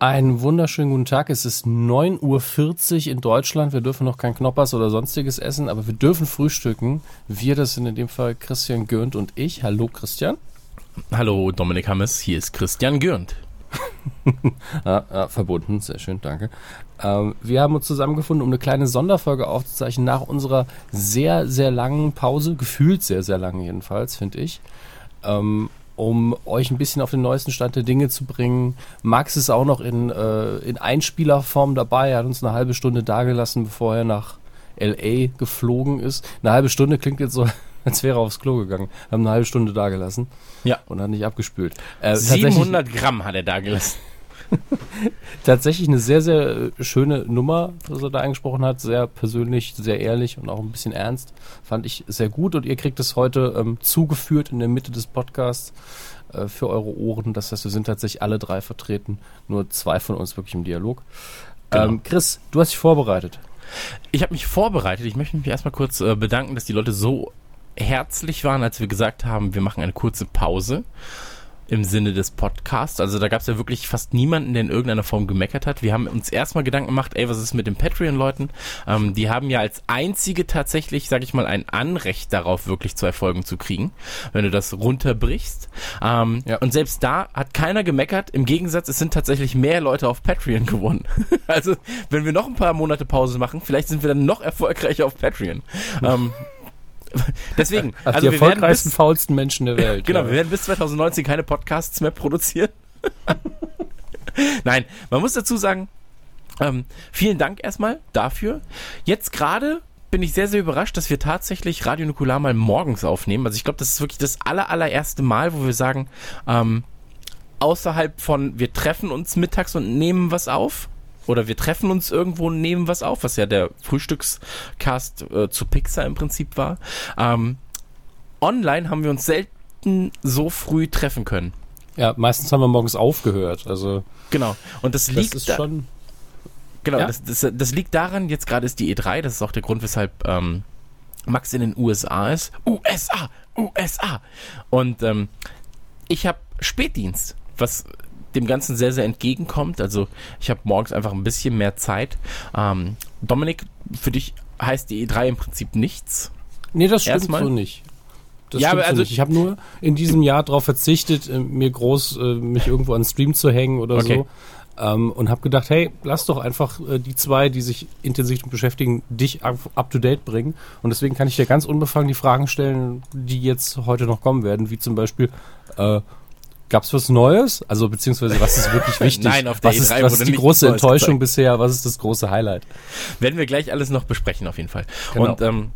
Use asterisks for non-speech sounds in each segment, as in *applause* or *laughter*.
Einen wunderschönen guten Tag. Es ist 9.40 Uhr in Deutschland. Wir dürfen noch kein Knoppers oder sonstiges essen, aber wir dürfen frühstücken. Wir, das sind in dem Fall Christian Gürnt und ich. Hallo Christian. Hallo Dominik Hammes, hier ist Christian Gürnt. ja, *laughs* ja, verbunden, sehr schön, danke. Ähm, wir haben uns zusammengefunden, um eine kleine Sonderfolge aufzuzeichnen nach unserer sehr, sehr langen Pause, gefühlt sehr, sehr lang jedenfalls, finde ich. Ähm, um euch ein bisschen auf den neuesten Stand der Dinge zu bringen. Max ist auch noch in, äh, in Einspielerform dabei. Er hat uns eine halbe Stunde dagelassen, bevor er nach LA geflogen ist. Eine halbe Stunde klingt jetzt so, *laughs* als wäre er aufs Klo gegangen. Wir haben eine halbe Stunde dagelassen. Ja. Und hat nicht abgespült. Äh, 700 Gramm hat er dagelassen. *laughs* tatsächlich eine sehr, sehr schöne Nummer, was er da angesprochen hat. Sehr persönlich, sehr ehrlich und auch ein bisschen ernst. Fand ich sehr gut und ihr kriegt es heute ähm, zugeführt in der Mitte des Podcasts äh, für eure Ohren. Das heißt, wir sind tatsächlich alle drei vertreten. Nur zwei von uns wirklich im Dialog. Genau. Ähm, Chris, du hast dich vorbereitet. Ich habe mich vorbereitet. Ich möchte mich erstmal kurz äh, bedanken, dass die Leute so herzlich waren, als wir gesagt haben, wir machen eine kurze Pause im Sinne des Podcasts. Also da gab es ja wirklich fast niemanden, der in irgendeiner Form gemeckert hat. Wir haben uns erstmal Gedanken gemacht, ey, was ist mit den Patreon-Leuten? Ähm, die haben ja als einzige tatsächlich, sag ich mal, ein Anrecht darauf, wirklich zwei Folgen zu kriegen, wenn du das runterbrichst. Ähm, ja. Und selbst da hat keiner gemeckert. Im Gegensatz, es sind tatsächlich mehr Leute auf Patreon *laughs* gewonnen. also wenn wir noch ein paar Monate Pause machen, vielleicht sind wir dann noch erfolgreicher auf Patreon. ähm, *laughs* Deswegen, also, also die erfolgreichsten, bis, faulsten Menschen der Welt. *laughs* genau, ja. wir werden bis 2019 keine Podcasts mehr produzieren. *laughs* Nein, man muss dazu sagen, ähm, vielen Dank erstmal dafür. Jetzt gerade bin ich sehr, sehr überrascht, dass wir tatsächlich Radio Nukular mal morgens aufnehmen. Also ich glaube, das ist wirklich das aller, allererste Mal, wo wir sagen, ähm, außerhalb von wir treffen uns mittags und nehmen was auf, oder wir treffen uns irgendwo und nehmen was auf, was ja der Frühstückscast äh, zu Pixar im Prinzip war. Ähm, online haben wir uns selten so früh treffen können. Ja, meistens haben wir morgens aufgehört. Also genau. Und das, das liegt ist schon. Genau, ja? das, das, das liegt daran. Jetzt gerade ist die E3. Das ist auch der Grund, weshalb ähm, Max in den USA ist. USA, USA. Und ähm, ich habe Spätdienst, was dem Ganzen sehr, sehr entgegenkommt. Also ich habe morgens einfach ein bisschen mehr Zeit. Ähm, Dominik, für dich heißt die E3 im Prinzip nichts. Nee, das stimmt Erstmal. so nicht. Das ja, aber also nicht. Ich habe nur in diesem Jahr darauf verzichtet, äh, mir groß äh, mich irgendwo an Stream zu hängen oder okay. so. Ähm, und habe gedacht, hey, lass doch einfach äh, die zwei, die sich intensiv beschäftigen, dich up, up, to date bringen. Und deswegen kann ich dir ganz unbefangen die Fragen stellen, die jetzt heute noch kommen werden, wie zum Beispiel, äh, Gab es was Neues? Also beziehungsweise was ist wirklich *laughs* wichtig? Nein, auf der was ist, E3 was ist die große Enttäuschung bisher? Was ist das große Highlight? Werden wir gleich alles noch besprechen auf jeden Fall. Genau. Und ähm,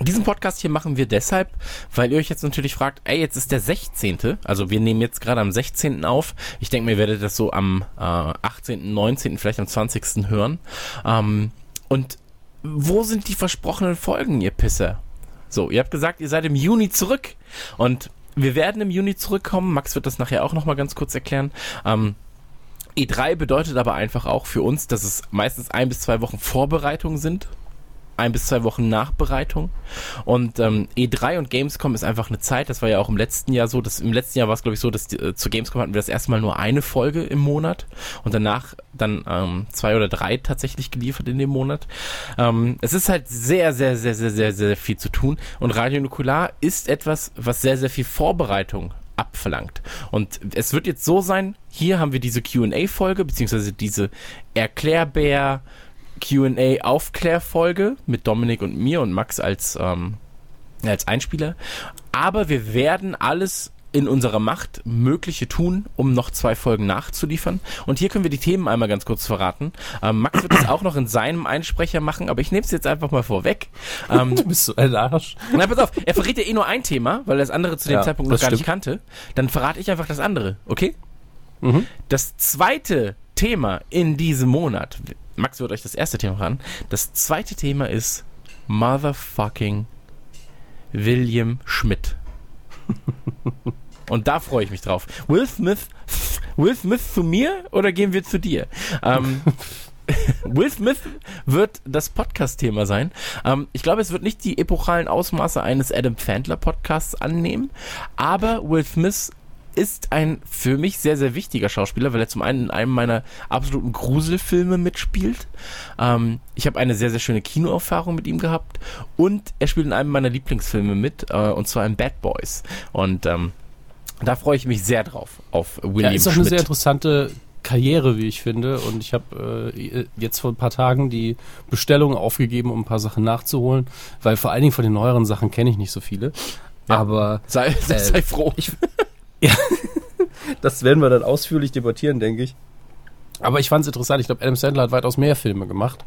diesen Podcast hier machen wir deshalb, weil ihr euch jetzt natürlich fragt, ey, jetzt ist der 16. Also wir nehmen jetzt gerade am 16. auf. Ich denke, ihr werdet das so am äh, 18., 19., vielleicht am 20. hören. Ähm, und wo sind die versprochenen Folgen, ihr Pisser? So, ihr habt gesagt, ihr seid im Juni zurück. Und wir werden im Juni zurückkommen. Max wird das nachher auch nochmal ganz kurz erklären. Ähm, E3 bedeutet aber einfach auch für uns, dass es meistens ein bis zwei Wochen Vorbereitung sind ein bis zwei Wochen Nachbereitung. Und ähm, E3 und Gamescom ist einfach eine Zeit, das war ja auch im letzten Jahr so, dass im letzten Jahr war es, glaube ich, so, dass äh, zu Gamescom hatten wir das erste Mal nur eine Folge im Monat und danach dann ähm, zwei oder drei tatsächlich geliefert in dem Monat. Ähm, es ist halt sehr, sehr, sehr, sehr, sehr, sehr viel zu tun. Und Radio Nukular ist etwas, was sehr, sehr viel Vorbereitung abverlangt. Und es wird jetzt so sein, hier haben wir diese QA-Folge, beziehungsweise diese Erklärbär- QA-Aufklärfolge mit Dominik und mir und Max als, ähm, als Einspieler. Aber wir werden alles in unserer Macht Mögliche tun, um noch zwei Folgen nachzuliefern. Und hier können wir die Themen einmal ganz kurz verraten. Ähm, Max wird das auch noch in seinem Einsprecher machen, aber ich nehme es jetzt einfach mal vorweg. Ähm, *laughs* du bist so ein Arsch. Na, pass auf, er verrät ja eh nur ein Thema, weil er das andere zu dem ja, Zeitpunkt noch gar stimmt. nicht kannte. Dann verrate ich einfach das andere, okay? Mhm. Das zweite Thema in diesem Monat, Max wird euch das erste Thema ran. Das zweite Thema ist Motherfucking William Schmidt. *laughs* Und da freue ich mich drauf. Will Smith, Will Smith zu mir oder gehen wir zu dir? Ähm, *laughs* Will Smith wird das Podcast-Thema sein. Ähm, ich glaube, es wird nicht die epochalen Ausmaße eines Adam Fandler Podcasts annehmen, aber Will Smith ist ein für mich sehr, sehr wichtiger Schauspieler, weil er zum einen in einem meiner absoluten Gruselfilme mitspielt. Ähm, ich habe eine sehr, sehr schöne Kinoerfahrung mit ihm gehabt und er spielt in einem meiner Lieblingsfilme mit, äh, und zwar in Bad Boys. Und ähm, da freue ich mich sehr drauf, auf William ja, ist auch eine sehr interessante Karriere, wie ich finde. Und ich habe äh, jetzt vor ein paar Tagen die Bestellung aufgegeben, um ein paar Sachen nachzuholen, weil vor allen Dingen von den neueren Sachen kenne ich nicht so viele. Ja, Aber sei, *laughs* äh, sei froh. Ich, ja, *laughs* das werden wir dann ausführlich debattieren, denke ich. Aber ich fand es interessant. Ich glaube, Adam Sandler hat weitaus mehr Filme gemacht.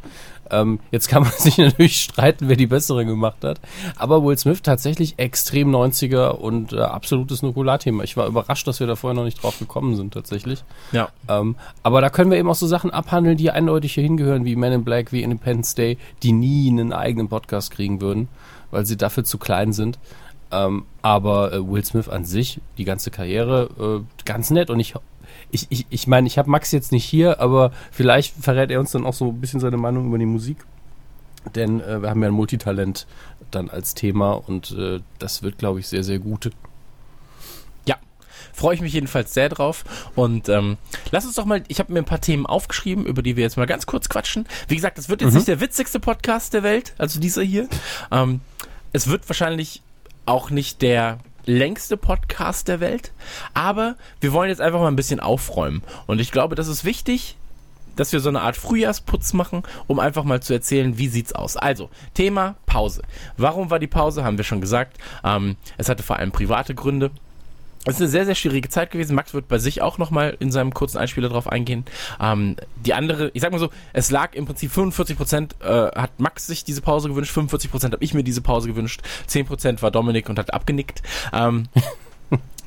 Ähm, jetzt kann man *laughs* sich natürlich streiten, wer die bessere gemacht hat. Aber Will Smith tatsächlich extrem 90er und äh, absolutes Nukularthema. Ich war überrascht, dass wir da vorher noch nicht drauf gekommen sind, tatsächlich. Ja. Ähm, aber da können wir eben auch so Sachen abhandeln, die eindeutig hier hingehören, wie Men in Black, wie Independence Day, die nie einen eigenen Podcast kriegen würden, weil sie dafür zu klein sind. Ähm, aber äh, Will Smith an sich, die ganze Karriere, äh, ganz nett. Und ich ich, ich, ich meine, ich habe Max jetzt nicht hier, aber vielleicht verrät er uns dann auch so ein bisschen seine Meinung über die Musik. Denn äh, wir haben ja ein Multitalent dann als Thema und äh, das wird, glaube ich, sehr, sehr gut. Ja, freue ich mich jedenfalls sehr drauf. Und ähm, lass uns doch mal, ich habe mir ein paar Themen aufgeschrieben, über die wir jetzt mal ganz kurz quatschen. Wie gesagt, das wird jetzt mhm. nicht der witzigste Podcast der Welt, also dieser hier. Ähm, es wird wahrscheinlich auch nicht der längste Podcast der Welt, aber wir wollen jetzt einfach mal ein bisschen aufräumen. Und ich glaube, das ist wichtig, dass wir so eine Art Frühjahrsputz machen, um einfach mal zu erzählen, wie sieht's aus. Also, Thema Pause. Warum war die Pause? Haben wir schon gesagt. Ähm, es hatte vor allem private Gründe. Es ist eine sehr, sehr schwierige Zeit gewesen. Max wird bei sich auch nochmal in seinem kurzen Einspieler drauf eingehen. Ähm, die andere, ich sag mal so, es lag im Prinzip 45 Prozent äh, hat Max sich diese Pause gewünscht, 45 Prozent habe ich mir diese Pause gewünscht, 10 Prozent war Dominik und hat abgenickt. Ähm, *laughs*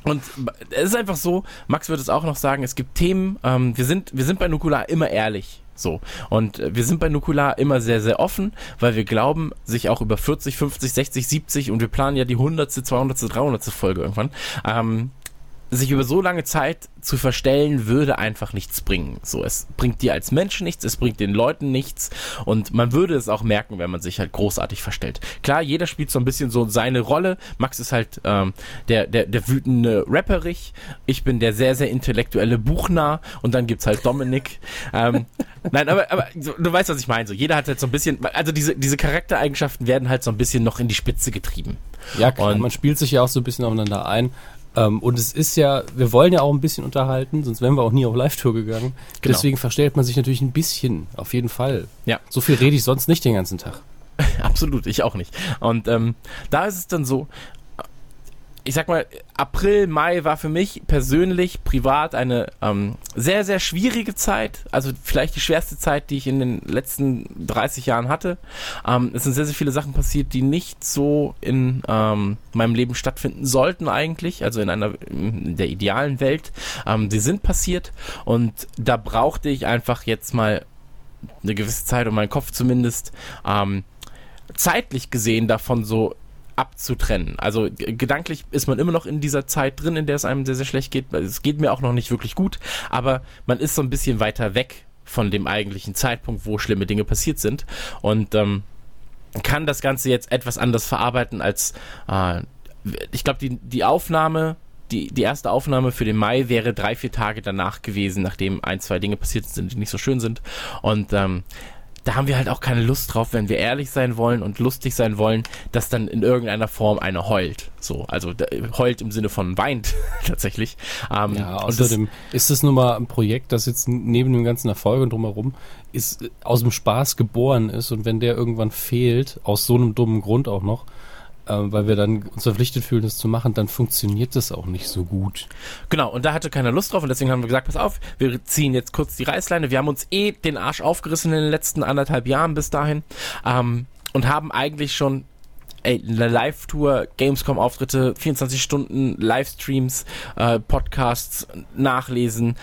Und es ist einfach so, Max wird es auch noch sagen, es gibt Themen, ähm, wir sind, wir sind bei Nukular immer ehrlich. So. Und äh, wir sind bei Nukular immer sehr, sehr offen, weil wir glauben, sich auch über 40, 50, 60, 70 und wir planen ja die 100., 200., 300. Folge irgendwann, ähm, sich über so lange Zeit zu verstellen, würde einfach nichts bringen. So, es bringt dir als Mensch nichts, es bringt den Leuten nichts und man würde es auch merken, wenn man sich halt großartig verstellt. Klar, jeder spielt so ein bisschen so seine Rolle. Max ist halt ähm, der, der, der wütende Rapperich, ich bin der sehr, sehr intellektuelle Buchnah und dann gibt's halt Dominik. *laughs* ähm, nein, aber, aber so, du weißt, was ich meine. So, jeder hat halt so ein bisschen, also diese, diese Charaktereigenschaften werden halt so ein bisschen noch in die Spitze getrieben. Ja, klar, und man spielt sich ja auch so ein bisschen aufeinander ein. Ähm, und es ist ja, wir wollen ja auch ein bisschen unterhalten, sonst wären wir auch nie auf Live-Tour gegangen. Genau. Deswegen verstellt man sich natürlich ein bisschen, auf jeden Fall. Ja. So viel rede ich sonst nicht den ganzen Tag. *laughs* Absolut, ich auch nicht. Und ähm, da ist es dann so, ich sag mal, April, Mai war für mich persönlich, privat eine ähm, sehr, sehr schwierige Zeit. Also vielleicht die schwerste Zeit, die ich in den letzten 30 Jahren hatte. Ähm, es sind sehr, sehr viele Sachen passiert, die nicht so in ähm, meinem Leben stattfinden sollten eigentlich. Also in einer in der idealen Welt. Ähm, die sind passiert und da brauchte ich einfach jetzt mal eine gewisse Zeit, um meinen Kopf zumindest ähm, zeitlich gesehen davon so abzutrennen. Also gedanklich ist man immer noch in dieser Zeit drin, in der es einem sehr, sehr schlecht geht. Es geht mir auch noch nicht wirklich gut, aber man ist so ein bisschen weiter weg von dem eigentlichen Zeitpunkt, wo schlimme Dinge passiert sind und ähm, kann das Ganze jetzt etwas anders verarbeiten als äh, ich glaube, die, die Aufnahme die, die erste Aufnahme für den Mai wäre drei, vier Tage danach gewesen, nachdem ein, zwei Dinge passiert sind, die nicht so schön sind. Und ähm, da haben wir halt auch keine Lust drauf, wenn wir ehrlich sein wollen und lustig sein wollen, dass dann in irgendeiner Form einer heult. So, also heult im Sinne von weint *laughs* tatsächlich. Ähm, ja, außerdem ist es nun mal ein Projekt, das jetzt neben dem ganzen Erfolg und drumherum ist, äh, aus dem Spaß geboren ist und wenn der irgendwann fehlt, aus so einem dummen Grund auch noch, weil wir dann uns verpflichtet fühlen, das zu machen, dann funktioniert das auch nicht so gut. Genau, und da hatte keiner Lust drauf und deswegen haben wir gesagt, pass auf, wir ziehen jetzt kurz die Reißleine. Wir haben uns eh den Arsch aufgerissen in den letzten anderthalb Jahren bis dahin ähm, und haben eigentlich schon ey, eine Live-Tour, Gamescom-Auftritte, 24 Stunden Livestreams, äh, Podcasts, Nachlesen,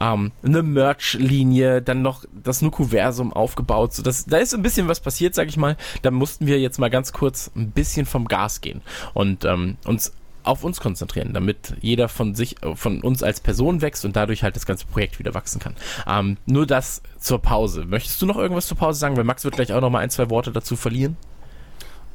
ähm, eine Merch-Linie, dann noch das Nukuversum aufgebaut. So, das, da ist ein bisschen was passiert, sag ich mal. Da mussten wir jetzt mal ganz kurz ein bisschen vom Gas gehen und ähm, uns auf uns konzentrieren, damit jeder von sich, von uns als Person wächst und dadurch halt das ganze Projekt wieder wachsen kann. Ähm, nur das zur Pause. Möchtest du noch irgendwas zur Pause sagen? Weil Max wird gleich auch noch mal ein, zwei Worte dazu verlieren.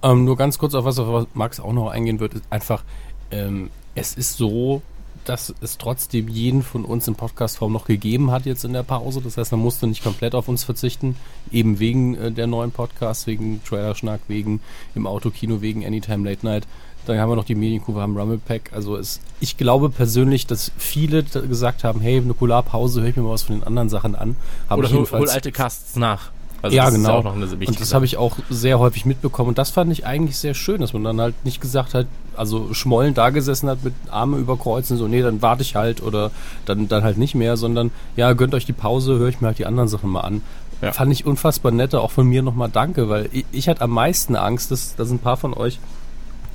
Ähm, nur ganz kurz auf was, auf was Max auch noch eingehen wird, ist einfach, ähm, es ist so, dass es trotzdem jeden von uns in Podcastform noch gegeben hat jetzt in der Pause. Das heißt, man musste nicht komplett auf uns verzichten, eben wegen äh, der neuen Podcasts, wegen Trailer-Schnack, wegen im Autokino, wegen Anytime Late Night. Dann haben wir noch die Medienkuh, wir haben Rumble Pack. Also es, ich glaube persönlich, dass viele gesagt haben, hey, eine Polarpause, höre ich mir mal was von den anderen Sachen an. Hab Oder hol, hol alte Casts nach. Also ja, genau. und das habe ich auch sehr häufig mitbekommen. Und das fand ich eigentlich sehr schön, dass man dann halt nicht gesagt hat, also schmollen da gesessen hat mit Arme überkreuzen, so, nee, dann warte ich halt oder dann, dann halt nicht mehr, sondern ja, gönnt euch die Pause, höre ich mir halt die anderen Sachen mal an. Ja. Fand ich unfassbar nett, auch von mir nochmal danke, weil ich, ich hatte am meisten Angst, dass, dass ein paar von euch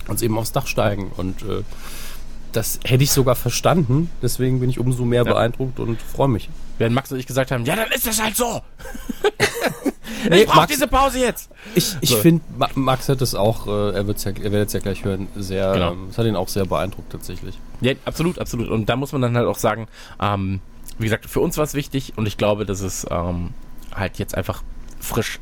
uns eben aufs Dach steigen und äh, das hätte ich sogar verstanden, deswegen bin ich umso mehr ja. beeindruckt und freue mich. Während Max und ich gesagt haben, ja, dann ist das halt so. *laughs* nee, ich brauche diese Pause jetzt. Ich, ich so. finde, Max hat es auch, äh, er, wird's ja, er wird es ja gleich hören, sehr, genau. ähm, es hat ihn auch sehr beeindruckt tatsächlich. Ja, absolut, absolut. Und da muss man dann halt auch sagen, ähm, wie gesagt, für uns war es wichtig und ich glaube, dass es ähm, halt jetzt einfach frisch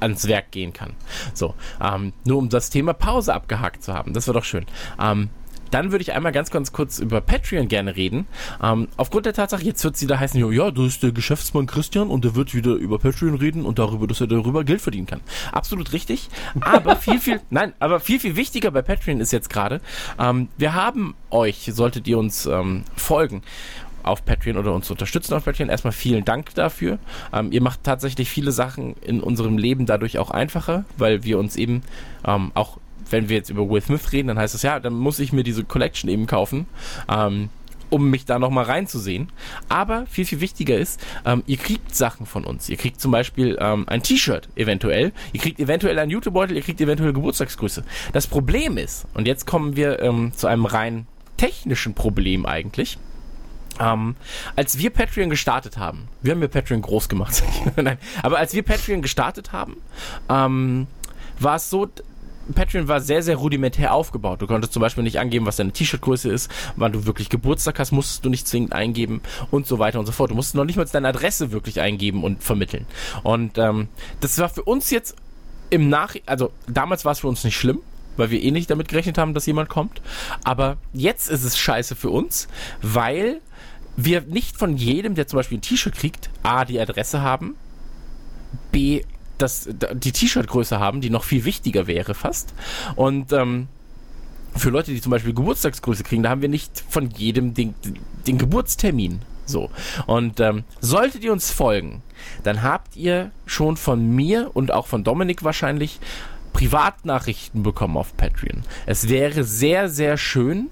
ans Werk gehen kann. So, ähm, nur um das Thema Pause abgehakt zu haben, das war doch schön. Ähm, dann würde ich einmal ganz, ganz kurz über Patreon gerne reden. Ähm, aufgrund der Tatsache, jetzt wird es wieder heißen, ja, ja, das ist der Geschäftsmann Christian und der wird wieder über Patreon reden und darüber, dass er darüber Geld verdienen kann. Absolut richtig. Aber viel, viel, *laughs* nein, aber viel, viel wichtiger bei Patreon ist jetzt gerade, ähm, wir haben euch, solltet ihr uns ähm, folgen, auf Patreon oder uns unterstützen auf Patreon. Erstmal vielen Dank dafür. Ähm, ihr macht tatsächlich viele Sachen in unserem Leben dadurch auch einfacher, weil wir uns eben ähm, auch wenn wir jetzt über Will Smith reden, dann heißt es ja, dann muss ich mir diese Collection eben kaufen. Ähm, um mich da nochmal reinzusehen. Aber viel, viel wichtiger ist, ähm, ihr kriegt Sachen von uns. Ihr kriegt zum Beispiel ähm, ein T-Shirt eventuell. Ihr kriegt eventuell einen YouTube-Beutel, ihr kriegt eventuell Geburtstagsgrüße. Das Problem ist, und jetzt kommen wir ähm, zu einem rein technischen Problem eigentlich. Ähm, als wir Patreon gestartet haben, wir haben ja Patreon groß gemacht, *laughs* nein, aber als wir Patreon gestartet haben, ähm, war es so, Patreon war sehr, sehr rudimentär aufgebaut. Du konntest zum Beispiel nicht angeben, was deine T-Shirt-Größe ist, wann du wirklich Geburtstag hast, musstest du nicht zwingend eingeben und so weiter und so fort. Du musstest noch nicht mal deine Adresse wirklich eingeben und vermitteln. Und ähm, das war für uns jetzt im Nach... Also damals war es für uns nicht schlimm, weil wir eh nicht damit gerechnet haben, dass jemand kommt. Aber jetzt ist es scheiße für uns, weil wir nicht von jedem, der zum Beispiel ein T-Shirt kriegt, A, die Adresse haben, B, das, die T-Shirt-Größe haben, die noch viel wichtiger wäre fast. Und ähm, für Leute, die zum Beispiel Geburtstagsgröße kriegen, da haben wir nicht von jedem den, den Geburtstermin. So. Und ähm, solltet ihr uns folgen, dann habt ihr schon von mir und auch von Dominik wahrscheinlich Privatnachrichten bekommen auf Patreon. Es wäre sehr, sehr schön,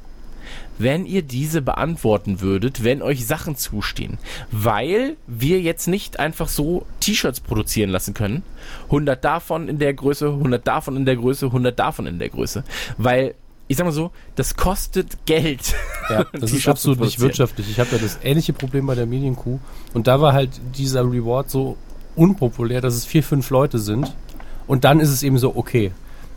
wenn ihr diese beantworten würdet, wenn euch Sachen zustehen. Weil wir jetzt nicht einfach so T-Shirts produzieren lassen können. 100 davon in der Größe, 100 davon in der Größe, 100 davon in der Größe. Weil ich sag mal so, das kostet Geld. *laughs* Ja, das ist absolut nicht wirtschaftlich. Ich habe ja das ähnliche Problem bei der Medienkuh. Und da war halt dieser Reward so unpopulär, dass es vier, fünf Leute sind. Und dann ist es eben so, okay,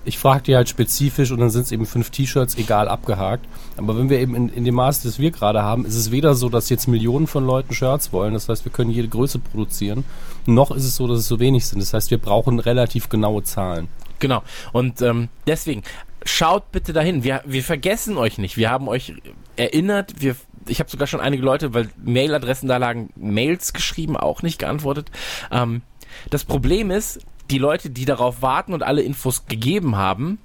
ich frage die halt spezifisch und dann sind es eben fünf T-Shirts, egal, abgehakt. Aber wenn wir eben in, in dem Maß, das wir gerade haben, ist es weder so, dass jetzt Millionen von Leuten Shirts wollen, das heißt, wir können jede Größe produzieren, noch ist es so, dass es so wenig sind. Das heißt, wir brauchen relativ genaue Zahlen. Genau. Und ähm, deswegen, schaut bitte dahin. Wir, wir vergessen euch nicht. Wir haben euch erinnert. Wir, ich habe sogar schon einige Leute, weil Mailadressen da lagen, Mails geschrieben, auch nicht geantwortet. Ähm, das Problem ist, die Leute, die darauf warten und alle Infos gegeben haben,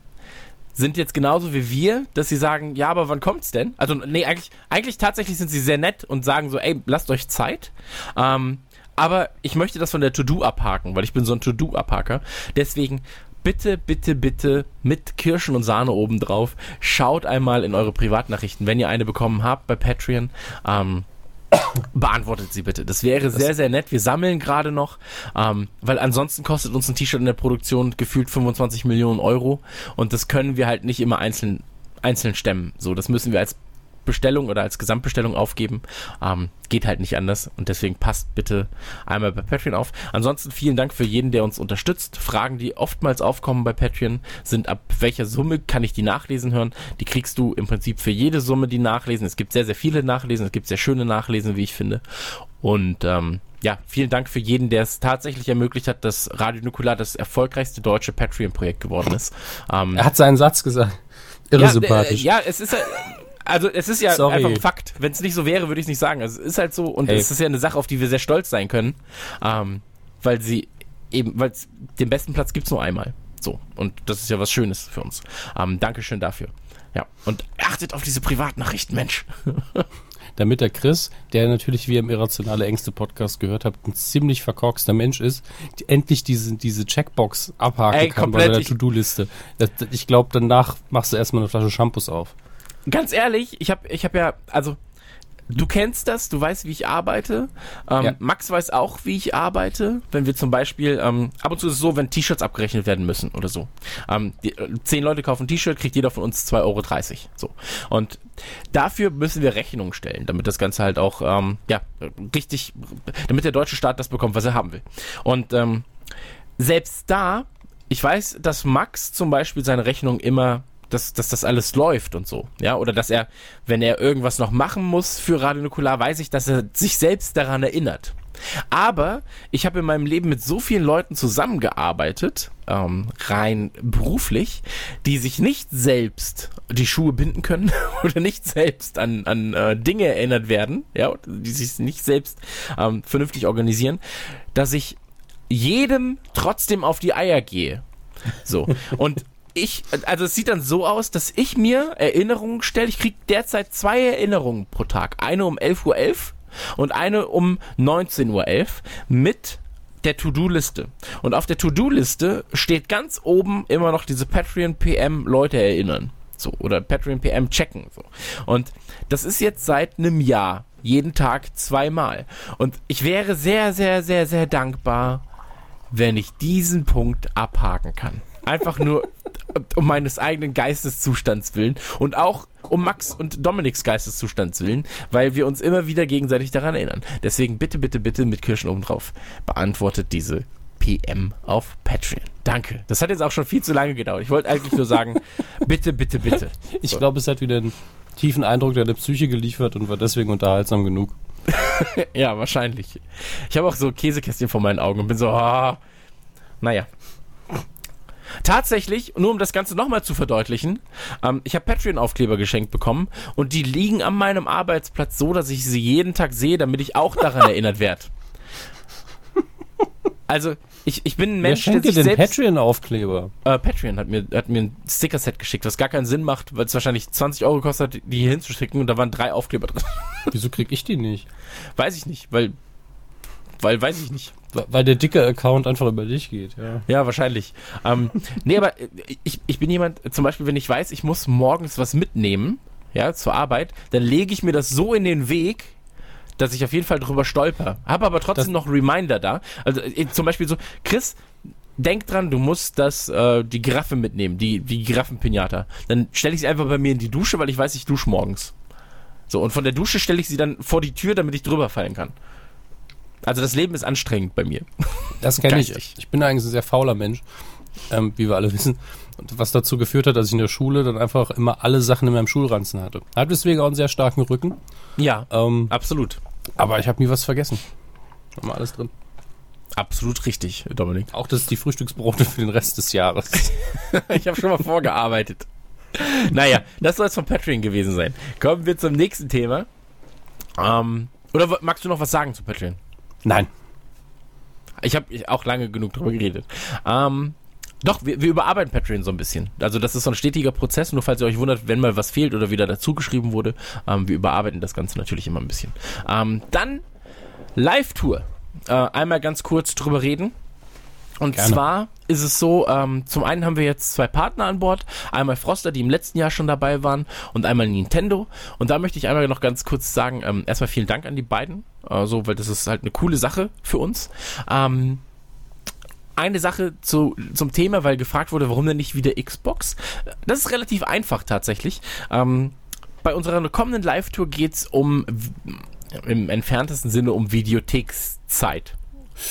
sind jetzt genauso wie wir, dass sie sagen, ja, aber wann kommt's denn? Also, nee, eigentlich, eigentlich tatsächlich sind sie sehr nett und sagen so, ey, lasst euch Zeit. Ähm, aber ich möchte das von der To-Do abhaken, weil ich bin so ein To-Do-Abhaker. Deswegen bitte, bitte, bitte mit Kirschen und Sahne obendrauf, schaut einmal in eure Privatnachrichten, wenn ihr eine bekommen habt bei Patreon. Ähm, beantwortet sie bitte. Das wäre sehr, sehr nett. Wir sammeln gerade noch, ähm, weil ansonsten kostet uns ein T-Shirt in der Produktion gefühlt 25 Millionen Euro und das können wir halt nicht immer einzeln, einzeln stemmen. So, das müssen wir als Bestellung oder als Gesamtbestellung aufgeben. Ähm, geht halt nicht anders und deswegen passt bitte einmal bei Patreon auf. Ansonsten vielen Dank für jeden, der uns unterstützt. Fragen, die oftmals aufkommen bei Patreon, sind ab welcher Summe kann ich die nachlesen hören? Die kriegst du im Prinzip für jede Summe die nachlesen. Es gibt sehr, sehr viele Nachlesen, es gibt sehr schöne Nachlesen, wie ich finde. Und ähm, ja, vielen Dank für jeden, der es tatsächlich ermöglicht hat, dass Radio Nukular das erfolgreichste deutsche Patreon-Projekt geworden ist. *laughs* Ähm, er hat seinen Satz gesagt. Irre ja, sympathisch. Äh, ja, es ist also es ist ja Sorry. einfach ein Fakt. Wenn es nicht so wäre, würde ich es nicht sagen. Also, es ist halt so und Ey. es ist ja eine Sache, auf die wir sehr stolz sein können, ähm, weil sie eben, weil den besten Platz gibt's nur einmal. So und das ist ja was Schönes für uns. Ähm, Dankeschön dafür. Ja und achtet auf diese Privatnachrichten, Mensch. *laughs* Damit der Chris, der natürlich wie im Irrationale Ängste Podcast gehört habt, ein ziemlich verkorkster Mensch ist, endlich diese, diese Checkbox abhaken Ey, kann bei der To-Do-Liste. Ich glaube, danach machst du erstmal eine Flasche Shampoos auf ganz ehrlich, ich habe ich hab ja, also du kennst das, du weißt, wie ich arbeite. Ähm, ja. Max weiß auch, wie ich arbeite. Wenn wir zum Beispiel, ähm, ab und zu ist es so, wenn T-Shirts abgerechnet werden müssen oder so. Ähm, die, äh, zehn Leute kaufen ein T-Shirt, kriegt jeder von uns 2,30 Euro. So. Und dafür müssen wir Rechnungen stellen, damit das Ganze halt auch, ähm, ja, richtig, damit der deutsche Staat das bekommt, was er haben will. Und ähm, selbst da, ich weiß, dass Max zum Beispiel seine Rechnung immer dass, dass das alles läuft und so. Ja, oder dass er, wenn er irgendwas noch machen muss für Radio Nukular, weiß ich, dass er sich selbst daran erinnert. Aber ich habe in meinem Leben mit so vielen Leuten zusammengearbeitet, ähm, rein beruflich, die sich nicht selbst die Schuhe binden können *laughs* oder nicht selbst an, an äh, Dinge erinnert werden, ja, die sich nicht selbst ähm, vernünftig organisieren, dass ich jedem trotzdem auf die Eier gehe. So. *laughs* Und ich, also es sieht dann so aus, dass ich mir Erinnerungen stelle. Ich kriege derzeit zwei Erinnerungen pro Tag. Eine um 11.11 Uhr .11 und eine um 19.11 Uhr .11 mit der To-Do-Liste. Und auf der To-Do-Liste steht ganz oben immer noch diese Patreon PM Leute erinnern. So, oder Patreon PM checken. So. Und das ist jetzt seit einem Jahr. Jeden Tag zweimal. Und ich wäre sehr, sehr, sehr, sehr dankbar, wenn ich diesen Punkt abhaken kann. Einfach nur um meines eigenen Geisteszustands willen und auch um Max und Dominiks Geisteszustands willen, weil wir uns immer wieder gegenseitig daran erinnern. Deswegen bitte, bitte, bitte mit Kirschen oben drauf. Beantwortet diese PM auf Patreon. Danke. Das hat jetzt auch schon viel zu lange gedauert. Ich wollte eigentlich nur sagen, *laughs* bitte, bitte, bitte. Ich so. glaube, es hat wieder einen tiefen Eindruck der Psyche geliefert und war deswegen unterhaltsam genug. *laughs* ja, wahrscheinlich. Ich habe auch so Käsekästchen vor meinen Augen und bin so, oh, naja. Tatsächlich, nur um das Ganze nochmal zu verdeutlichen, ähm, ich habe Patreon-Aufkleber geschenkt bekommen und die liegen an meinem Arbeitsplatz so, dass ich sie jeden Tag sehe, damit ich auch daran *laughs* erinnert werde. Also, ich, ich bin ein Mensch, Wer der sich dir den Patreon-Aufkleber? Äh, Patreon hat mir, hat mir ein Sticker-Set geschickt, was gar keinen Sinn macht, weil es wahrscheinlich 20 Euro kostet, die hier hinzuschicken und da waren drei Aufkleber drin. Wieso krieg ich die nicht? Weiß ich nicht, weil, weil weiß ich nicht. Weil der dicke Account einfach über dich geht, ja. Ja, wahrscheinlich. Ähm, nee, aber ich, ich bin jemand, zum Beispiel, wenn ich weiß, ich muss morgens was mitnehmen, ja, zur Arbeit, dann lege ich mir das so in den Weg, dass ich auf jeden Fall drüber stolper. Habe aber trotzdem das noch Reminder da. Also äh, zum Beispiel so, Chris, denk dran, du musst das, äh, die Giraffe mitnehmen, die, die Giraffenpinata. Dann stelle ich sie einfach bei mir in die Dusche, weil ich weiß, ich dusche morgens. So, und von der Dusche stelle ich sie dann vor die Tür, damit ich drüber fallen kann. Also das Leben ist anstrengend bei mir. Das kenne ich. Ich bin eigentlich ein sehr fauler Mensch, ähm, wie wir alle wissen. Und was dazu geführt hat, dass ich in der Schule dann einfach immer alle Sachen in meinem Schulranzen hatte. Hat deswegen auch einen sehr starken Rücken. Ja, ähm, absolut. Aber ich habe nie was vergessen. Mal alles drin. Absolut richtig, Dominik. Auch das ist die Frühstücksbrote für den Rest des Jahres. *laughs* ich habe schon mal vorgearbeitet. naja, das soll es von Patreon gewesen sein. Kommen wir zum nächsten Thema. Ähm, oder magst du noch was sagen zu Patreon? Nein. Ich habe auch lange genug drüber geredet. Ähm, doch, wir, wir überarbeiten Patreon so ein bisschen. Also das ist so ein stetiger Prozess, nur falls ihr euch wundert, wenn mal was fehlt oder wieder dazugeschrieben wurde. Ähm, wir überarbeiten das Ganze natürlich immer ein bisschen. Ähm, dann Live-Tour. Äh, einmal ganz kurz drüber reden. Und Gerne. zwar ist es so, ähm, zum einen haben wir jetzt zwei Partner an Bord. Einmal Froster, die im letzten Jahr schon dabei waren und einmal Nintendo. Und da möchte ich einmal noch ganz kurz sagen, ähm, erstmal vielen Dank an die beiden, also, weil das ist halt eine coole Sache für uns. Ähm, eine Sache zu, zum Thema, weil gefragt wurde, warum denn nicht wieder Xbox? Das ist relativ einfach tatsächlich. Ähm, bei unserer kommenden Live-Tour geht's um im entferntesten Sinne um Videothekszeit.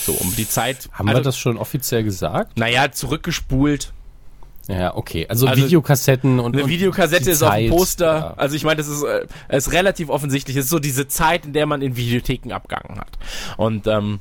So, um die Zeit. Haben also, wir das schon offiziell gesagt? Naja, zurückgespult. Ja, okay. Also, also Videokassetten und. Eine Videokassette ist Zeit, auf dem Poster. Ja. Also ich meine, das ist, äh, ist relativ offensichtlich. Es ist so diese Zeit, in der man in Videotheken abgegangen hat. Und ähm,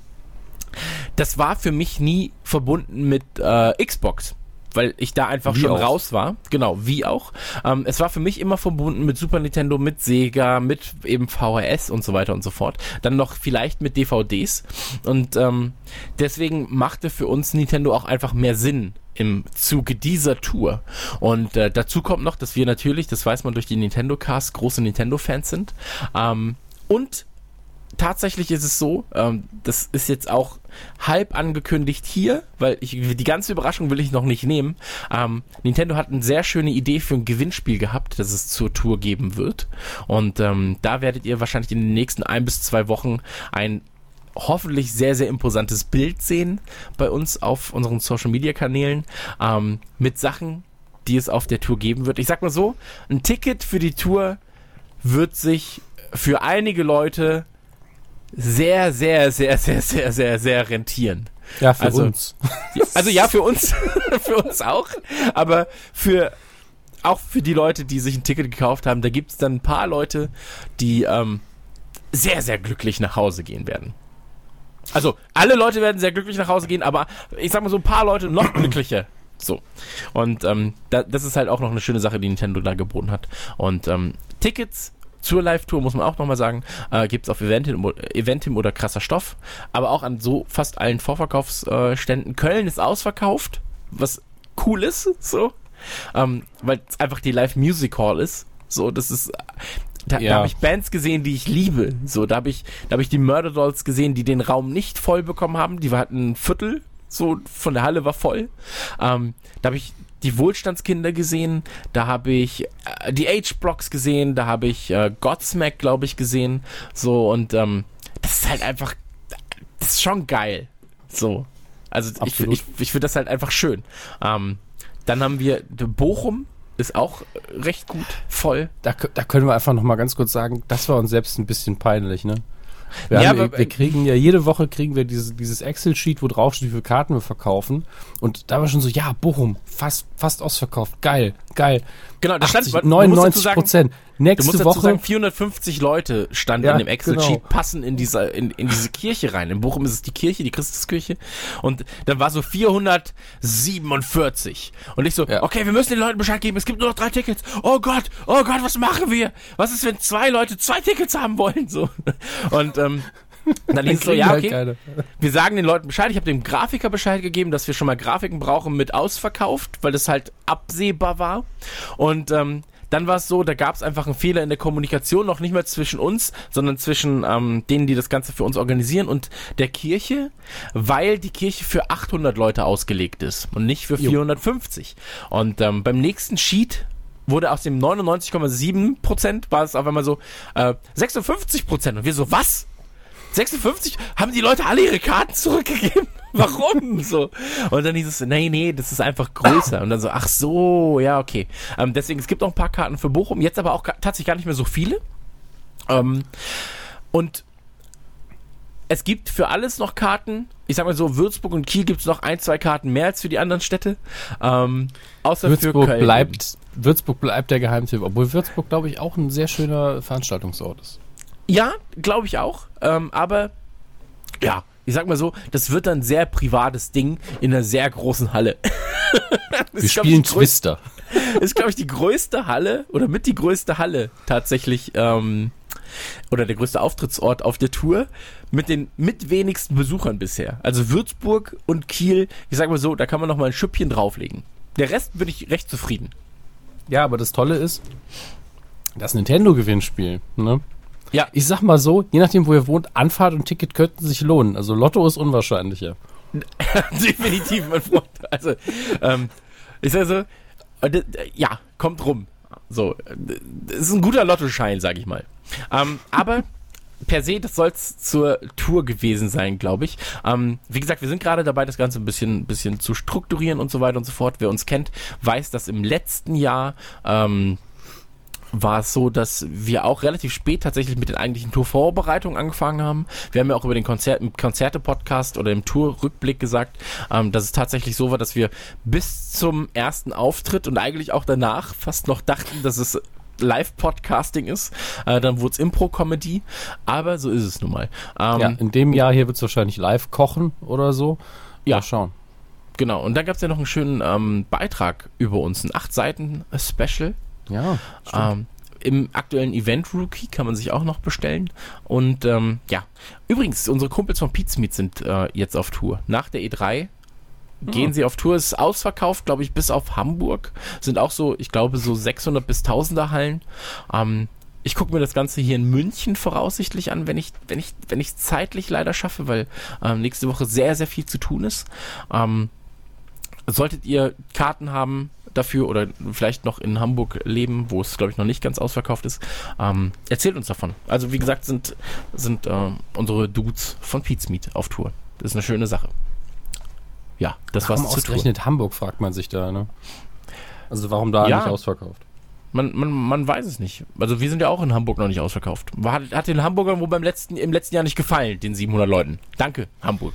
das war für mich nie verbunden mit äh, Xbox weil ich da einfach wie schon auch. raus war. Genau, wie auch. Ähm, es war für mich immer verbunden mit Super Nintendo, mit Sega, mit eben VHS und so weiter und so fort. Dann noch vielleicht mit DVDs. Und ähm, deswegen machte für uns Nintendo auch einfach mehr Sinn im Zuge dieser Tour. Und äh, dazu kommt noch, dass wir natürlich, das weiß man durch die Nintendo Cast, große Nintendo-Fans sind. Ähm, und tatsächlich ist es so, ähm, das ist jetzt auch halb angekündigt hier, weil ich die ganze Überraschung will ich noch nicht nehmen. Ähm, Nintendo hat eine sehr schöne Idee für ein Gewinnspiel gehabt, das es zur Tour geben wird. Und ähm, da werdet ihr wahrscheinlich in den nächsten ein bis zwei Wochen ein hoffentlich sehr, sehr imposantes Bild sehen bei uns auf unseren Social Media Kanälen ähm, mit Sachen, die es auf der Tour geben wird. Ich sag mal so, ein Ticket für die Tour wird sich für einige Leute sehr, sehr, sehr, sehr, sehr, sehr, sehr rentieren. Ja, für also, uns. Also ja, für uns, *laughs* für uns auch. Aber für auch für die Leute, die sich ein Ticket gekauft haben, da gibt es dann ein paar Leute, die ähm, sehr, sehr glücklich nach Hause gehen werden. Also, alle Leute werden sehr glücklich nach Hause gehen, aber ich sag mal so ein paar Leute noch glücklicher. So. Und ähm, da, das ist halt auch noch eine schöne Sache, die Nintendo da geboten hat. Und ähm, Tickets zur Live-Tour, muss man auch nochmal sagen, äh, gibt es auf Eventim, Eventim oder krasser Stoff, aber auch an so fast allen Vorverkaufsständen. Köln ist ausverkauft, was cool ist, so, ähm, weil es einfach die Live-Music Hall ist. So, das ist, da, ja. da habe ich Bands gesehen, die ich liebe. So, da habe ich, da habe ich die Murder Dolls gesehen, die den Raum nicht voll bekommen haben. Die hatten ein Viertel, so von der Halle war voll. Ähm, da habe ich die Wohlstandskinder gesehen, da habe ich äh, die H-Blocks gesehen, da habe ich äh, Godsmack, glaube ich, gesehen. So, und ähm, das ist halt einfach, das ist schon geil. So. Also Absolut. ich, ich, ich finde das halt einfach schön. Ähm, dann haben wir Bochum, ist auch recht gut voll. Da, da können wir einfach noch mal ganz kurz sagen, das war uns selbst ein bisschen peinlich, ne? Wir, ja, haben, aber, wir kriegen ja jede Woche kriegen wir dieses, dieses Excel-Sheet, wo drauf steht, wie viele Karten wir verkaufen. Und da war schon so, ja, Bochum, fast, fast ausverkauft. Geil, geil. Genau, da 80, stand 99 Prozent. Nächste du musst Woche. Sagen, 450 Leute standen ja, in dem Excel-Sheet, genau. passen in dieser, in, in diese Kirche rein. In Bochum ist es die Kirche, die Christuskirche. Und dann war so 447. Und ich so, ja. okay, wir müssen den Leuten Bescheid geben, es gibt nur noch drei Tickets. Oh Gott, oh Gott, was machen wir? Was ist, wenn zwei Leute zwei Tickets haben wollen? So. Und, ähm, *laughs* dann hieß es so, ja, halt okay. Halt wir sagen den Leuten Bescheid. Ich habe dem Grafiker Bescheid gegeben, dass wir schon mal Grafiken brauchen mit ausverkauft, weil das halt absehbar war. Und ähm, dann war es so, da gab es einfach einen Fehler in der Kommunikation, noch nicht mehr zwischen uns, sondern zwischen ähm, denen, die das Ganze für uns organisieren und der Kirche, weil die Kirche für 800 Leute ausgelegt ist und nicht für 450. Jo. Und ähm, beim nächsten Sheet wurde aus dem 99,7 Prozent war es auf einmal so äh, 56 Prozent und wir so was 56 haben die Leute alle ihre Karten zurückgegeben *laughs* Warum so? Und dann hieß es, nee, nee, das ist einfach größer. Und dann so, ach so, ja, okay. Ähm, deswegen, es gibt auch ein paar Karten für Bochum, jetzt aber auch tatsächlich gar nicht mehr so viele. Ähm, und es gibt für alles noch Karten. Ich sag mal so, Würzburg und Kiel gibt es noch ein, zwei Karten mehr als für die anderen Städte. Ähm, außer Würzburg für Köln. bleibt, Würzburg bleibt der Geheimtipp, obwohl Würzburg, glaube ich, auch ein sehr schöner Veranstaltungsort ist. Ja, glaube ich auch. Ähm, aber ja, ich sag mal so, das wird dann sehr privates Ding in einer sehr großen Halle. *laughs* Wir *laughs* ist, spielen Twister. Ist, glaube ich, die größte Halle oder mit die größte Halle tatsächlich ähm, oder der größte Auftrittsort auf der Tour mit den mit wenigsten Besuchern bisher. Also Würzburg und Kiel, ich sag mal so, da kann man noch mal ein Schüppchen drauflegen. Der Rest bin ich recht zufrieden. Ja, aber das Tolle ist, das Nintendo-Gewinnspiel, ne? Ja. Ich sag mal so, je nachdem, wo ihr wohnt, Anfahrt und Ticket könnten sich lohnen. Also Lotto ist unwahrscheinlicher. *laughs* definitiv, mein Freund. Also, ähm, ich sage so, äh, ja, kommt rum. So, das ist ein guter Lottoschein, sag ich mal. Ähm, aber per se, das soll es zur Tour gewesen sein, glaube ich. Ähm, wie gesagt, wir sind gerade dabei, das Ganze ein bisschen, bisschen zu strukturieren und so weiter und so fort. Wer uns kennt, weiß, dass im letzten Jahr ähm, war es so, dass wir auch relativ spät tatsächlich mit den eigentlichen Tourvorbereitungen angefangen haben. Wir haben ja auch über den Konzert, Konzerte-Podcast oder im Tour-Rückblick gesagt, ähm, dass es tatsächlich so war, dass wir bis zum ersten Auftritt und eigentlich auch danach fast noch dachten, dass es Live-Podcasting ist. Äh, dann wurde es Impro-Comedy, aber so ist es nun mal. Ähm, ja, in dem Jahr hier wird es wahrscheinlich live kochen oder so. Ja, Mal schauen. Genau, und dann gab es ja noch einen schönen ähm, Beitrag über uns, ein 8 Seiten Special. Ja. Ähm, Im aktuellen Event Rookie kann man sich auch noch bestellen. Und ähm, ja, übrigens, unsere Kumpels von Pizmeet sind äh, jetzt auf Tour. Nach der E3 gehen sie auf Tour. Es ist ausverkauft, glaube ich, bis auf Hamburg. Sind auch so, ich glaube, so 600 bis 1000er Hallen. Ähm, ich gucke mir das Ganze hier in München voraussichtlich an, wenn ich, wenn ich, wenn ich zeitlich leider schaffe, weil ähm, nächste Woche sehr, sehr viel zu tun ist. Ähm, solltet ihr Karten haben dafür oder vielleicht noch in Hamburg leben, wo es, glaube ich, noch nicht ganz ausverkauft ist, ähm, erzählt uns davon. Also, wie gesagt, sind, sind äh, unsere Dudes von Pizmeet auf Tour. Das ist eine schöne Sache ja, das warum war's ausgerechnet Hamburg, fragt man sich da, ne? Also warum da ja. nicht ausverkauft? Man, man, man weiß es nicht. Also wir sind ja auch in Hamburg noch nicht ausverkauft. Hat, hat den Hamburgern wohl beim letzten, im letzten Jahr nicht gefallen, den 700 Leuten. Danke, Hamburg.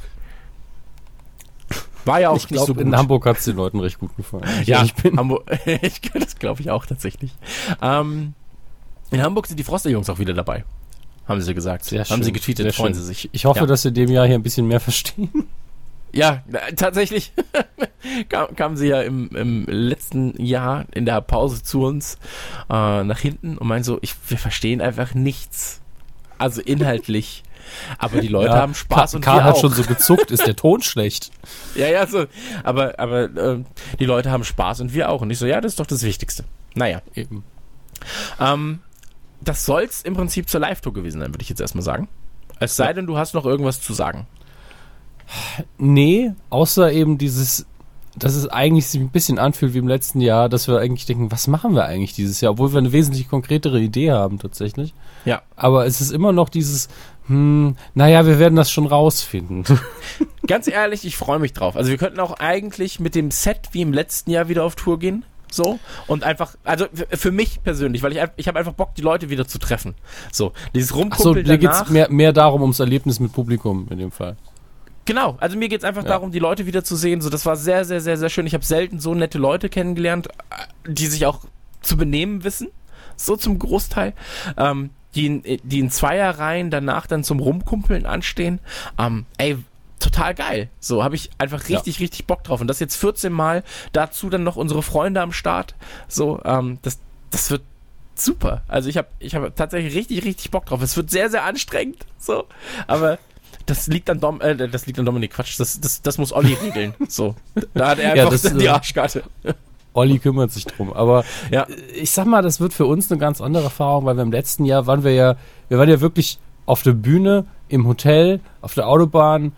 War ja auch ich glaub, so. In Hamburg hat es den Leuten recht gut gefallen. Ja, ich bin Hamburg, *laughs* ich, das glaube ich auch tatsächlich. Ähm, in Hamburg sind die Froster-Jungs auch wieder dabei. Haben sie gesagt. Sehr Haben schön, sie getweetet, freuen schön. sie sich. Ich hoffe, ja. dass sie dem Jahr hier ein bisschen mehr verstehen. Ja, tatsächlich *laughs* kam, kam sie ja im, im letzten Jahr in der Pause zu uns äh, nach hinten und meint so, ich, wir verstehen einfach nichts. Also inhaltlich. Aber die Leute ja, haben Spaß Ka und Karl hat schon so gezuckt, ist der Ton schlecht. *laughs* Ja, ja, so. Aber, aber äh, die Leute haben Spaß und wir auch. Und ich so, ja, das ist doch das Wichtigste. Naja. Eben. Ähm, das soll's im Prinzip zur Live-Tour gewesen sein, würde ich jetzt erstmal sagen. Es sei denn, du hast noch irgendwas zu sagen. Nee, außer eben dieses, dass es eigentlich sich ein bisschen anfühlt wie im letzten Jahr, dass wir eigentlich denken, was machen wir eigentlich dieses Jahr, obwohl wir eine wesentlich konkretere Idee haben tatsächlich. Ja. Aber es ist immer noch dieses, hm, naja, wir werden das schon rausfinden. *laughs* Ganz ehrlich, ich freue mich drauf. Also wir könnten auch eigentlich mit dem Set wie im letzten Jahr wieder auf Tour gehen. So und einfach, also für mich persönlich, weil ich, ich habe einfach Bock, die Leute wieder zu treffen. So, dieses Rumkumpeln Ach so, dir danach. geht's mehr, mehr darum, ums Erlebnis mit Publikum in dem Fall. Genau, also mir geht es einfach ja. darum, die Leute wieder zu sehen. So, das war sehr, sehr, sehr, sehr schön. Ich habe selten so nette Leute kennengelernt, die sich auch zu benehmen wissen. So zum Großteil. Ähm, die, in, die in Zweierreihen danach dann zum Rumkumpeln anstehen. Ähm, ey, total geil. So habe ich einfach richtig, ja. richtig Bock drauf. Und das jetzt 14 Mal. Dazu dann noch unsere Freunde am Start. So, ähm, das, das wird super. Also ich habe ich hab tatsächlich richtig, richtig Bock drauf. Es wird sehr, sehr anstrengend. So, aber das liegt an Dom, äh, das liegt an Dominik, Quatsch, das, das, das muss Olli regeln. *laughs* So. Da hat er einfach ja, das, die äh, Arschkarte. Olli kümmert sich drum. Aber ja. ich sag mal, das wird für uns eine ganz andere Erfahrung, weil wir im letzten Jahr waren wir ja, wir waren ja wirklich auf der Bühne, im Hotel, auf der Autobahn,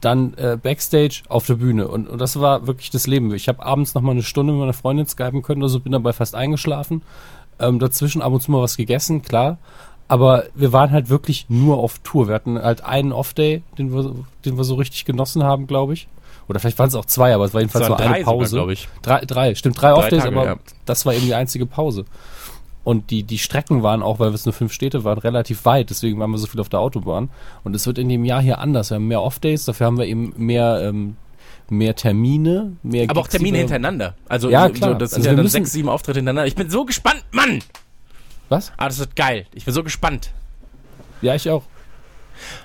dann äh, Backstage auf der Bühne. Und, und das war wirklich das Leben. Ich habe abends noch mal eine Stunde mit meiner Freundin skypen können, also bin dabei fast eingeschlafen. Ähm, dazwischen ab und zu mal was gegessen, klar. Aber wir waren halt wirklich nur auf Tour. Wir hatten halt einen Off-Day, den wir, den wir so richtig genossen haben, glaube ich. Oder vielleicht waren es auch zwei, aber es war jedenfalls nur eine Pause. glaube ich. Drei, drei, stimmt, drei, drei Off-Days, aber ja. das war eben die einzige Pause. Und die, die Strecken waren auch, weil es nur fünf Städte waren, relativ weit. Deswegen waren wir so viel auf der Autobahn. Und es wird in dem Jahr hier anders. Wir haben mehr Off-Days, dafür haben wir eben mehr, ähm, mehr Termine, mehr Aber Gigs, auch Termine hintereinander. Also, ja, klar. So, das sind also ja dann sechs, sieben Auftritte hintereinander. Ich bin so gespannt, Mann! Was? Ah, das wird geil. Ich bin so gespannt. Ja, ich auch.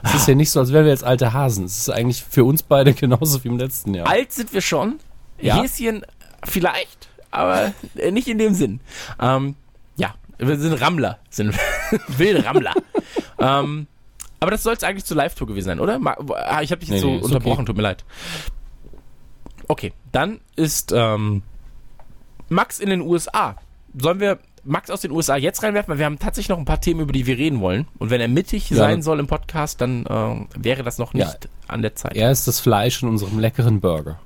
Es ist ja nicht so, als wären wir jetzt alte Hasen. Es ist eigentlich für uns beide *laughs* genauso wie im letzten Jahr. Alt sind wir schon. Ja. Häschen vielleicht, aber *laughs* nicht in dem Sinn. Ähm, ja, wir sind Rammler. Sind *laughs* wilde Rammler. ähm, aber das soll es eigentlich zur Live-Tour gewesen sein, oder? Ah, ich habe dich jetzt nee, so nee, unterbrochen, okay. tut mir leid. Okay, dann ist ähm, Max in den USA. Sollen wir Max aus den USA jetzt reinwerfen, weil wir haben tatsächlich noch ein paar Themen, über die wir reden wollen. Und wenn er mittig ja. sein soll im Podcast, dann äh, wäre das noch nicht ja. an der Zeit. Er ist das Fleisch in unserem leckeren Burger.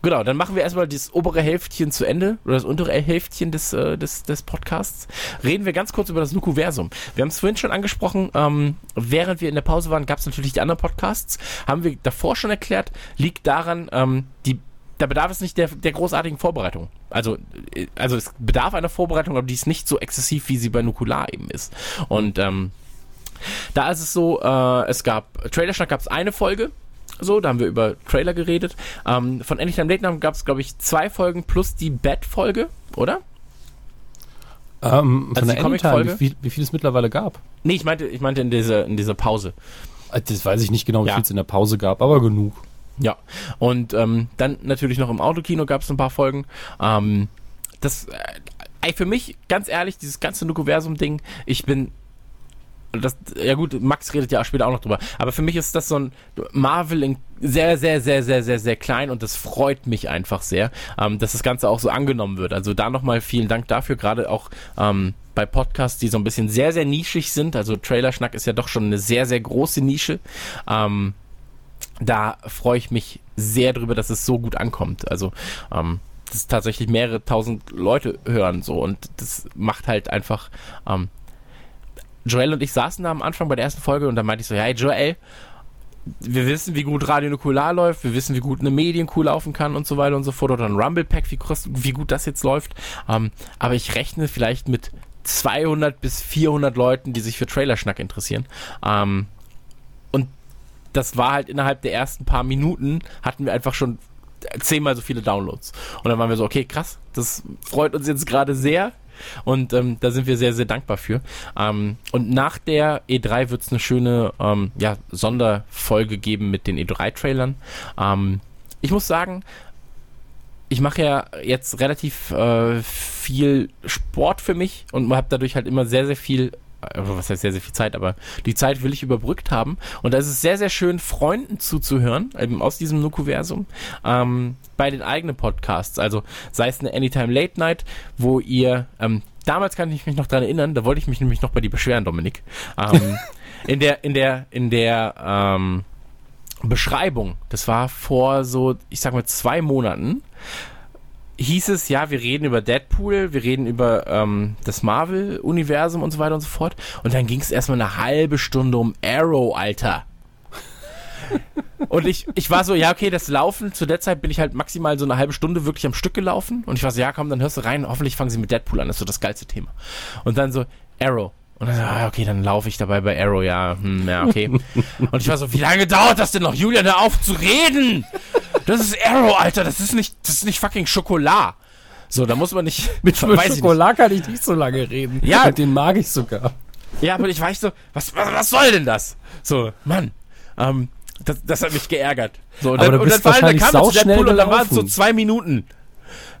Genau, dann machen wir erstmal das obere Hälftchen zu Ende oder das untere Hälftchen des, äh, des, des Podcasts. Reden wir ganz kurz über das Nukuversum. Wir haben es vorhin schon angesprochen, ähm, während wir in der Pause waren, gab es natürlich die anderen Podcasts. Haben wir davor schon erklärt, liegt daran, ähm, die da bedarf es nicht der, der großartigen Vorbereitung. Also, äh, also es bedarf einer Vorbereitung, aber die ist nicht so exzessiv, wie sie bei Nukular eben ist. Und ähm, da ist es so, äh, es gab, Trailerschnack gab es eine Folge, so, da haben wir über Trailer geredet. Ähm, von Anytime Late Night gab es, glaube ich, zwei Folgen plus die Bad-Folge, oder? Ähm, also von der Anytime, wie, wie viel es mittlerweile gab? Nee, ich meinte, ich meinte in dieser, in dieser Pause. Äh, das weiß ich nicht genau, wie ja. viel es in der Pause gab, aber genug. Ja, und ähm, dann natürlich noch im Autokino gab es ein paar Folgen. Ähm, das, äh, für mich, ganz ehrlich, dieses ganze Nukuversum-Ding, ich bin das, ja gut, Max redet ja später auch noch drüber. Aber für mich ist das so ein Marvel in sehr, sehr, sehr, sehr, sehr, sehr klein und das freut mich einfach sehr, ähm, dass das Ganze auch so angenommen wird. Also da nochmal vielen Dank dafür, gerade auch ähm, bei Podcasts, die so ein bisschen sehr, sehr nischig sind. Also Trailerschnack ist ja doch schon eine sehr, sehr große Nische. Ähm, da freue ich mich sehr drüber, dass es so gut ankommt. Also ähm, dass tatsächlich mehrere tausend Leute hören so und das macht halt einfach ähm, Joel und ich saßen da am Anfang bei der ersten Folge und da meinte ich so, hey Joel, wir wissen, wie gut Radio Nukular läuft, wir wissen, wie gut eine Medienkuh laufen kann und so weiter und so fort oder ein Rumble Pack, wie, wie gut das jetzt läuft. Ähm, aber ich rechne vielleicht mit 200 bis 400 Leuten, die sich für Trailerschnack interessieren. Ähm, das war halt innerhalb der ersten paar Minuten hatten wir einfach schon zehnmal so viele Downloads. Und dann waren wir so, okay, krass, das freut uns jetzt gerade sehr. Und ähm, da sind wir sehr, sehr dankbar für. Ähm, und nach der E3 wird es eine schöne ähm, ja, Sonderfolge geben mit den E3-Trailern. Ähm, ich muss sagen, ich mache ja jetzt relativ äh, viel Sport für mich und habe dadurch halt immer sehr, sehr viel was heißt sehr, sehr viel Zeit, aber die Zeit will ich überbrückt haben. Und da ist es sehr, sehr schön, Freunden zuzuhören, eben aus diesem Nukuversum, ähm, bei den eigenen Podcasts. Also sei es eine Anytime Late Night, wo ihr, ähm, damals kann ich mich noch dran erinnern, da wollte ich mich nämlich noch bei dir beschweren, Dominik. Ähm, *laughs* in der, in der, in der, ähm, Beschreibung, das war vor so, ich sag mal, zwei Monaten, hieß es, ja, wir reden über Deadpool, wir reden über ähm, das Marvel-Universum und so weiter und so fort. Und dann ging es erstmal eine halbe Stunde um Arrow, Alter. und ich, ich war so, ja, okay, das Laufen, zu der Zeit bin ich halt maximal so eine halbe Stunde wirklich am Stück gelaufen. Und ich war so, ja, komm, dann hörst du rein, hoffentlich fangen sie mit Deadpool an, das ist so das geilste Thema. Und dann so, Arrow. Und dann ah, okay, dann laufe ich dabei bei Arrow, ja, hm, ja, okay. *laughs* und ich war so, wie lange dauert das denn noch, Julian, da auf zu reden? Das ist Arrow, Alter, das ist nicht, das ist nicht fucking Schokolade. So, da muss man nicht. *laughs* Mit *laughs* Schokolade kann ich nicht so lange reden. Ja. Mit den mag ich sogar. Ja, aber ich weiß so, was, was, was soll denn das? So, Mann. Ähm, das, das hat mich geärgert. So, und aber dann, du bist und dann, wahrscheinlich dann kam sau schnell und dann waren es so zwei Minuten.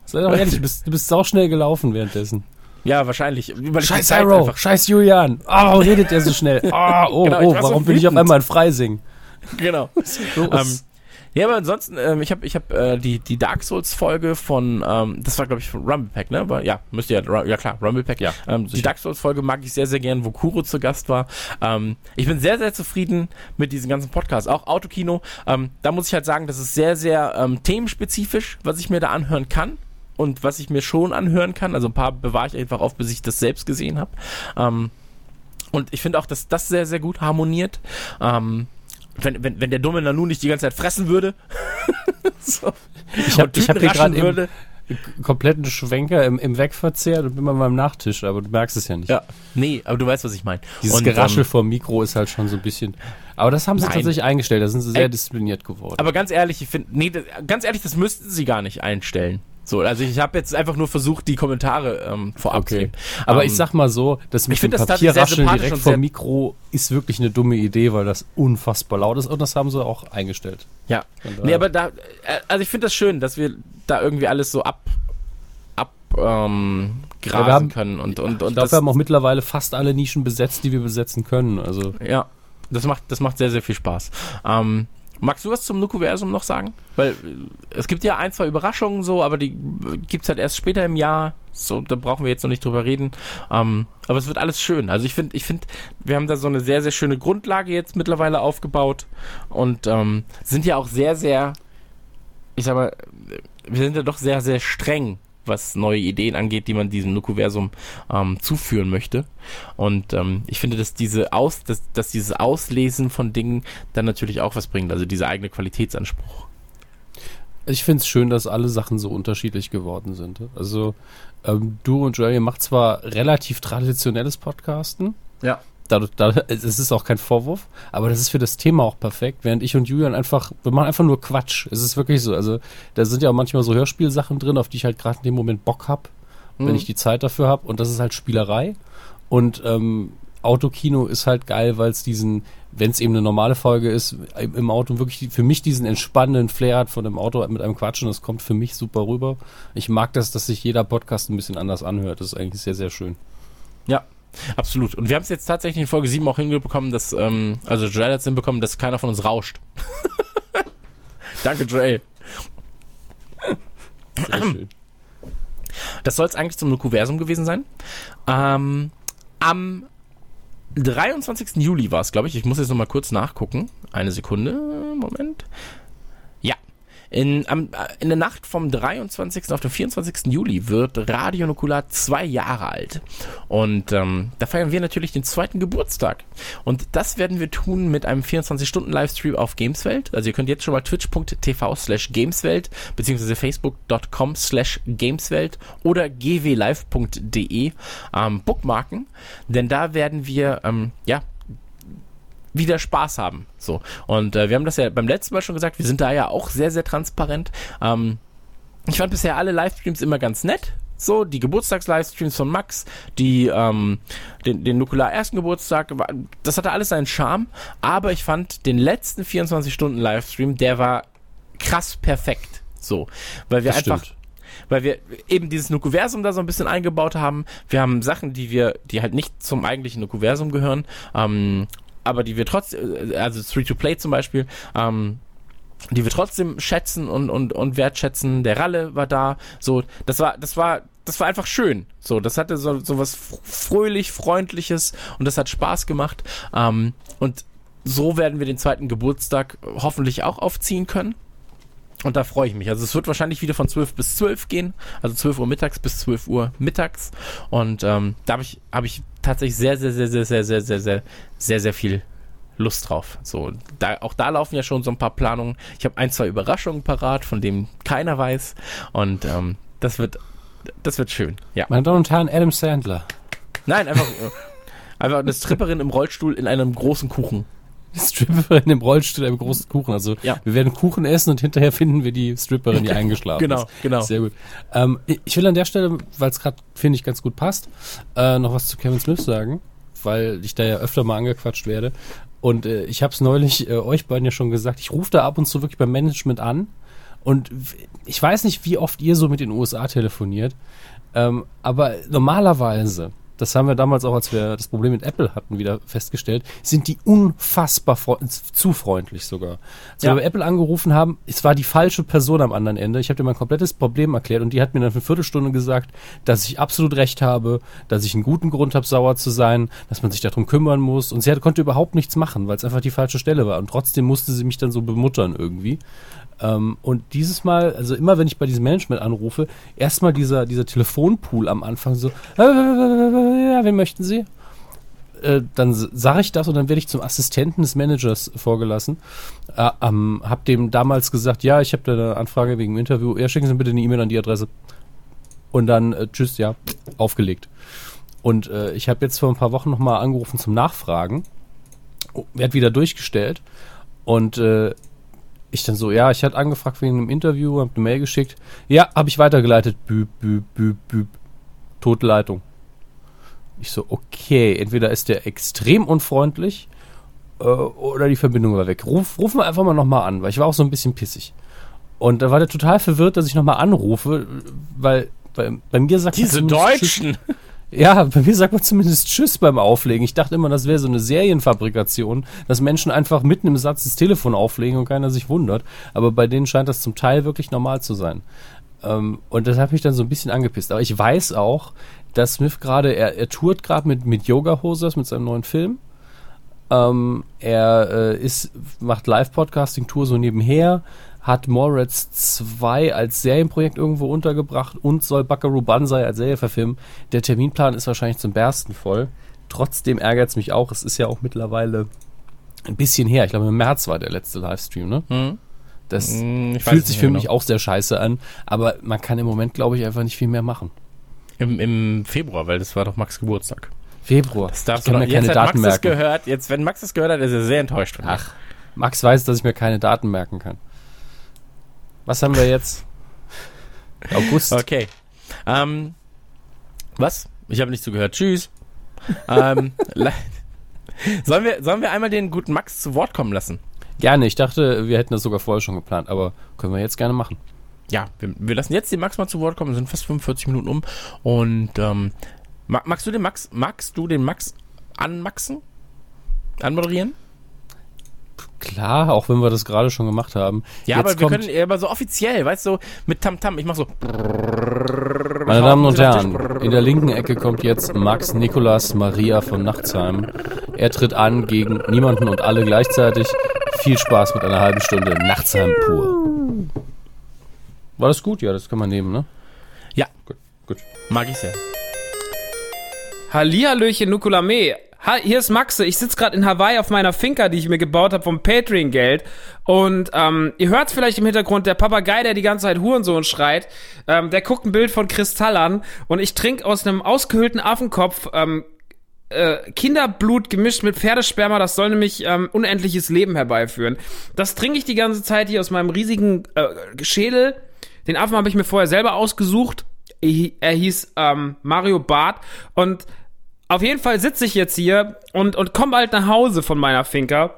Sei doch ehrlich, du bist, du bist sauschnell gelaufen währenddessen. Ja, wahrscheinlich. Scheiß Arrow, scheiß Julian. Oh, redet der so schnell? Oh, *laughs* oh, genau, oh warum so bin ich auf einmal ein Freising? *laughs* Genau. ähm, ja, aber ansonsten, ähm, ich habe ich hab, äh, die, die Dark Souls Folge von, ähm, das war glaube ich von Rumble Pack, ne? Aber, ja, müsste ja, ja klar, Rumble Pack, ja. Ähm, die Dark Souls Folge mag ich sehr, sehr gern, wo Kuro zu Gast war. Ähm, ich bin sehr, sehr zufrieden mit diesen ganzen Podcasts. Auch Autokino, ähm, da muss ich halt sagen, das ist sehr, sehr ähm, themenspezifisch, was ich mir da anhören kann und was ich mir schon anhören kann. Also ein paar bewahre ich einfach auf, bis ich das selbst gesehen habe. Ähm, und ich finde auch, dass das sehr, sehr gut harmoniert. Ähm, wenn, wenn, wenn der dumme Nanu nicht die ganze Zeit fressen würde. *laughs* so. Ich habe hab hier gerade kompletten Schwenker im, im Wegverzehrt und bin bei meinem Nachtisch, aber du merkst es ja nicht. Ja, nee, aber du weißt, was ich meine. Dieses und, Geraschel ähm, vom Mikro ist halt schon so ein bisschen. Aber das haben sie nein. tatsächlich eingestellt, da sind sie sehr Ey, diszipliniert geworden. Aber ganz ehrlich, ich finde, nee, ganz ehrlich, das müssten sie gar nicht einstellen. So, also ich habe jetzt einfach nur versucht, die Kommentare ähm, vorab okay. zu nehmen. Aber ähm, ich sag mal so, das mit dem Papierrascheln direkt vom Mikro ist wirklich eine dumme Idee, weil das unfassbar laut ist und das haben sie auch eingestellt. Ja. Nee, aber da, äh, also ich finde das schön, dass wir da irgendwie alles so ab, ab, ähm, grasen ja, haben, können und, und, und ich glaube, wir haben auch mittlerweile fast alle Nischen besetzt, die wir besetzen können, also. Ja. Das macht, das macht sehr, sehr viel Spaß. Ähm, Magst du was zum Nukuversum noch sagen? Weil äh, es gibt ja ein, zwei Überraschungen so, aber die gibt's halt erst später im Jahr. So, da brauchen wir jetzt noch nicht drüber reden. Ähm, aber es wird alles schön. Also ich finde, ich finde, wir haben da so eine sehr, sehr schöne Grundlage jetzt mittlerweile aufgebaut und ähm, sind ja auch sehr, sehr, ich sag mal, wir sind ja doch sehr, sehr streng was neue Ideen angeht, die man diesem Nukuversum ähm, zuführen möchte. Und ähm, ich finde, dass diese Aus, dass, dass dieses Auslesen von Dingen dann natürlich auch was bringt, also dieser eigene Qualitätsanspruch. Ich finde es schön, dass alle Sachen so unterschiedlich geworden sind. Also ähm, du und Joel macht zwar relativ traditionelles Podcasten. Ja dadurch, dadurch, es ist auch kein Vorwurf, aber das ist für das Thema auch perfekt, während ich und Julian einfach, wir machen einfach nur Quatsch. Es ist wirklich so. Also da sind ja auch manchmal so Hörspielsachen drin, auf die ich halt gerade in dem Moment Bock hab, mhm. wenn ich die Zeit dafür habe. Und das ist halt Spielerei. Und ähm, Autokino ist halt geil, weil es diesen, wenn es eben eine normale Folge ist, im Auto wirklich für mich diesen entspannenden Flair hat von dem Auto mit einem Quatsch und das kommt für mich super rüber. Ich mag das, dass sich jeder Podcast ein bisschen anders anhört. Das ist eigentlich sehr, sehr schön. Ja, Absolut. Und wir haben es jetzt tatsächlich in Folge 7 auch hinbekommen, dass, ähm, also Joel hat es hinbekommen, dass keiner von uns rauscht. *laughs* Danke, Joel. Sehr schön. Das soll es eigentlich zum Nukuversum gewesen sein. Ähm, am 23. Juli war es, glaube ich. Ich muss jetzt nochmal kurz nachgucken. Eine Sekunde. Moment. In, am, äh, in der Nacht vom 23. auf den 24. Juli wird Radio Nukular zwei Jahre alt. Und ähm, da feiern wir natürlich den zweiten Geburtstag. Und das werden wir tun mit einem 24-Stunden-Livestream auf Gameswelt. Also ihr könnt jetzt schon mal twitch.tv slash Gameswelt beziehungsweise facebook.com slash Gameswelt oder gwlive.de ähm, bookmarken. Denn da werden wir ähm, ja wieder Spaß haben. So. Und äh, wir haben das ja beim letzten Mal schon gesagt, wir sind da ja auch sehr, sehr transparent. Ähm, ich fand bisher alle Livestreams immer ganz nett. So, die Geburtstags-Livestreams von Max, die, ähm, den, den Nukular ersten Geburtstag, das hatte alles seinen Charme, aber ich fand den letzten 24-Stunden-Livestream, der war krass perfekt. So, weil wir das einfach, stimmt weil wir eben dieses Nukuversum da so ein bisschen eingebaut haben. Wir haben Sachen, die wir, die halt nicht zum eigentlichen Nukuversum gehören. Ähm, aber die wir trotzdem, äh, also Free to Play zum Beispiel, ähm, die wir trotzdem schätzen und, und, und wertschätzen. Der Ralle war da. So, das war, das war, das war einfach schön. So, das hatte so, so was fröhlich, freundliches und das hat Spaß gemacht. Ähm, und so werden wir den zweiten Geburtstag hoffentlich auch aufziehen können. Und da freue ich mich. Also es wird wahrscheinlich wieder von 12 bis 12 gehen. Also 12 Uhr mittags bis 12 Uhr mittags. Und ähm, da habe ich, hab ich tatsächlich sehr, sehr, sehr, sehr, sehr, sehr, sehr, sehr, sehr, sehr viel Lust drauf. So, da, auch da laufen ja schon so ein paar Planungen. Ich habe ein, zwei Überraschungen parat, von denen keiner weiß. Und ähm, das wird, das wird schön. Ja. Meine Damen und Herren, Adam Sandler. Nein, einfach, einfach eine Stripperin im Rollstuhl in einem großen Kuchen. *laughs* Stripperin im Rollstuhl, einem großen Kuchen. Also ja. wir werden Kuchen essen und hinterher finden wir die Stripperin, die *laughs* eingeschlafen genau, ist. Genau, genau. Sehr gut. Ähm, ich will an der Stelle, weil es gerade, finde ich, ganz gut passt, äh, noch was zu Kevin Smith sagen, weil ich da ja öfter mal angequatscht werde. Und äh, ich habe es neulich äh, euch beiden ja schon gesagt, ich rufe da ab und zu wirklich beim Management an und ich weiß nicht, wie oft ihr so mit den USA telefoniert, ähm, aber normalerweise das haben wir damals auch, als wir das Problem mit Apple hatten, wieder festgestellt, sind die unfassbar zu freundlich sogar. Als ja. wir bei Apple angerufen haben, es war die falsche Person am anderen Ende. Ich habe dir mein komplettes Problem erklärt und die hat mir dann für eine Viertelstunde gesagt, dass ich absolut recht habe, dass ich einen guten Grund habe, sauer zu sein, dass man sich darum kümmern muss. Und sie hat, konnte überhaupt nichts machen, weil es einfach die falsche Stelle war. Und trotzdem musste sie mich dann so bemuttern irgendwie. Ähm, und dieses Mal, also immer wenn ich bei diesem Management anrufe, erstmal dieser, dieser Telefonpool am Anfang so, äh, ja, wen möchten Sie? Äh, dann sage ich das und dann werde ich zum Assistenten des Managers vorgelassen. Äh, ähm, hab dem damals gesagt, ja, ich habe da eine Anfrage wegen dem Interview. Ja, schicken Sie bitte eine E-Mail an die Adresse. Und dann, äh, tschüss, ja, aufgelegt. Und äh, ich habe jetzt vor ein paar Wochen nochmal angerufen zum Nachfragen. Oh, werd wieder durchgestellt. Und äh, ich dann so, ja, ich hatte angefragt wegen einem Interview, hab eine Mail geschickt. Ja, habe ich weitergeleitet. Büb, büb, büb, büb. Totleitung. Ich so, okay, entweder ist der extrem unfreundlich äh, oder die Verbindung war weg. Ruf, rufen wir einfach mal nochmal an, weil ich war auch so ein bisschen pissig. Und da war der total verwirrt, dass ich nochmal anrufe, weil bei, bei mir sagt Diese Deutschen! Ja, bei mir sagt man zumindest Tschüss beim Auflegen. Ich dachte immer, das wäre so eine Serienfabrikation, dass Menschen einfach mitten im Satz das Telefon auflegen und keiner sich wundert. Aber bei denen scheint das zum Teil wirklich normal zu sein. Ähm, und das hat mich dann so ein bisschen angepisst. Aber ich weiß auch, dass Smith gerade, er, er tourt gerade mit, mit Yoga Hosers, mit seinem neuen Film. Ähm, er äh, ist, macht Live-Podcasting-Tour so nebenher hat Moritz 2 als Serienprojekt irgendwo untergebracht und soll Buckaroo Banzai als Serie verfilmen. Der Terminplan ist wahrscheinlich zum Bersten voll. Trotzdem ärgert es mich auch. Es ist ja auch mittlerweile ein bisschen her. Ich glaube, im März war der letzte Livestream, ne? Mhm. Das hm, fühlt sich für genau. mich auch sehr scheiße an. Aber man kann im Moment, glaube ich, einfach nicht viel mehr machen. Im, Im Februar, weil das war doch Max Geburtstag. Februar. Das darfst ich kann du mir keine jetzt Daten Max merken. gehört. Jetzt, wenn Max das gehört hat, ist er sehr enttäuscht von mir. Ach, Max weiß, dass ich mir keine Daten merken kann. Was haben wir jetzt? August. Okay. Ähm, was? Ich habe nicht zugehört. Tschüss. ähm, *laughs* sollen, wir, sollen wir einmal den guten Max zu Wort kommen lassen? Gerne. Ich dachte, wir hätten das sogar vorher schon geplant, aber können wir jetzt gerne machen. Ja, wir, wir lassen jetzt den Max mal zu Wort kommen. Wir sind fast 45 Minuten um. Und ähm, magst du den Max, magst du den Max anmaxen? Anmoderieren? Klar, auch wenn wir das gerade schon gemacht haben. Ja, Jetzt aber wir können aber so offiziell, weißt du, mit Tamtam. -Tam. Ich mach so. Meine Damen und Herren, in der linken Ecke kommt jetzt Max Nikolas Maria von Nachtsheim. Er tritt an gegen niemanden und alle gleichzeitig. Viel Spaß mit einer halben Stunde Nachtsheim pur. War das gut? Ja, das kann man nehmen, ne? Ja. Gut. gut. Mag ich sehr. Hallihallöchen Nukulame. Hi, hier ist Maxe. Ich sitze gerade in Hawaii auf meiner Finca, die ich mir gebaut habe vom Patreon-Geld. Und ähm, ihr hört vielleicht im Hintergrund, der Papagei, der die ganze Zeit Hurensohn schreit, ähm, der guckt ein Bild von Kristall an und ich trinke aus einem ausgehöhlten Affenkopf ähm, äh, Kinderblut gemischt mit Pferdesperma, das soll nämlich ähm, unendliches Leben herbeiführen. Das trinke ich die ganze Zeit hier aus meinem riesigen äh, Schädel. Den Affen habe ich mir vorher selber ausgesucht. Er hieß ähm, Mario Barth und auf jeden Fall sitze ich jetzt hier und, und komme bald nach Hause von meiner Finca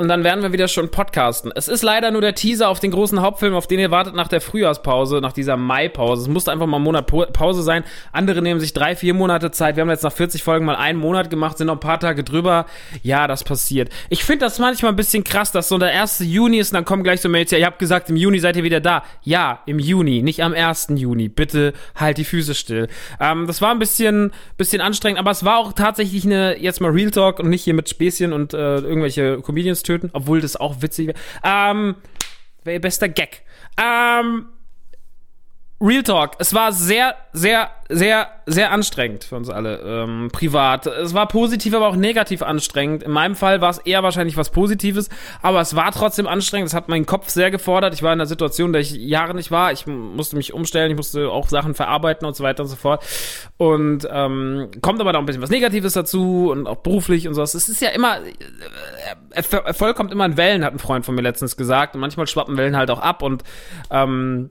und dann werden wir wieder schon podcasten. Es ist leider nur der Teaser auf den großen Hauptfilm, auf den ihr wartet nach der Frühjahrspause, nach dieser Maipause. Es musste einfach mal ein Monat Pause sein. Andere nehmen sich drei, vier Monate Zeit. Wir haben jetzt nach 40 Folgen mal einen Monat gemacht, sind noch ein paar Tage drüber. Ja, das passiert. Ich finde das manchmal ein bisschen krass, dass so der 1. Juni ist und dann kommen gleich so Mails, ja, ihr habt gesagt, im Juni seid ihr wieder da. Ja, im Juni, nicht am 1. Juni. Bitte halt die Füße still. Ähm, das war ein bisschen, bisschen anstrengend, aber es war auch tatsächlich eine, jetzt mal Real Talk und nicht hier mit Späßchen und äh, irgendwelche Comedians töten, obwohl das auch witzig wäre. Ähm, wäre ihr bester Gag. Ähm, Real Talk. Es war sehr, sehr, sehr, sehr anstrengend für uns alle, ähm, privat. Es war positiv, aber auch negativ anstrengend. In meinem Fall war es eher wahrscheinlich was Positives, aber es war trotzdem anstrengend. Es hat meinen Kopf sehr gefordert. Ich war in einer Situation, in der ich Jahre nicht war. Ich musste mich umstellen, ich musste auch Sachen verarbeiten und so weiter und so fort. Und ähm, kommt aber da ein bisschen was Negatives dazu und auch beruflich und so. Es ist ja immer, äh, Erfolg kommt immer in Wellen, hat ein Freund von mir letztens gesagt. Und manchmal schwappen Wellen halt auch ab und ähm,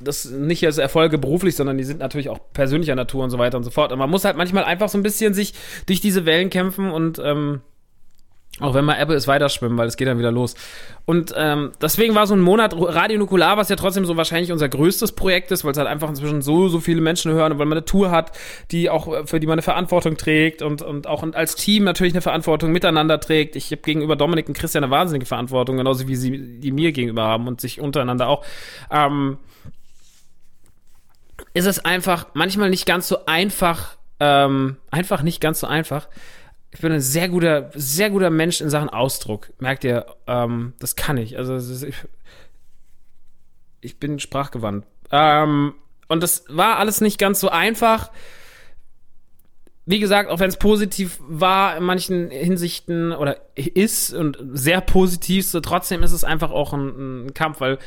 das nicht als Erfolge beruflich, sondern die sind natürlich auch persönlicher Natur und so weiter und so fort. Und man muss halt manchmal einfach so ein bisschen sich durch diese Wellen kämpfen und ähm, auch wenn mal Apple ist, weiterschwimmen, weil es geht dann wieder los. Und ähm, deswegen war so ein Monat Radio Nukular, was ja trotzdem so wahrscheinlich unser größtes Projekt ist, weil es halt einfach inzwischen so, so viele Menschen hören und weil man eine Tour hat, die auch, für die man eine Verantwortung trägt und, und auch als Team natürlich eine Verantwortung miteinander trägt. Ich habe gegenüber Dominik und Christian eine wahnsinnige Verantwortung, genauso wie sie die mir gegenüber haben und sich untereinander auch. Ähm, ist es einfach manchmal nicht ganz so einfach, ähm, einfach nicht ganz so einfach. Ich bin ein sehr guter, sehr guter Mensch in Sachen Ausdruck. Merkt ihr, ähm, das kann ich. Also ich bin sprachgewandt. Ähm, und das war alles nicht ganz so einfach. Wie gesagt, auch wenn es positiv war in manchen Hinsichten oder ist und sehr positiv, so trotzdem ist es einfach auch ein, ein Kampf, weil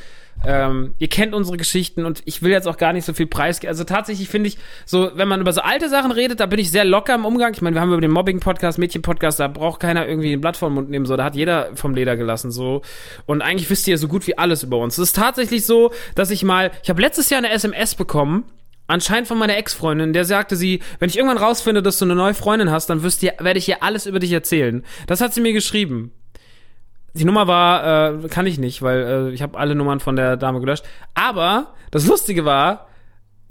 ähm, ihr kennt unsere Geschichten und ich will jetzt auch gar nicht so viel preisgeben. Also tatsächlich finde ich, so, wenn man über so alte Sachen redet, da bin ich sehr locker im Umgang. Ich meine, wir haben über den Mobbing-Podcast, Mädchen-Podcast, da braucht keiner irgendwie ein Blatt vom Mund nehmen, so, da hat jeder vom Leder gelassen, so. Und eigentlich wisst ihr so gut wie alles über uns. Es ist tatsächlich so, dass ich mal, ich habe letztes Jahr eine SMS bekommen, anscheinend von meiner Ex-Freundin, der sagte sie, wenn ich irgendwann rausfinde, dass du eine neue Freundin hast, dann wirst werde ich ihr alles über dich erzählen. Das hat sie mir geschrieben. Die Nummer war, äh, kann ich nicht, weil äh, ich habe alle Nummern von der Dame gelöscht. Aber das Lustige war,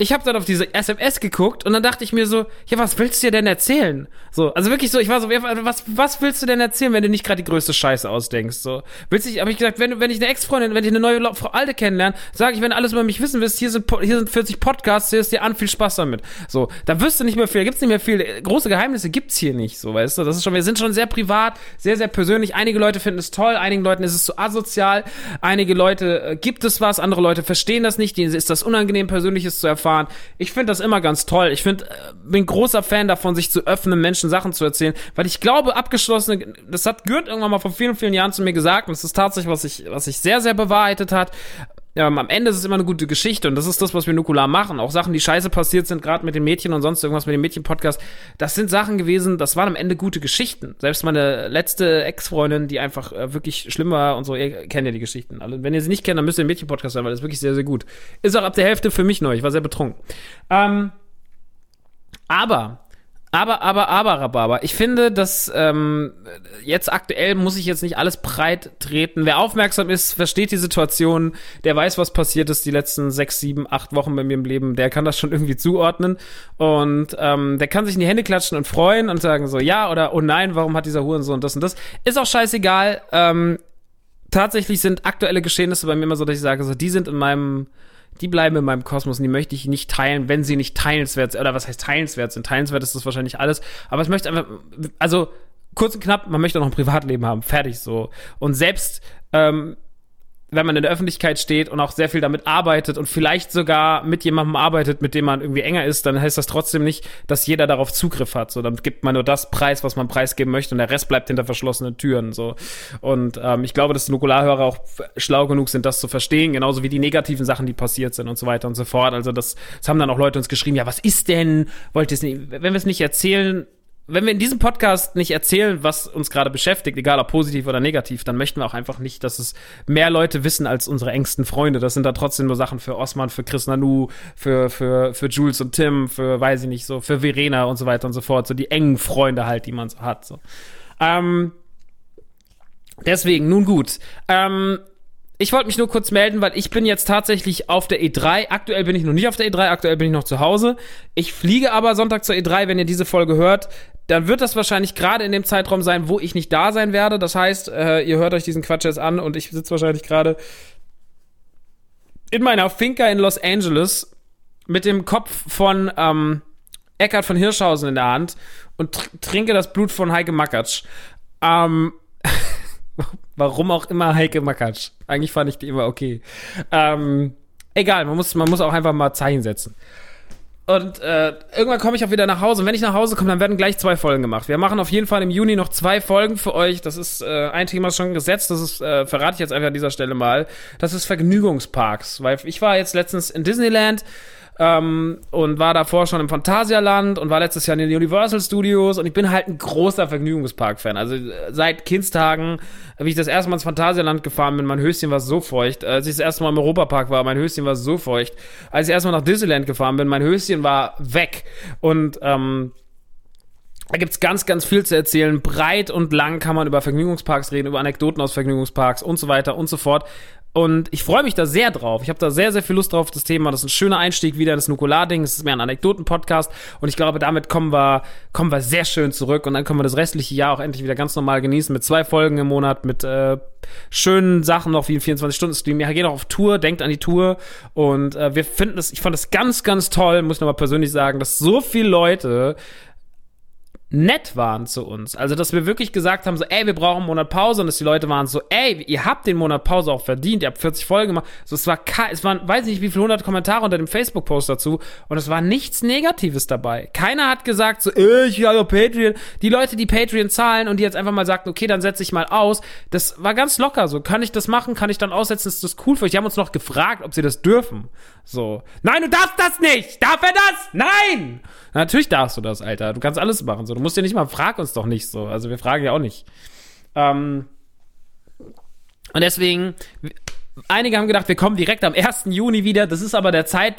ich habe dann auf diese SMS geguckt und dann dachte ich mir so, ja, was willst du dir denn erzählen? So, also wirklich so, ich war so, was, was willst du denn erzählen, wenn du nicht gerade die größte Scheiße ausdenkst? So, willst du, habe ich gesagt, wenn, wenn ich eine Ex-Freundin, wenn ich eine neue Frau Alte kennenlerne, sage ich, wenn du alles über mich wissen willst, hier sind, hier sind 40 Podcasts, hörst dir an, viel Spaß damit. So, da wirst du nicht mehr viel, da gibt's nicht mehr viel, große Geheimnisse gibt's hier nicht, so, weißt du? Das ist schon, wir sind schon sehr privat, sehr, sehr persönlich. Einige Leute finden es toll, einigen Leuten ist es zu asozial, einige Leute äh, gibt es was, andere Leute verstehen das nicht, denen ist das unangenehm, Persönliches zu erfahren. Ich finde das immer ganz toll. Ich finde, äh, bin großer Fan davon, sich zu öffnen, Menschen Sachen zu erzählen, weil ich glaube, abgeschlossene, das hat Gürt irgendwann mal vor vielen, vielen Jahren zu mir gesagt und es ist tatsächlich, was sich, was sich sehr, sehr bewahrheitet hat. Ähm, am Ende ist es immer eine gute Geschichte und das ist das, was wir nukular machen. Auch Sachen, die scheiße passiert sind, gerade mit den Mädchen und sonst irgendwas mit dem Mädchen-Podcast, das sind Sachen gewesen, das waren am Ende gute Geschichten. Selbst meine letzte Ex-Freundin, die einfach äh, wirklich schlimm war und so, ihr kennt ja die Geschichten. Also, wenn ihr sie nicht kennt, dann müsst ihr den Mädchen-Podcast hören, weil das ist wirklich sehr, sehr gut. Ist auch ab der Hälfte für mich neu, ich war sehr betrunken. Ähm, aber aber, aber, aber, Rhabarber. Ich finde, dass ähm, jetzt aktuell muss ich jetzt nicht alles breit treten. Wer aufmerksam ist, versteht die Situation, der weiß, was passiert ist die letzten sechs, sieben, acht Wochen bei mir im Leben, der kann das schon irgendwie zuordnen. Und ähm, der kann sich in die Hände klatschen und freuen und sagen so, ja oder oh nein, warum hat dieser Hurensohn das und das? Ist auch scheißegal. Ähm, tatsächlich sind aktuelle Geschehnisse bei mir immer so, dass ich sage, so, die sind in meinem die bleiben in meinem Kosmos und die möchte ich nicht teilen, wenn sie nicht teilenswert sind. Oder was heißt teilenswert sind? Teilenswert ist das wahrscheinlich alles. Aber ich möchte einfach, also kurz und knapp, man möchte auch noch ein Privatleben haben. Fertig so. Und selbst ähm, wenn man in der Öffentlichkeit steht und auch sehr viel damit arbeitet und vielleicht sogar mit jemandem arbeitet, mit dem man irgendwie enger ist, dann heißt das trotzdem nicht, dass jeder darauf Zugriff hat. So, dann gibt man nur das Preis, was man preisgeben möchte und der Rest bleibt hinter verschlossenen Türen. So. Und ähm, ich glaube, dass Nukularhörer auch schlau genug sind, das zu verstehen, genauso wie die negativen Sachen, die passiert sind und so weiter und so fort. Also das, das haben dann auch Leute uns geschrieben, ja, was ist denn? Wollt ihr es nicht? Wenn wir es nicht erzählen, wenn wir in diesem Podcast nicht erzählen, was uns gerade beschäftigt, egal ob positiv oder negativ, dann möchten wir auch einfach nicht, dass es mehr Leute wissen als unsere engsten Freunde. Das sind da trotzdem nur Sachen für Osman, für Chris Nanu, für, für, für Jules und Tim, für, weiß ich nicht, so, für Verena und so weiter und so fort. So die engen Freunde halt, die man so hat. So. Ähm, deswegen, nun gut. Ähm, ich wollte mich nur kurz melden, weil ich bin jetzt tatsächlich auf der E3. Aktuell bin ich noch nicht auf der E3, aktuell bin ich noch zu Hause. Ich fliege aber Sonntag zur E3, wenn ihr diese Folge hört. Dann wird das wahrscheinlich gerade in dem Zeitraum sein, wo ich nicht da sein werde. Das heißt, äh, ihr hört euch diesen Quatsch jetzt an und ich sitze wahrscheinlich gerade in meiner Finca in Los Angeles mit dem Kopf von ähm, Eckhard von Hirschhausen in der Hand und tr trinke das Blut von Heike Makatsch. Ähm, *laughs* *laughs* Warum auch immer Heike Makatsch. Eigentlich fand ich die immer okay. Ähm, egal, man muss, man muss auch einfach mal Zeichen setzen. Und äh, irgendwann komme ich auch wieder nach Hause. Und wenn ich nach Hause komme, dann werden gleich zwei Folgen gemacht. Wir machen auf jeden Fall im Juni noch zwei Folgen für euch. Das ist äh, ein Thema schon gesetzt. Das ist, äh, verrate ich jetzt einfach an dieser Stelle mal. Das ist Vergnügungsparks. Weil ich war jetzt letztens in Disneyland ähm, und war davor schon im Phantasialand und war letztes Jahr in den Universal Studios und ich bin halt ein großer Vergnügungspark-Fan. Also äh, seit Kindstagen, wie ich das erste Mal ins Phantasialand gefahren bin, mein Höschen war so feucht. Als ich das erste Mal im Europapark war, mein Höschen war so feucht. Als ich erstmal nach Disneyland gefahren bin, mein Höschen war weg. Und ähm, da gibt's ganz, ganz viel zu erzählen. Breit und lang kann man über Vergnügungsparks reden, über Anekdoten aus Vergnügungsparks und so weiter und so fort. Und ich freue mich da sehr drauf. Ich habe da sehr, sehr viel Lust drauf, das Thema. Das ist ein schöner Einstieg wieder in das Nukular-Ding. Es ist mehr ein Anekdoten-Podcast. Und ich glaube, damit kommen wir, kommen wir sehr schön zurück. Und dann können wir das restliche Jahr auch endlich wieder ganz normal genießen. Mit zwei Folgen im Monat, mit äh, schönen Sachen noch wie ein 24-Stunden-Stream. Wir gehen auch auf Tour, denkt an die Tour. Und äh, wir finden es, ich fand es ganz, ganz toll, muss ich nochmal persönlich sagen, dass so viele Leute nett waren zu uns. Also, dass wir wirklich gesagt haben, so, ey, wir brauchen einen Monat Pause und dass die Leute waren so, ey, ihr habt den Monat Pause auch verdient, ihr habt 40 Folgen gemacht. So, es war, es waren, weiß nicht, wie viele hundert Kommentare unter dem Facebook-Post dazu und es war nichts Negatives dabei. Keiner hat gesagt, so, ey, ich habe Patreon. Die Leute, die Patreon zahlen und die jetzt einfach mal sagten, okay, dann setze ich mal aus, das war ganz locker so. Kann ich das machen? Kann ich dann aussetzen? Ist das cool für euch? Die haben uns noch gefragt, ob sie das dürfen. So. Nein, du darfst das nicht! Darf er das? Nein! Natürlich darfst du das, Alter. Du kannst alles machen. So, musst dir nicht mal, frag uns doch nicht so. Also wir fragen ja auch nicht. Ähm, und deswegen, Einige haben gedacht, wir kommen direkt am 1. Juni wieder. Das ist aber der Zeit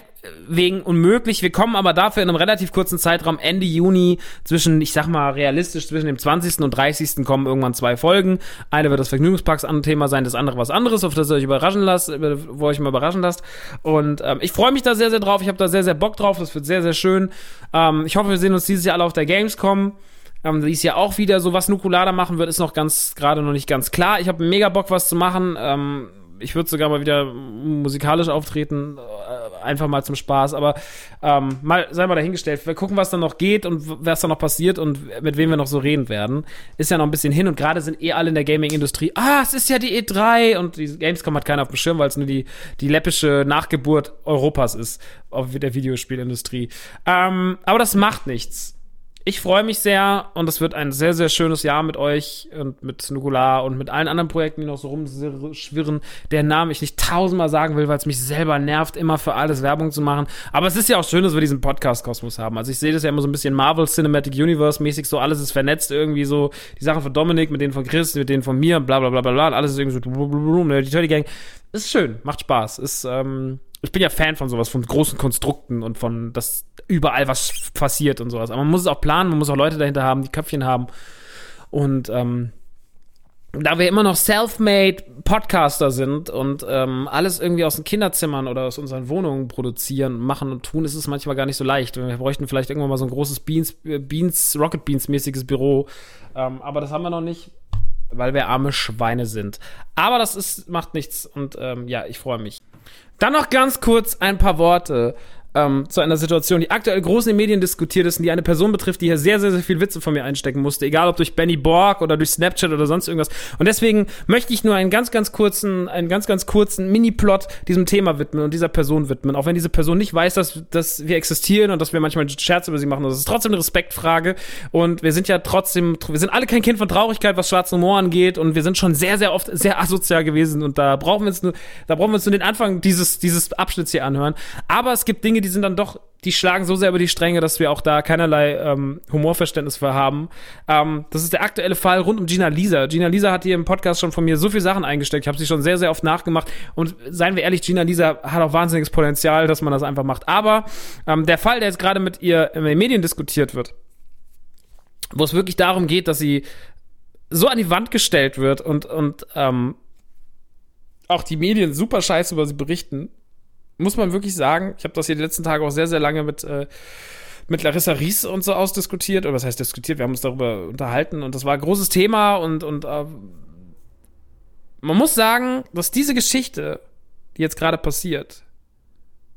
wegen unmöglich. Wir kommen aber dafür in einem relativ kurzen Zeitraum Ende Juni zwischen, ich sag mal realistisch, zwischen dem 20. und 30. kommen irgendwann zwei Folgen. Eine wird das Vergnügungsparks an Thema sein, das andere was anderes, auf das ihr euch überraschen lasst, wo ihr euch mal überraschen lasst. Und ähm, ich freue mich da sehr, sehr drauf. Ich habe da sehr, sehr Bock drauf. Das wird sehr, sehr schön. Ähm, ich hoffe, wir sehen uns dieses Jahr alle auf der Gamescom. Ähm, die ist ja auch wieder so, was Nukulada machen wird, ist noch ganz, gerade noch nicht ganz klar. Ich habe mega Bock, was zu machen. Ähm, ich würde sogar mal wieder musikalisch auftreten, äh, einfach mal zum Spaß, aber ähm, mal, sei mal dahingestellt. Wir gucken, was dann noch geht und was da noch passiert und mit wem wir noch so reden werden. Ist ja noch ein bisschen hin und gerade sind eh alle in der Gaming-Industrie. Ah, es ist ja die E3 und die Gamescom hat keiner auf dem Schirm, weil es nur die, die läppische Nachgeburt Europas ist auf der Videospielindustrie. Ähm, aber das macht nichts ich freue mich sehr und es wird ein sehr, sehr schönes Jahr mit euch und mit Nukular und mit allen anderen Projekten, die noch so rumschwirren, deren Namen ich nicht tausendmal sagen will, weil es mich selber nervt, immer für alles Werbung zu machen. Aber es ist ja auch schön, dass wir diesen Podcast-Kosmos haben. Also ich sehe das ja immer so ein bisschen Marvel Cinematic Universe-mäßig, so alles ist vernetzt irgendwie so. Die Sachen von Dominik, mit denen von Chris, mit denen von mir, bla bla bla bla bla, alles ist irgendwie so, die Gang. Ist schön, macht Spaß. Ist, ähm, ich bin ja Fan von sowas, von großen Konstrukten und von, dass überall was passiert und sowas. Aber man muss es auch planen, man muss auch Leute dahinter haben, die Köpfchen haben. Und ähm, da wir immer noch self-made Podcaster sind und ähm, alles irgendwie aus den Kinderzimmern oder aus unseren Wohnungen produzieren, machen und tun, ist es manchmal gar nicht so leicht. Wir bräuchten vielleicht irgendwann mal so ein großes Beans, äh, Beans Rocket Beans mäßiges Büro. Ähm, aber das haben wir noch nicht, weil wir arme Schweine sind. Aber das ist, macht nichts und ähm, ja, ich freue mich. Dann noch ganz kurz ein paar Worte ähm, zu einer Situation, die aktuell groß in den Medien diskutiert ist und die eine Person betrifft, die hier sehr, sehr, sehr viel Witze von mir einstecken musste, egal ob durch Benny Borg oder durch Snapchat oder sonst irgendwas. Und deswegen möchte ich nur einen ganz, ganz kurzen, einen ganz, ganz kurzen Mini-Plot diesem Thema widmen und dieser Person widmen. Auch wenn diese Person nicht weiß, dass, dass wir existieren und dass wir manchmal Scherze über sie machen. Das ist trotzdem eine Respektfrage. Und wir sind ja trotzdem, wir sind alle kein Kind von Traurigkeit, was schwarzen Humor angeht. Und wir sind schon sehr, sehr oft sehr asozial gewesen. Und da brauchen wir uns nur, da brauchen wir uns nur den Anfang dieses, dieses Abschnitts hier anhören. Aber es gibt Dinge, die sind dann doch, die schlagen so sehr über die Stränge, dass wir auch da keinerlei ähm, Humorverständnis für haben. Ähm, das ist der aktuelle Fall rund um Gina Lisa. Gina Lisa hat hier im Podcast schon von mir so viele Sachen eingesteckt. Ich habe sie schon sehr, sehr oft nachgemacht. Und seien wir ehrlich, Gina Lisa hat auch wahnsinniges Potenzial, dass man das einfach macht. Aber ähm, der Fall, der jetzt gerade mit ihr in den Medien diskutiert wird, wo es wirklich darum geht, dass sie so an die Wand gestellt wird und, und ähm, auch die Medien super scheiße über sie berichten, muss man wirklich sagen, ich habe das hier die letzten Tage auch sehr, sehr lange mit, äh, mit Larissa Ries und so ausdiskutiert. Oder was heißt diskutiert? Wir haben uns darüber unterhalten und das war ein großes Thema und, und äh, man muss sagen, dass diese Geschichte, die jetzt gerade passiert,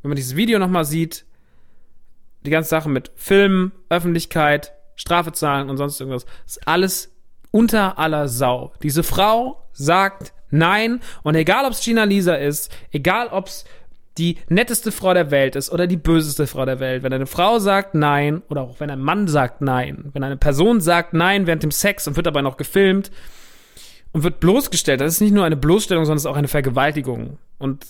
wenn man dieses Video nochmal sieht, die ganze Sache mit Filmen, Öffentlichkeit, Strafe zahlen und sonst irgendwas, ist alles unter aller Sau. Diese Frau sagt nein und egal ob es Gina Lisa ist, egal ob es die netteste Frau der Welt ist oder die böseste Frau der Welt, wenn eine Frau sagt nein oder auch wenn ein Mann sagt nein, wenn eine Person sagt nein während dem Sex und wird dabei noch gefilmt und wird bloßgestellt, das ist nicht nur eine Bloßstellung, sondern es ist auch eine Vergewaltigung. Und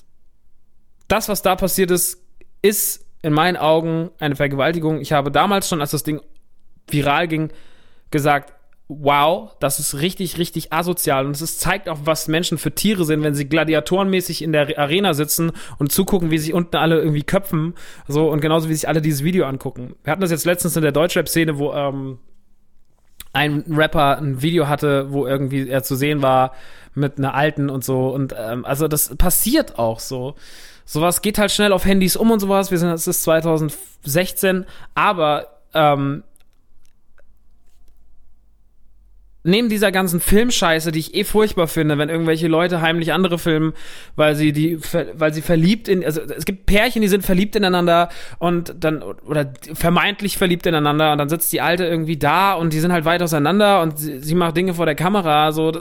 das, was da passiert ist, ist in meinen Augen eine Vergewaltigung. Ich habe damals schon, als das Ding viral ging, gesagt, wow, das ist richtig, richtig asozial. Und es zeigt auch, was Menschen für Tiere sind, wenn sie gladiatorenmäßig in der Arena sitzen und zugucken, wie sich unten alle irgendwie köpfen. So, und genauso wie sich alle dieses Video angucken. Wir hatten das jetzt letztens in der Deutschrap-Szene, wo ähm, ein Rapper ein Video hatte, wo irgendwie er zu sehen war mit einer alten und so. Und ähm, also das passiert auch so. Sowas geht halt schnell auf Handys um und sowas. Wir sind, es ist 2016, aber ähm, neben dieser ganzen Filmscheiße, die ich eh furchtbar finde, wenn irgendwelche Leute heimlich andere filmen, weil sie die, weil sie verliebt in, also es gibt Pärchen, die sind verliebt ineinander und dann, oder vermeintlich verliebt ineinander und dann sitzt die Alte irgendwie da und die sind halt weit auseinander und sie, sie macht Dinge vor der Kamera, so,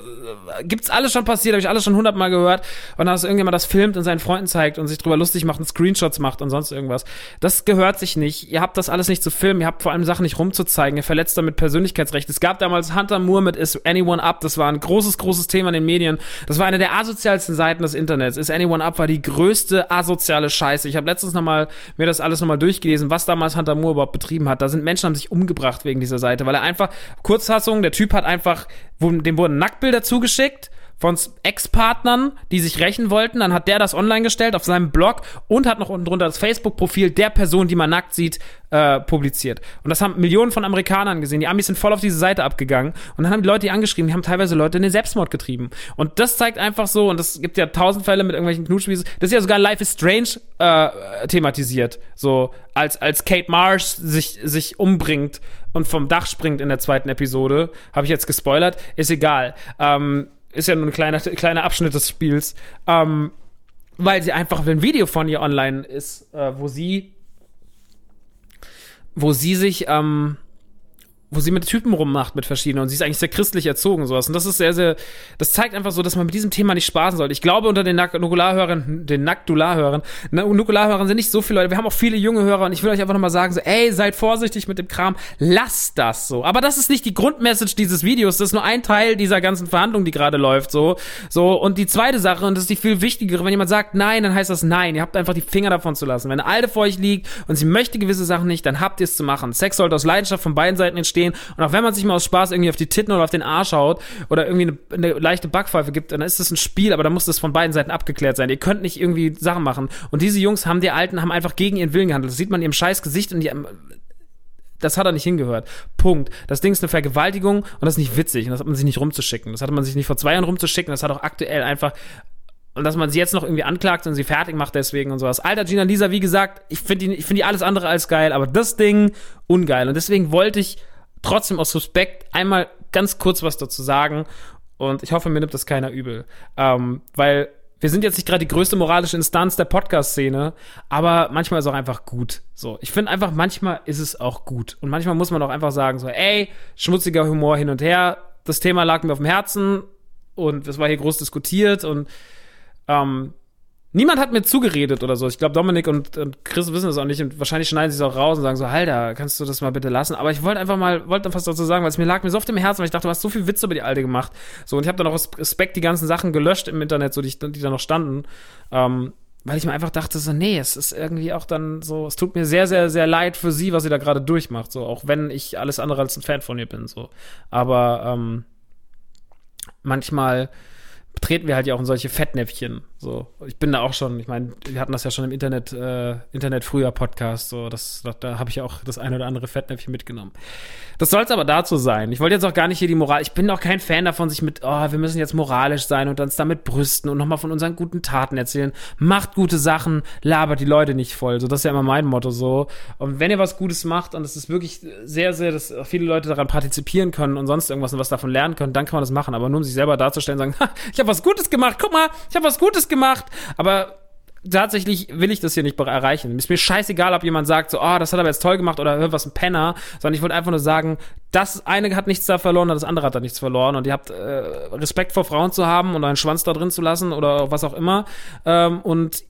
gibt's alles schon passiert, habe ich alles schon hundertmal gehört und dann ist irgendjemand das filmt und seinen Freunden zeigt und sich drüber lustig macht und Screenshots macht und sonst irgendwas. Das gehört sich nicht. Ihr habt das alles nicht zu filmen, ihr habt vor allem Sachen nicht rumzuzeigen, ihr verletzt damit Persönlichkeitsrecht. Es gab damals Hunter Moore mit Is Anyone Up, das war ein großes, großes Thema in den Medien. Das war eine der asozialsten Seiten des Internets. Is Anyone Up war die größte asoziale Scheiße. Ich habe letztens nochmal mir das alles nochmal durchgelesen, was damals Hunter Moore überhaupt betrieben hat. Da sind Menschen haben sich umgebracht wegen dieser Seite, weil er einfach Kurzfassung, der Typ hat einfach, dem wurden Nacktbilder zugeschickt von Ex-Partnern, die sich rächen wollten. Dann hat der das online gestellt auf seinem Blog und hat noch unten drunter das Facebook-Profil der Person, die man nackt sieht, äh, publiziert. Und das haben Millionen von Amerikanern gesehen. Die Amis sind voll auf diese Seite abgegangen. Und dann haben die Leute die angeschrieben, die haben teilweise Leute in den Selbstmord getrieben. Und das zeigt einfach so, und das gibt ja tausend Fälle mit irgendwelchen Knutschwiesen, das ist ja sogar Life is Strange äh, thematisiert. So, als, als Kate Marsh sich, sich umbringt und vom Dach springt in der zweiten Episode. Habe ich jetzt gespoilert? Ist egal. Ähm, ist ja nur ein kleiner, kleiner Abschnitt des Spiels. Ähm, weil sie einfach, ein Video von ihr online ist, äh, wo sie, wo sie sich, ähm, wo sie mit Typen rummacht, mit verschiedenen. Und sie ist eigentlich sehr christlich erzogen, sowas. Und das ist sehr, sehr, das zeigt einfach so, dass man mit diesem Thema nicht spaßen sollte. Ich glaube, unter den Nukularhörern, den Naktularhörern, Nukularhörern sind nicht so viele Leute. Wir haben auch viele junge Hörer und ich will euch einfach nochmal sagen, so, ey, seid vorsichtig mit dem Kram. Lasst das so. Aber das ist nicht die Grundmessage dieses Videos. Das ist nur ein Teil dieser ganzen Verhandlung, die gerade läuft, so. So. Und die zweite Sache, und das ist die viel wichtigere, wenn jemand sagt nein, dann heißt das nein. Ihr habt einfach die Finger davon zu lassen. Wenn eine Alte vor euch liegt und sie möchte gewisse Sachen nicht, dann habt ihr es zu machen. Sex sollte aus Leidenschaft von beiden Seiten entstehen stehen. Und auch wenn man sich mal aus Spaß irgendwie auf die Titten oder auf den Arsch haut oder irgendwie eine, eine leichte Backpfeife gibt, dann ist das ein Spiel, aber da muss das von beiden Seiten abgeklärt sein. Ihr könnt nicht irgendwie Sachen machen. Und diese Jungs haben, die Alten, haben einfach gegen ihren Willen gehandelt. Das sieht man in ihrem scheiß Gesicht und die, das hat er nicht hingehört. Punkt. Das Ding ist eine Vergewaltigung und das ist nicht witzig. Und das hat man sich nicht rumzuschicken. Das hatte man sich nicht vor zwei Jahren rumzuschicken. Das hat auch aktuell einfach und dass man sie jetzt noch irgendwie anklagt und sie fertig macht deswegen und sowas. Alter, Gina Lisa, wie gesagt, ich finde die, ich finde die alles andere als geil, aber das Ding ungeil. Und deswegen wollte ich trotzdem aus Respekt einmal ganz kurz was dazu sagen. Und ich hoffe, mir nimmt das keiner übel. Ähm, weil wir sind jetzt nicht gerade die größte moralische Instanz der Podcast-Szene, aber manchmal ist auch einfach gut. So, ich finde einfach, manchmal ist es auch gut. Und manchmal muss man auch einfach sagen, so, ey, schmutziger Humor hin und her. Das Thema lag mir auf dem Herzen und es war hier groß diskutiert und ähm, Niemand hat mir zugeredet oder so. Ich glaube, Dominik und, und, Chris wissen das auch nicht und wahrscheinlich schneiden sie es auch raus und sagen so, Alter, kannst du das mal bitte lassen? Aber ich wollte einfach mal, wollte was dazu sagen, weil es mir lag mir so auf dem Herzen, weil ich dachte, du hast so viel Witze über die Alte gemacht. So, und ich habe dann auch aus Respekt die ganzen Sachen gelöscht im Internet, so die, die da noch standen. Ähm, weil ich mir einfach dachte, so, nee, es ist irgendwie auch dann so, es tut mir sehr, sehr, sehr leid für sie, was sie da gerade durchmacht, so, auch wenn ich alles andere als ein Fan von ihr bin, so. Aber ähm, manchmal treten wir halt ja auch in solche Fettnäpfchen. So, ich bin da auch schon, ich meine, wir hatten das ja schon im Internet, äh, Internet früher Podcast, so, das, da, da habe ich auch das eine oder andere Fettnäpfchen mitgenommen. Das soll es aber dazu sein. Ich wollte jetzt auch gar nicht hier die Moral, ich bin auch kein Fan davon, sich mit, oh, wir müssen jetzt moralisch sein und uns damit brüsten und nochmal von unseren guten Taten erzählen. Macht gute Sachen, labert die Leute nicht voll. So, das ist ja immer mein Motto so. Und wenn ihr was Gutes macht und es ist wirklich sehr, sehr, dass viele Leute daran partizipieren können und sonst irgendwas und was davon lernen können, dann kann man das machen. Aber nur um sich selber darzustellen, sagen, *laughs* ich habe was Gutes gemacht, guck mal, ich habe was Gutes gemacht. Aber tatsächlich will ich das hier nicht erreichen. Ist mir scheißegal, ob jemand sagt, so, oh, das hat er jetzt toll gemacht oder was ein Penner, sondern ich wollte einfach nur sagen, das eine hat nichts da verloren, das andere hat da nichts verloren und ihr habt äh, Respekt vor Frauen zu haben und einen Schwanz da drin zu lassen oder was auch immer. Ähm, und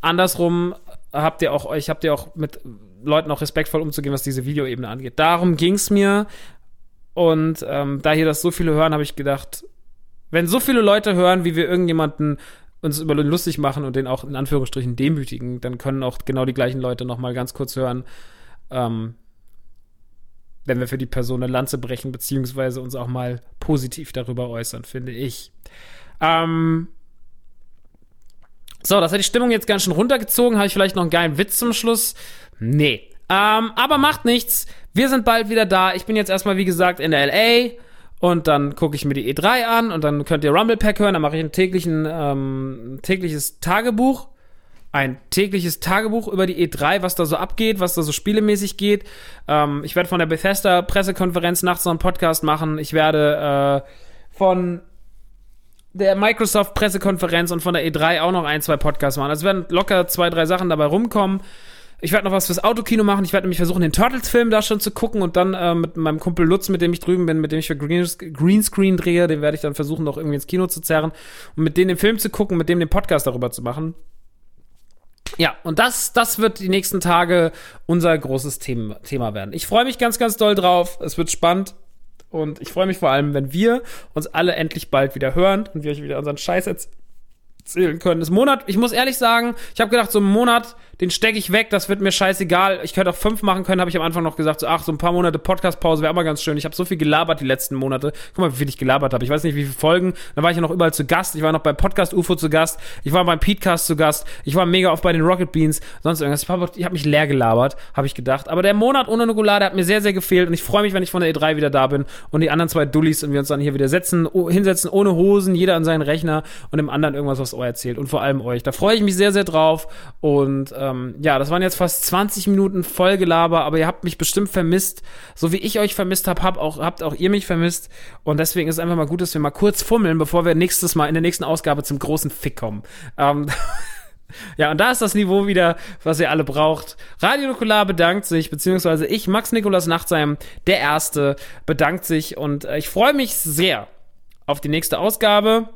andersrum habt ihr auch euch, habt ihr auch mit Leuten auch respektvoll umzugehen, was diese Videoebene angeht. Darum ging's mir. Und ähm, da hier das so viele hören, habe ich gedacht, wenn so viele Leute hören, wie wir irgendjemanden uns über lustig machen und den auch in Anführungsstrichen demütigen, dann können auch genau die gleichen Leute noch mal ganz kurz hören, ähm, wenn wir für die Person eine Lanze brechen, beziehungsweise uns auch mal positiv darüber äußern, finde ich. Ähm, so, das hat die Stimmung jetzt ganz schön runtergezogen. Habe ich vielleicht noch einen geilen Witz zum Schluss? Nee. Ähm, aber macht nichts. Wir sind bald wieder da. Ich bin jetzt erstmal, wie gesagt, in der LA. Und dann gucke ich mir die E3 an und dann könnt ihr Rumble Pack hören. Dann mache ich ein täglichen, ähm, tägliches Tagebuch. Ein tägliches Tagebuch über die E3, was da so abgeht, was da so spielemäßig geht. Ähm, ich werde von der Bethesda Pressekonferenz nachts noch einen Podcast machen. Ich werde äh, von der Microsoft Pressekonferenz und von der E3 auch noch ein, zwei Podcasts machen. Also werden locker zwei, drei Sachen dabei rumkommen. Ich werde noch was fürs Autokino machen. Ich werde nämlich versuchen, den Turtles-Film da schon zu gucken und dann äh, mit meinem Kumpel Lutz, mit dem ich drüben bin, mit dem ich für Greenscreen drehe, den werde ich dann versuchen, noch irgendwie ins Kino zu zerren und mit dem den Film zu gucken, mit dem den Podcast darüber zu machen. Ja, und das, das wird die nächsten Tage unser großes Thema, Thema werden. Ich freue mich ganz, ganz doll drauf. Es wird spannend. Und ich freue mich vor allem, wenn wir uns alle endlich bald wieder hören und wir euch wieder unseren Scheiß erzählen können. Das Monat, ich muss ehrlich sagen, ich habe gedacht, so ein Monat den stecke ich weg, das wird mir scheißegal. Ich könnte auch fünf machen können, habe ich am Anfang noch gesagt, so, ach, so ein paar Monate Podcast-Pause wäre immer ganz schön. Ich habe so viel gelabert die letzten Monate. Guck mal, wie viel ich gelabert habe. Ich weiß nicht, wie viele Folgen. Da war ich ja noch überall zu Gast. Ich war noch beim Podcast UFO zu Gast. Ich war beim Petecast zu Gast. Ich war mega oft bei den Rocket Beans. Sonst irgendwas. Ich habe hab mich leer gelabert, habe ich gedacht. Aber der Monat ohne Nukulade hat mir sehr, sehr gefehlt. Und ich freue mich, wenn ich von der E3 wieder da bin und die anderen zwei Dullis und wir uns dann hier wieder setzen, hinsetzen, ohne Hosen, jeder an seinen Rechner und dem anderen irgendwas aufs Ohr erzählt. Und vor allem euch. Da freue ich mich sehr, sehr drauf. Und ähm, ja, das waren jetzt fast 20 Minuten Vollgelaber, aber ihr habt mich bestimmt vermisst. So wie ich euch vermisst habe, hab auch, habt auch ihr mich vermisst. Und deswegen ist es einfach mal gut, dass wir mal kurz fummeln, bevor wir nächstes Mal in der nächsten Ausgabe zum großen Fick kommen. Ähm, *laughs* Ja, und da ist das Niveau wieder, was ihr alle braucht. Radio Nukular bedankt sich, beziehungsweise ich, Max Nikolas Nachtsheim, der Erste, bedankt sich und äh, ich freue mich sehr auf die nächste Ausgabe.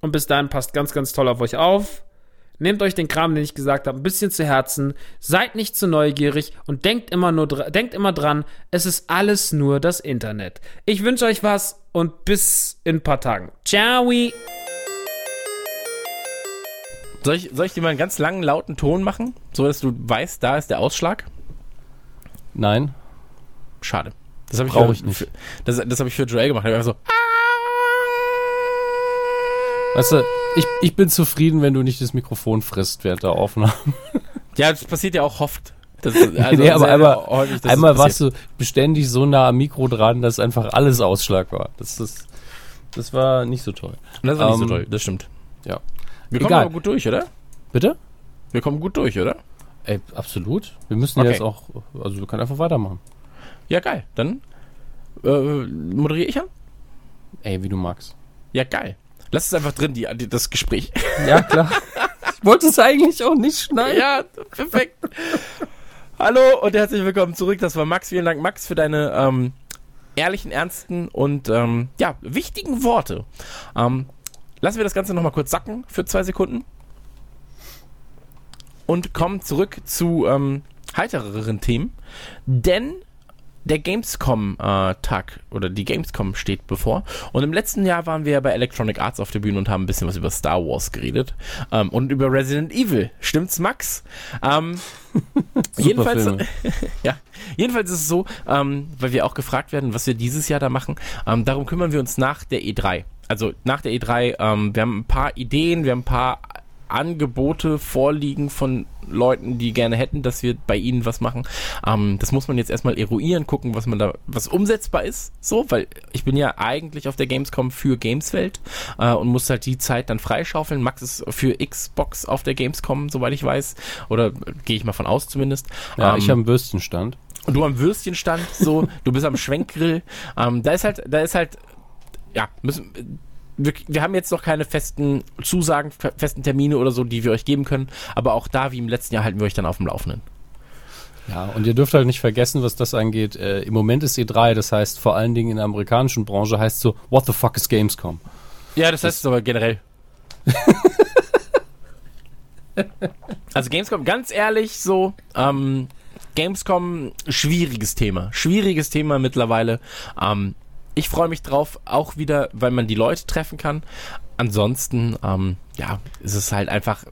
Und bis dahin passt ganz, ganz toll auf euch auf. Nehmt euch den Kram, den ich gesagt habe, ein bisschen zu Herzen. Seid nicht zu neugierig und denkt immer nur, denkt immer dran, es ist alles nur das Internet. Ich wünsche euch was und bis in ein paar Tagen. Ciao! Soll ich, soll ich dir mal einen ganz langen, lauten Ton machen, so dass du weißt, da ist der Ausschlag? Nein. Schade. Das habe ich, ich nicht. Für, das, das habe ich für Joel gemacht. Ich einfach so. Weißt du, ich, ich bin zufrieden, wenn du nicht das Mikrofon frisst während der Aufnahme. *laughs* Ja, das passiert ja auch oft. Das, *laughs* also nee, aber einmal, häufig, einmal warst du beständig so nah am Mikro dran, dass einfach alles Ausschlag war. Das, ist, das war nicht so toll. Das war nicht so Ähm, toll, das stimmt. Ja. Wir kommen Egal. aber gut durch, oder? Bitte? Wir kommen gut durch, oder? Ey, absolut. Wir müssen Okay. jetzt auch, also wir können einfach weitermachen. Ja, geil. Dann äh, moderiere ich an? Ey, wie du magst. Ja, geil. Lass es einfach drin, die, die, das Gespräch. Ja, klar. ich wollte es eigentlich auch nicht schneiden. ja, perfekt. Hallo und herzlich willkommen zurück. Das war Max. Vielen Dank, Max, für deine ähm, ehrlichen, ernsten und ähm, ja, wichtigen Worte. Ähm, lassen wir das Ganze nochmal kurz sacken für zwei Sekunden. Und kommen zurück zu ähm, heitereren Themen. Denn der Gamescom-Tag oder die Gamescom steht bevor. Und im letzten Jahr waren wir ja bei Electronic Arts auf der Bühne und haben ein bisschen was über Star Wars geredet. Ähm, und über Resident Evil. Stimmt's, Max? Ähm, *laughs* jedenfalls, *laughs* ja, jedenfalls ist es so, ähm, weil wir auch gefragt werden, was wir dieses Jahr da machen. Ähm, darum kümmern wir uns nach der E3. Also nach der E3, ähm, wir haben ein paar Ideen, wir haben ein paar Angebote vorliegen von Leuten, die gerne hätten, dass wir bei ihnen was machen. Ähm, das muss man jetzt erstmal eruieren, gucken, was man da, was umsetzbar ist, so, weil ich bin ja eigentlich auf der Gamescom für Gameswelt äh, und muss halt die Zeit dann freischaufeln. Max ist für Xbox auf der Gamescom, soweit ich weiß, oder äh, gehe ich mal von aus zumindest. Ja, Ähm, ich habe einen Würstchenstand. und du am Würstchenstand, so, du bist am Schwenkgrill. Ähm, da ist halt, da ist halt, ja, müssen, wir, wir haben jetzt noch keine festen Zusagen, fe- festen Termine oder so, die wir euch geben können. Aber auch da, wie im letzten Jahr, halten wir euch dann auf dem Laufenden. Ja, und ihr dürft halt nicht vergessen, was das angeht. Äh, Im Moment ist E3, das heißt vor allen Dingen in der amerikanischen Branche heißt so, what the fuck is Gamescom? Ja, das heißt es aber generell. *laughs* also Gamescom, ganz ehrlich, so, ähm, Gamescom, schwieriges Thema. Schwieriges Thema mittlerweile. Ähm, ich freue mich drauf, auch wieder, weil man die Leute treffen kann. Ansonsten, ähm, ja, ist halt einfach,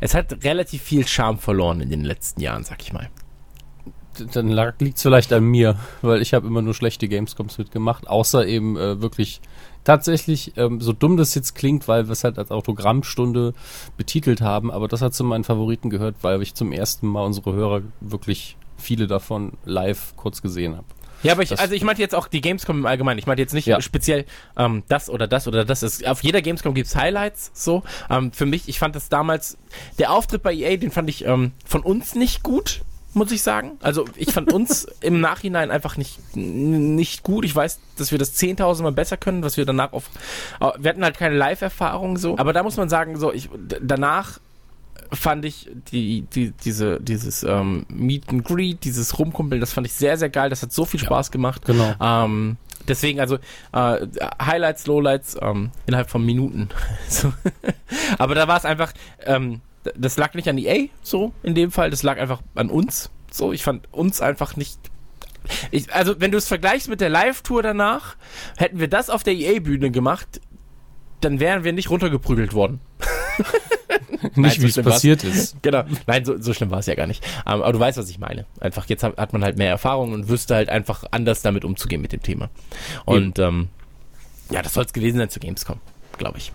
es hat relativ viel Charme verloren in den letzten Jahren, sag ich mal. Dann liegt es vielleicht an mir, weil ich habe immer nur schlechte Gamescoms mitgemacht, außer eben äh, wirklich tatsächlich, ähm, so dumm das jetzt klingt, weil wir es halt als Autogrammstunde betitelt haben, aber das hat zu meinen Favoriten gehört, weil ich zum ersten Mal unsere Hörer wirklich viele davon live kurz gesehen habe. Ja, aber ich, also ich meinte jetzt auch die Gamescom im Allgemeinen. Ich meinte jetzt nicht Ja. speziell ähm, das oder das oder das. Es, auf jeder Gamescom gibt's Highlights. So ähm, für mich. Ich fand das damals der Auftritt bei EA, den fand ich ähm, von uns nicht gut, muss ich sagen. Also ich fand uns *laughs* im Nachhinein einfach nicht nicht gut. Ich weiß, dass wir das 10.000 Mal besser können, was wir danach auf. äh, Wir hatten halt keine Live-Erfahrung so. Aber da muss man sagen, so ich danach fand ich die, die, diese, dieses ähm, Meet and Greet, dieses Rumkumpeln, das fand ich sehr, sehr geil. Das hat so viel Spaß gemacht. Genau. Ähm, deswegen, also äh, Highlights, Lowlights ähm, innerhalb von Minuten. *laughs* so. Aber da war es einfach, ähm, das lag nicht an EA, so in dem Fall, das lag einfach an uns. So, ich fand uns einfach nicht. Ich, also, wenn du es vergleichst mit der Live-Tour danach, hätten wir das auf der EA-Bühne gemacht, dann wären wir nicht runtergeprügelt worden. *laughs* nicht, wie es passiert ist. Genau. Nein, so, so schlimm war es ja gar nicht. Um, ähm, aber du weißt, was ich meine. Einfach, jetzt hat, hat, man halt mehr Erfahrung und wüsste halt einfach anders damit umzugehen mit dem Thema. Und ähm, ja, das soll es gewesen sein zu Gamescom, glaube ich.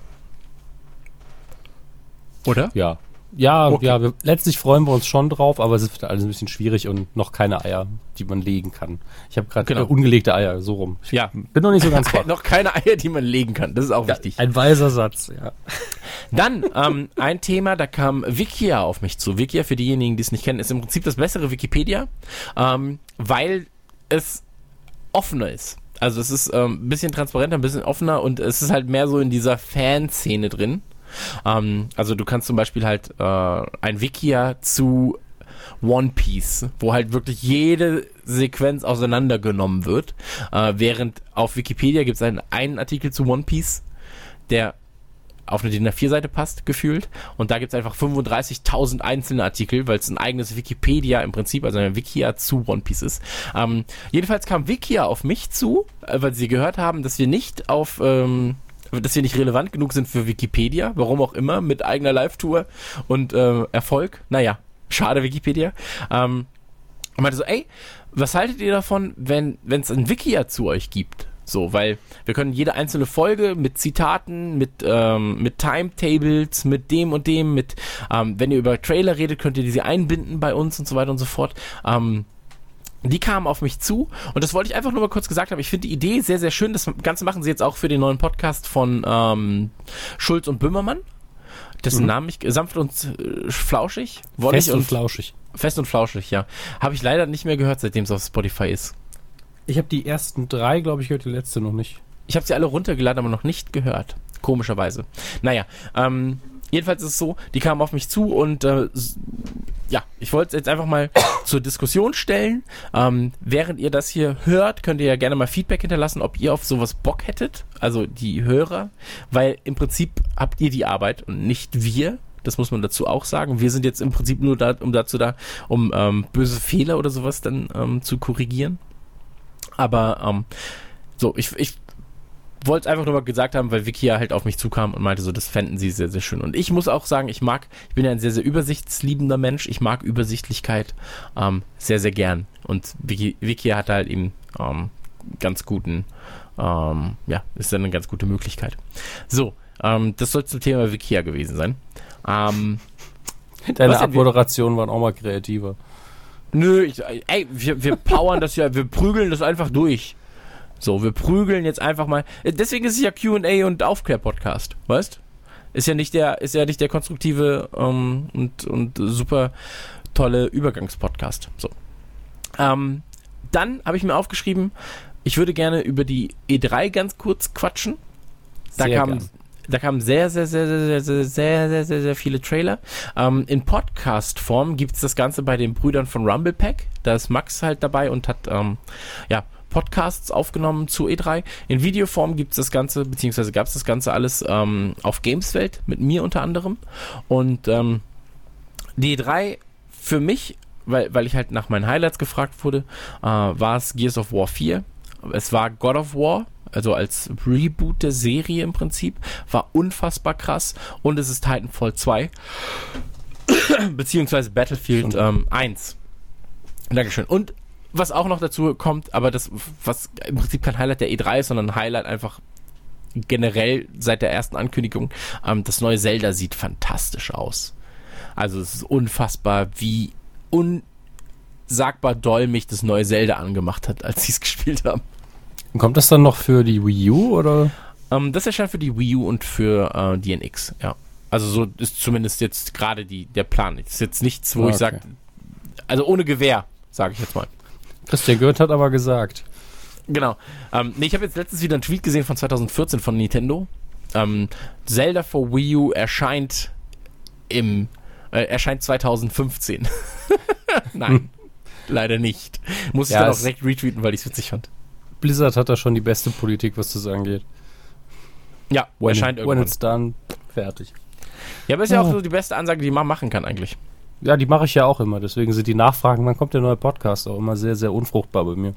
Oder? Ja. Ja, okay. ja, wir, letztlich freuen wir uns schon drauf, aber es ist alles ein bisschen schwierig und noch keine Eier, die man legen kann. Ich habe gerade genau. äh, ungelegte Eier, so rum. Ich ja. bin noch nicht so ganz wach. *laughs* noch keine Eier, die man legen kann, das ist auch ja, wichtig. Ein weiser Satz, ja. *laughs* Dann ähm, ein Thema, da kam Wikia auf mich zu. Wikia, für diejenigen, die es nicht kennen, ist im Prinzip das bessere Wikipedia, ähm, weil es offener ist. Also es ist ähm, ein bisschen transparenter, ein bisschen offener und es ist halt mehr so in dieser Fanszene drin. Ähm, also du kannst zum Beispiel halt äh, ein Wikia zu One Piece, wo halt wirklich jede Sequenz auseinandergenommen wird. Äh, während auf Wikipedia gibt es einen, einen Artikel zu One Piece, der auf eine DIN A4-Seite passt, gefühlt. Und da gibt es einfach 35.000 einzelne Artikel, weil es ein eigenes Wikipedia im Prinzip, also ein Wikia zu One Piece ist. Ähm, jedenfalls kam Wikia auf mich zu, äh, weil sie gehört haben, dass wir nicht auf ähm, dass wir nicht relevant genug sind für Wikipedia, warum auch immer, mit eigener Live-Tour und äh, Erfolg. Naja, schade Wikipedia. Ähm, und meinte so, ey, was haltet ihr davon, wenn es ein Wikia zu euch gibt? So, weil wir können jede einzelne Folge mit Zitaten, mit, ähm, mit Timetables, mit dem und dem, mit, ähm, wenn ihr über Trailer redet, könnt ihr diese einbinden bei uns und so weiter und so fort. Ähm, die kamen auf mich zu und das wollte ich einfach nur mal kurz gesagt haben. Ich finde die Idee sehr, sehr schön. Das Ganze machen sie jetzt auch für den neuen Podcast von ähm, Schulz und Böhmermann. Dessen mhm. Namen ich sanft und äh, flauschig, fest und, und flauschig. Fest und flauschig, ja. Habe ich leider nicht mehr gehört, seitdem es auf Spotify ist. Ich habe die ersten drei, glaube ich, gehört, die letzte noch nicht. Ich habe sie alle runtergeladen, aber noch nicht gehört. Komischerweise. Naja, ähm, Jedenfalls ist es so, die kamen auf mich zu und äh, ja, ich wollte es jetzt einfach mal *coughs* zur Diskussion stellen. Ähm, während ihr das hier hört, könnt ihr ja gerne mal Feedback hinterlassen, ob ihr auf sowas Bock hättet, also die Hörer, weil im Prinzip habt ihr die Arbeit und nicht wir. Das muss man dazu auch sagen. Wir sind jetzt im Prinzip nur da, um dazu da, um ähm, böse Fehler oder sowas dann ähm, zu korrigieren. Aber ähm, so, ich, ich wollte es einfach nur mal gesagt haben, weil Vicky ja halt auf mich zukam und meinte so, das fänden sie sehr, sehr schön. Und ich muss auch sagen, ich mag, ich bin ja ein sehr, sehr übersichtsliebender Mensch. Ich mag Übersichtlichkeit ähm, sehr, sehr gern. Und Vicky, Vicky hat halt eben ähm, ganz guten, ähm, ja, ist dann eine ganz gute Möglichkeit. So, ähm, das soll zum Thema Wikia gewesen sein. Ähm, *laughs* Deine Abmoderation waren auch mal kreativer. Nö, ich, ey, wir, wir powern das ja, wir prügeln das einfach durch. So, wir prügeln jetzt einfach mal. Deswegen ist es ja Q&A und Aufklär-Podcast, weißt? Ist ja nicht der, ist ja nicht der konstruktive ähm, und, und super tolle Übergangspodcast. So. Ähm, dann habe ich mir aufgeschrieben, ich würde gerne über die E3 ganz kurz quatschen. Da sehr kam, da kamen sehr, sehr, sehr, sehr, sehr, sehr, sehr, sehr, sehr viele Trailer. Ähm, in Podcast-Form gibt es das Ganze bei den Brüdern von Rumble Pack. Da ist Max halt dabei und hat ähm, ja Podcasts aufgenommen zu E3. In Videoform gibt es das Ganze, beziehungsweise gab es das Ganze alles ähm, auf Gameswelt mit mir unter anderem. Und ähm, die E3 für mich, weil, weil ich halt nach meinen Highlights gefragt wurde, äh, war es Gears of War 4. Es war God of War, also als Reboot der Serie im Prinzip, war unfassbar krass. Und es ist Titanfall 2, *coughs* beziehungsweise Battlefield ähm, 1. Dankeschön. Und was auch noch dazu kommt, aber das, was im Prinzip kein Highlight der E3 ist, sondern ein Highlight einfach generell seit der ersten Ankündigung, ähm, das neue Zelda sieht fantastisch aus. Also es ist unfassbar, wie unsagbar doll mich das neue Zelda angemacht hat, als sie es *laughs* gespielt haben. Kommt das dann noch für die Wii U oder? Ähm, das erscheint für die Wii U und für äh, die NX, ja. Also so ist zumindest jetzt gerade die der Plan. Das ist jetzt nichts, wo ah, okay. ich sage, also ohne Gewehr, sage ich jetzt mal. Christian Goethe hat aber gesagt. Genau. Ähm, nee, ich habe jetzt letztens wieder einen Tweet gesehen von 2014 von Nintendo. Ähm, Zelda for Wii U erscheint im äh, erscheint 2015. *laughs* Nein, *laughs* leider nicht. Muss ich ja, dann auch direkt retweeten, weil ich es witzig fand. Blizzard hat da schon die beste Politik, was das angeht. Ja, when erscheint it, irgendwann. When it's done, fertig. Ja, aber ist ja auch so die beste Ansage, die man machen kann eigentlich. Ja, die mache ich ja auch immer. Deswegen sind die Nachfragen, wann kommt der neue Podcast, auch immer sehr, sehr unfruchtbar bei mir.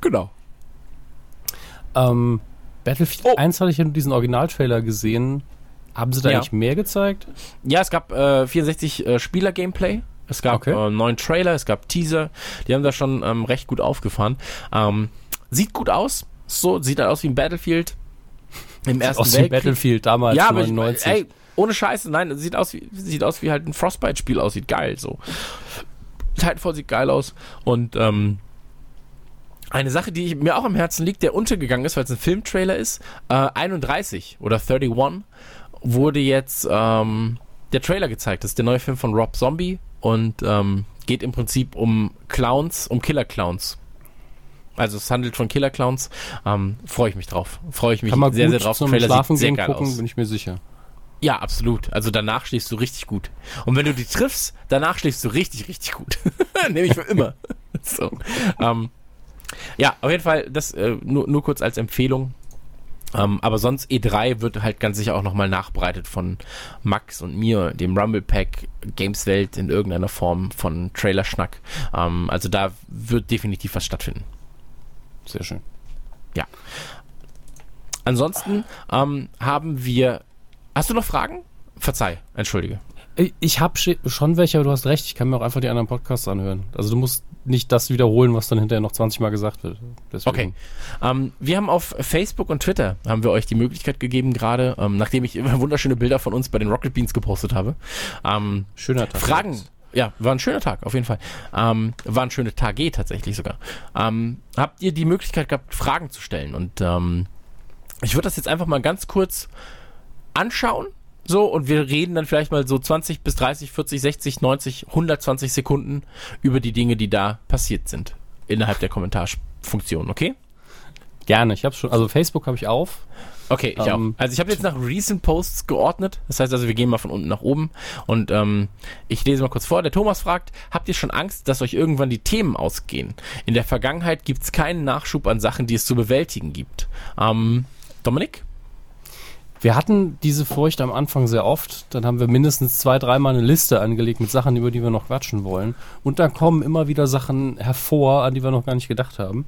Genau. Ähm, Battlefield oh. 1 hatte ich ja nur diesen Originaltrailer gesehen. Haben sie da Ja. eigentlich mehr gezeigt? Ja, es gab äh, 64 äh, Spieler-Gameplay. Es gab Okay. äh, einen neuen Trailer, es gab Teaser. Die haben da schon ähm, recht gut aufgefahren. Ähm, sieht gut aus. So, sieht halt aus wie ein Battlefield. Im Ersten Aus Weltkrieg. Battlefield damals, ja, aber ich, 99. ey, ohne Scheiße, nein, sieht aus wie sieht aus wie halt ein Frostbite-Spiel aussieht. Geil, so. Titanfall sieht geil aus. Und ähm, eine Sache, die mir auch am Herzen liegt, der untergegangen ist, weil es ein Filmtrailer ist, äh, 31 oder 31 wurde jetzt ähm, der Trailer gezeigt. Das ist der neue Film von Rob Zombie und ähm, geht im Prinzip um Clowns, um Killer-Clowns. Also es handelt von Killer-Clowns. Ähm, Freue ich mich drauf. Freue ich mich sehr, sehr drauf. zum Trailer Schlafen sieht sehr geil gucken, aus. bin ich mir sicher. Ja, absolut. Also danach schläfst du richtig gut. Und wenn du die triffst, danach schläfst du richtig, richtig gut. *laughs* Nämlich für immer. *laughs* so. Ähm, ja, auf jeden Fall, das äh, nur, nur kurz als Empfehlung. Ähm, aber sonst E3 wird halt ganz sicher auch nochmal nachbereitet von Max und mir, dem Rumble Pack, Gameswelt in irgendeiner Form von Trailerschnack. Ähm, also da wird definitiv was stattfinden. Sehr schön. Ansonsten ähm, haben wir. Hast du noch Fragen? Verzeih, entschuldige. Ich- habe schon welche, aber du hast recht, ich kann mir auch einfach die anderen Podcasts anhören. Also du musst nicht das wiederholen, was dann hinterher noch 20 Mal gesagt wird. Deswegen. Okay. Ähm, wir haben auf Facebook und Twitter haben wir euch die Möglichkeit gegeben, gerade ähm, nachdem ich *laughs* wunderschöne Bilder von uns bei den Rocket Beans gepostet habe. Ähm, Schöner Tag. Fragen. Ja, war ein schöner Tag, auf jeden Fall. Ähm, war ein schöner Tage tatsächlich sogar. Ähm, habt ihr die Möglichkeit gehabt, Fragen zu stellen? Und ähm, ich würde das jetzt einfach mal ganz kurz anschauen. So, und wir reden dann vielleicht mal so 20 bis 30, 40, 60, 90, 120 Sekunden über die Dinge, die da passiert sind. Innerhalb der Kommentarfunktion, okay? Gerne, ich habe schon, also Facebook habe ich auf. Okay, ich Ähm, auch. Also ich habe jetzt nach Recent Posts geordnet. Das heißt also, wir gehen mal von unten nach oben. Und ähm, ich lese mal kurz vor. Der Thomas fragt, habt ihr schon Angst, dass euch irgendwann die Themen ausgehen? In der Vergangenheit gibt es keinen Nachschub an Sachen, die es zu bewältigen gibt. Ähm, Dominik? Wir hatten diese Furcht am Anfang sehr oft. Dann haben wir mindestens zwei, dreimal eine Liste angelegt mit Sachen, über die wir noch quatschen wollen. Und dann kommen immer wieder Sachen hervor, an die wir noch gar nicht gedacht haben.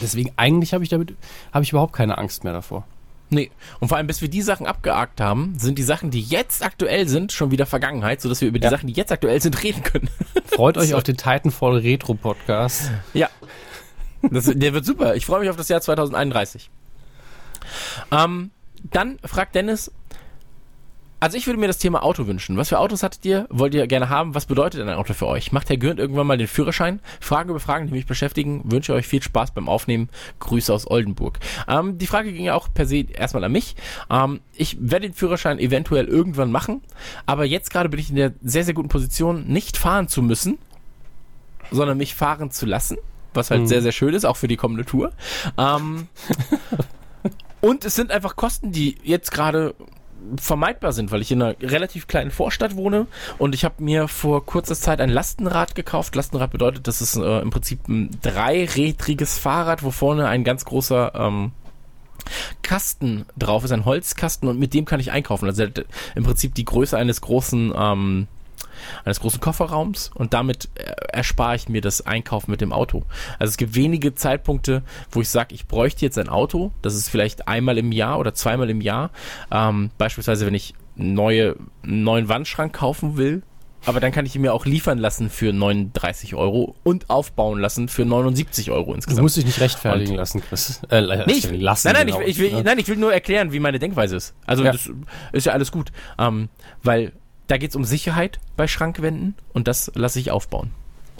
Deswegen eigentlich habe ich damit habe ich überhaupt keine Angst mehr davor. Nee. Und vor allem, bis wir die Sachen abgehakt haben, sind die Sachen, die jetzt aktuell sind, schon wieder Vergangenheit, sodass wir über die Ja. Sachen, die jetzt aktuell sind, reden können. *laughs* Freut euch auf den Titanfall Retro Podcast. Ja. Das, der wird super. Ich freue mich auf das Jahr 2031. Ähm, dann fragt Dennis, also ich würde mir das Thema Auto wünschen. Was für Autos hattet ihr? Wollt ihr gerne haben? Was bedeutet ein Auto für euch? Macht Herr Gürnt irgendwann mal den Führerschein? Fragen über Fragen, die mich beschäftigen. Wünsche euch viel Spaß beim Aufnehmen. Grüße aus Oldenburg. Ähm, die Frage ging ja auch per se erstmal an mich. Ähm, ich werde den Führerschein eventuell irgendwann machen, aber jetzt gerade bin ich in der sehr, sehr guten Position, nicht fahren zu müssen, sondern mich fahren zu lassen, was halt Mhm. sehr, sehr schön ist, auch für die kommende Tour. Ähm, *laughs* und es sind einfach Kosten, die jetzt gerade vermeidbar sind, weil ich in einer relativ kleinen Vorstadt wohne und ich habe mir vor kurzer Zeit ein Lastenrad gekauft. Lastenrad bedeutet, das ist äh, im Prinzip ein dreirädriges Fahrrad, wo vorne ein ganz großer ähm, Kasten drauf ist, ein Holzkasten und mit dem kann ich einkaufen. Also im Prinzip die Größe eines großen ähm, eines großen Kofferraums und damit äh, erspare ich mir das Einkaufen mit dem Auto. Also es gibt wenige Zeitpunkte, wo ich sage, ich bräuchte jetzt ein Auto. Das ist vielleicht einmal im Jahr oder zweimal im Jahr. Ähm, beispielsweise, wenn ich neue, einen neuen Wandschrank kaufen will. Aber dann kann ich ihn mir auch liefern lassen für 39 Euro und aufbauen lassen für 79 Euro Du insgesamt. musst dich nicht rechtfertigen Und- lassen, Chris. Äh, Nee, ich, lassen. nein, nein, genau. ich, ich will, Ja. nein, ich will nur erklären, wie meine Denkweise ist. Also Ja. das ist ja alles gut. Ähm, weil da geht es um Sicherheit bei Schrankwänden und das lasse ich aufbauen.